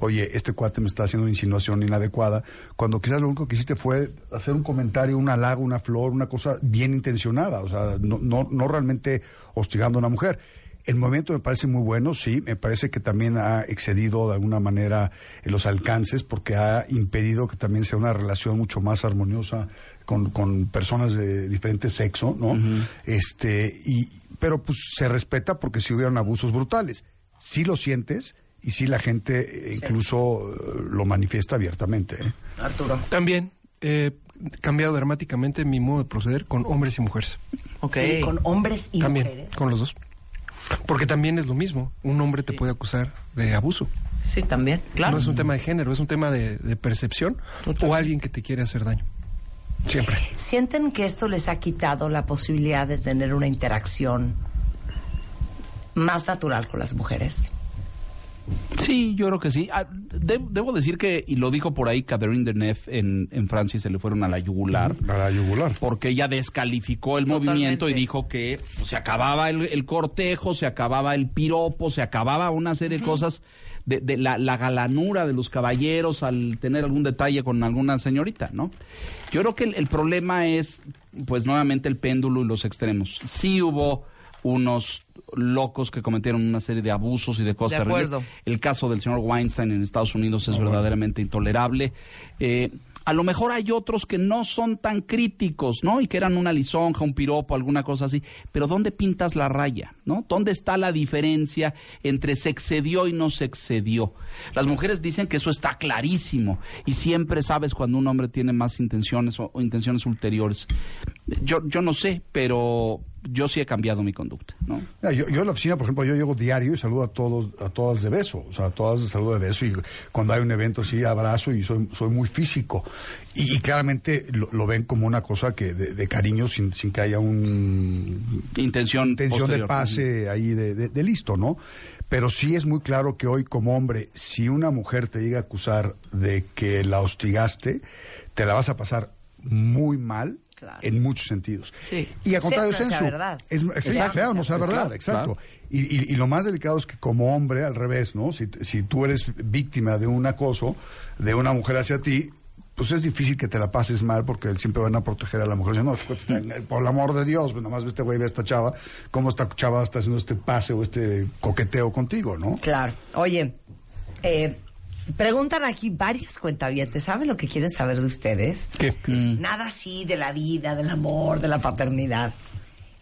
oye, este cuate me está haciendo una insinuación inadecuada, cuando quizás lo único que hiciste fue hacer un comentario, un halago, una flor, una cosa bien intencionada, o sea, no, no, no realmente hostigando a una mujer. El movimiento me parece muy bueno, sí, me parece que también ha excedido de alguna manera en los alcances porque ha impedido que también sea una relación mucho más armoniosa con, con personas de diferente sexo, ¿no? Este, y, pero pues se respeta porque si hubieran abusos brutales. Sí lo sientes y sí la gente eh, incluso eh, lo manifiesta abiertamente. ¿eh? Arturo. También he cambiado dramáticamente mi modo de proceder con hombres y mujeres. Ok. Sí, con hombres y también, mujeres. con los dos. Porque también es lo mismo. Un hombre te puede acusar de abuso. Sí, también, claro. No es un tema de género, es un tema de, de percepción o alguien que te quiere hacer daño. Siempre. ¿Sienten que esto les ha quitado la posibilidad de tener una interacción más natural con las mujeres? Sí, yo creo que sí. Ah, de- debo decir que, y lo dijo por ahí Catherine Deneuve en, en Francia, y se le fueron a la yugular. A la yugular. Porque ella descalificó el Totalmente. movimiento y dijo que pues, se acababa el, el cortejo, se acababa el piropo, se acababa una serie de cosas de, de la, la galanura de los caballeros al tener algún detalle con alguna señorita, ¿no? Yo creo que el, el problema es, pues nuevamente el péndulo y los extremos. Sí hubo unos locos que cometieron una serie de abusos y de cosas De terribles. acuerdo. El caso del señor Weinstein en Estados Unidos es verdaderamente intolerable. Eh, a lo mejor hay otros que no son tan críticos, ¿no? Y que eran una lisonja, un piropo, alguna cosa así. Pero ¿dónde pintas la raya, no? ¿Dónde está la diferencia entre se excedió y no se excedió? Las mujeres dicen que eso está clarísimo y siempre sabes cuando un hombre tiene más intenciones o, o intenciones ulteriores. Yo, yo no sé, pero yo sí he cambiado mi conducta, ¿no? Yo, yo en la oficina, por ejemplo, yo llego diario y saludo a todos, a todas de beso, o sea, a todas de saludo de beso y cuando hay un evento sí abrazo y soy, soy muy físico. Y, y claramente lo, lo ven como una cosa que de, de cariño sin, sin que haya un Intención, intención de pase ahí de, de- de listo, ¿no? Pero sí es muy claro que hoy como hombre, si una mujer te llega a acusar de que la hostigaste, te la vas a pasar muy mal Claro. en muchos sentidos. Sí. Y a contrario, Sensu, verdad. es, es- Exacto. sea o no sea verdad, Claro, exacto. claro. Y, y- y lo más delicado es que como hombre, al revés, ¿no? Si, si tú eres víctima de un acoso de una mujer hacia ti, pues es difícil que te la pases mal porque siempre van a proteger a la mujer. Dicen, no, en- por el amor de Dios, pues nomás ve este güey, ve a esta chava, cómo esta chava está haciendo este pase o este coqueteo contigo, ¿no? Claro. Oye, eh, preguntan aquí varias cuentavientes. ¿Saben lo que quieren saber de ustedes? ¿Qué? Nada así de la vida, del amor, de la paternidad.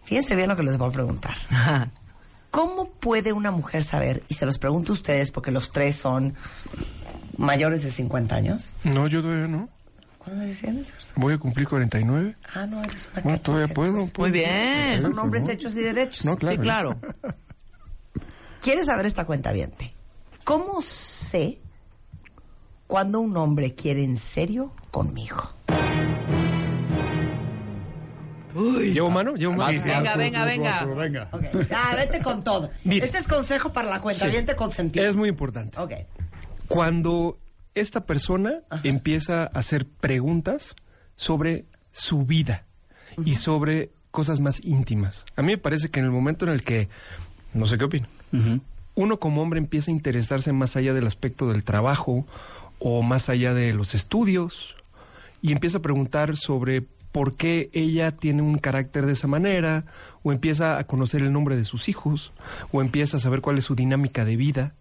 Fíjense bien lo que les voy a preguntar. ¿Cómo puede una mujer saber, y se los pregunto a ustedes porque los tres son mayores de 50 años? No, yo todavía no. ¿Cuándo tienes? Voy a cumplir 49. Ah, no, eres una No, todavía puedo. puedo. Muy bien. Son hombres hechos y derechos. No, claro. Sí, claro. ¿Quieres saber esta cuenta ¿Cómo sé cuando un hombre quiere en serio conmigo? ¿Llevo mano? ¿Llevo mano? Sí, Venga, Arturo, venga, Arturo, venga. Arturo, venga. Ah, vete con todo. Este es consejo para la cuenta con sentido. Es muy importante. Ok. Cuando esta persona empieza a hacer preguntas sobre su vida y sobre cosas más íntimas. A mí me parece que en el momento en el que, no sé qué opina, uno como hombre empieza a interesarse más allá del aspecto del trabajo o más allá de los estudios y empieza a preguntar sobre por qué ella tiene un carácter de esa manera o empieza a conocer el nombre de sus hijos o empieza a saber cuál es su dinámica de vida.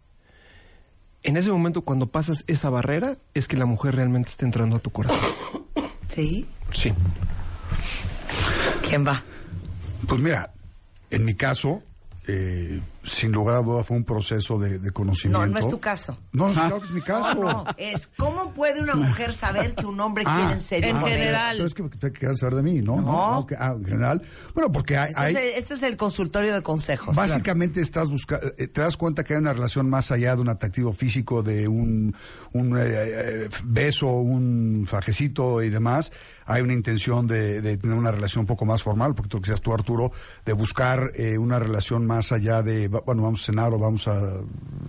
En ese momento cuando pasas esa barrera es que la mujer realmente está entrando a tu corazón. ¿Sí? Sí. ¿Quién va? Pues mira, en mi caso, eh, sin lugar a duda fue un proceso de, de conocimiento. No, no es tu caso. No, no, Ah. claro que es mi caso. No, no, es cómo puede una mujer saber que un hombre Ah. quiere en serio En él? general. Pero es que te quieres saber de mí, ¿no? No. que- ah, en general. Bueno, porque hay, este es el consultorio de consejos. Básicamente estás buscando, te das cuenta que hay una relación más allá de un atractivo físico, de un, un eh, eh, beso, un fajecito y demás. Hay una intención de, de tener una relación un poco más formal, porque tú que seas tú, Arturo, de buscar eh, una relación más allá de, bueno, vamos a cenar o vamos a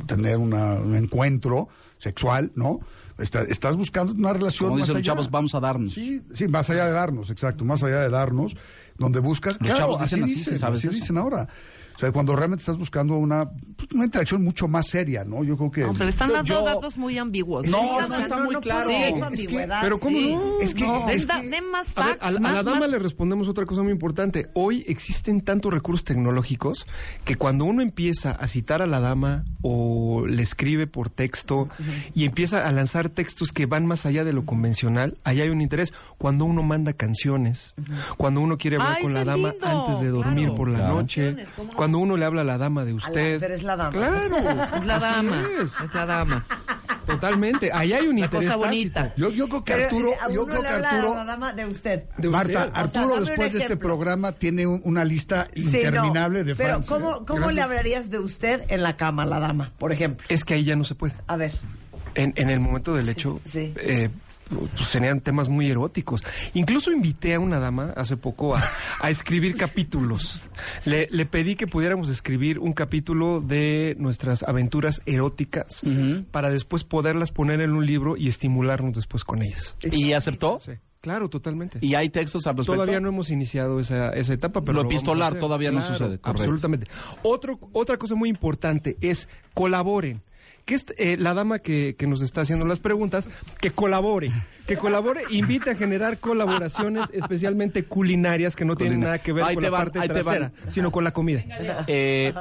tener una- un encuentro sexual, ¿no? Está- estás buscando una relación Como más dicen los allá. chavos, vamos a darnos. Sí, sí, más allá de darnos, exacto, más allá de darnos, donde buscas. Los claro, chavos dicen así, dicen, ¿sabes así dicen ahora. O sea, cuando realmente estás buscando una, pues, una interacción mucho más seria, ¿no? Yo creo que. No, pero están dando yo- datos muy ambiguos. No, no está muy claro. Sí, es ambigüedad, Pero ¿cómo sí. no? Es que- es den más A ver, facts, a, la- a más, la dama más- le respondemos otra cosa muy importante. Hoy existen tantos recursos tecnológicos que cuando uno empieza a citar a la dama o le escribe por texto y empieza a lanzar textos que van más allá de lo convencional, ahí hay un interés. Cuando uno manda canciones, cuando uno quiere hablar Ay, con la dama lindo, antes de dormir claro. por la Claro. noche, Canciones, ¿cómo no? Cuando uno le habla a la dama de usted. pero es la dama. Claro, Es la dama. es. Es la dama. Totalmente. Ahí hay un La interés cosa bonita. Yo, yo creo que Pero, Arturo, eh, a yo creo que Arturo, la dama de usted. De Marta, usted. Arturo después de este programa tiene un- una lista Sí, no, interminable de Pero fans. ¿cómo, cómo Gracias. le hablarías de usted en la cama a la dama, por ejemplo? Es que ahí ya no se puede. A ver. En, en el momento del hecho, sí. eh, pues serían temas muy eróticos. Incluso invité a una dama hace poco a, a escribir capítulos. Le, le pedí que pudiéramos escribir un capítulo de nuestras aventuras eróticas para después poderlas poner en un libro y estimularnos después con ellas. ¿Y aceptó? Sí, claro, totalmente. ¿Y hay textos al respecto? Todavía no hemos iniciado esa, esa etapa, pero Lo vamos a epistolar hacer. todavía no sucede, correcto. Absolutamente. Otro, otra cosa muy importante es colaboren. Que es eh, la dama que, que nos está haciendo las preguntas, que colabore. Que colabore, invite a generar colaboraciones, especialmente culinarias, que no tienen nada que ver Ahí con la van, parte trasera, sino con la comida. Eh,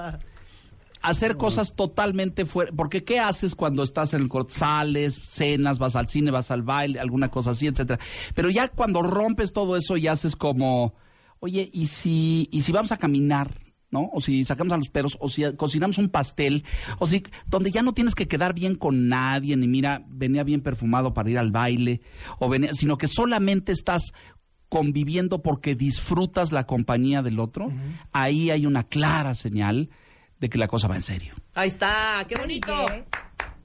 hacer cosas totalmente fuera. Porque ¿qué haces cuando estás en el corte? Sales, cenas, vas al cine, vas al baile, alguna cosa así, etcétera. Pero ya cuando rompes todo eso y haces como, oye, ¿y si, y si vamos a caminar? ¿No? O si sacamos a los perros, o si cocinamos un pastel, o si, donde ya no tienes que quedar bien con nadie, ni mira, venía bien perfumado para ir al baile, o venía, sino que solamente estás conviviendo porque disfrutas la compañía del otro, ahí hay una clara señal de que la cosa va en serio. Ahí está, qué bonito. ¿Qué?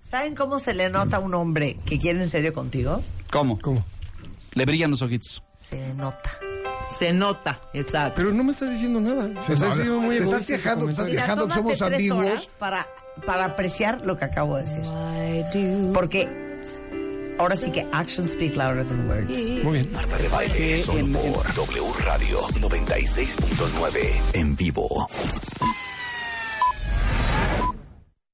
¿Saben cómo se le nota a un hombre que quiere en serio contigo? ¿Cómo? ¿Cómo? Le brillan los ojitos. Se nota. Se nota, exacto. Pero no me estás diciendo nada. Sí, O sea, sido muy te estás quejando, te estás quejando. que somos tres horas para, para apreciar lo que acabo de decir. Porque ahora sí que actions speak louder than words. Muy bien. Marta de Baile, solo por W Radio 96.9 en vivo.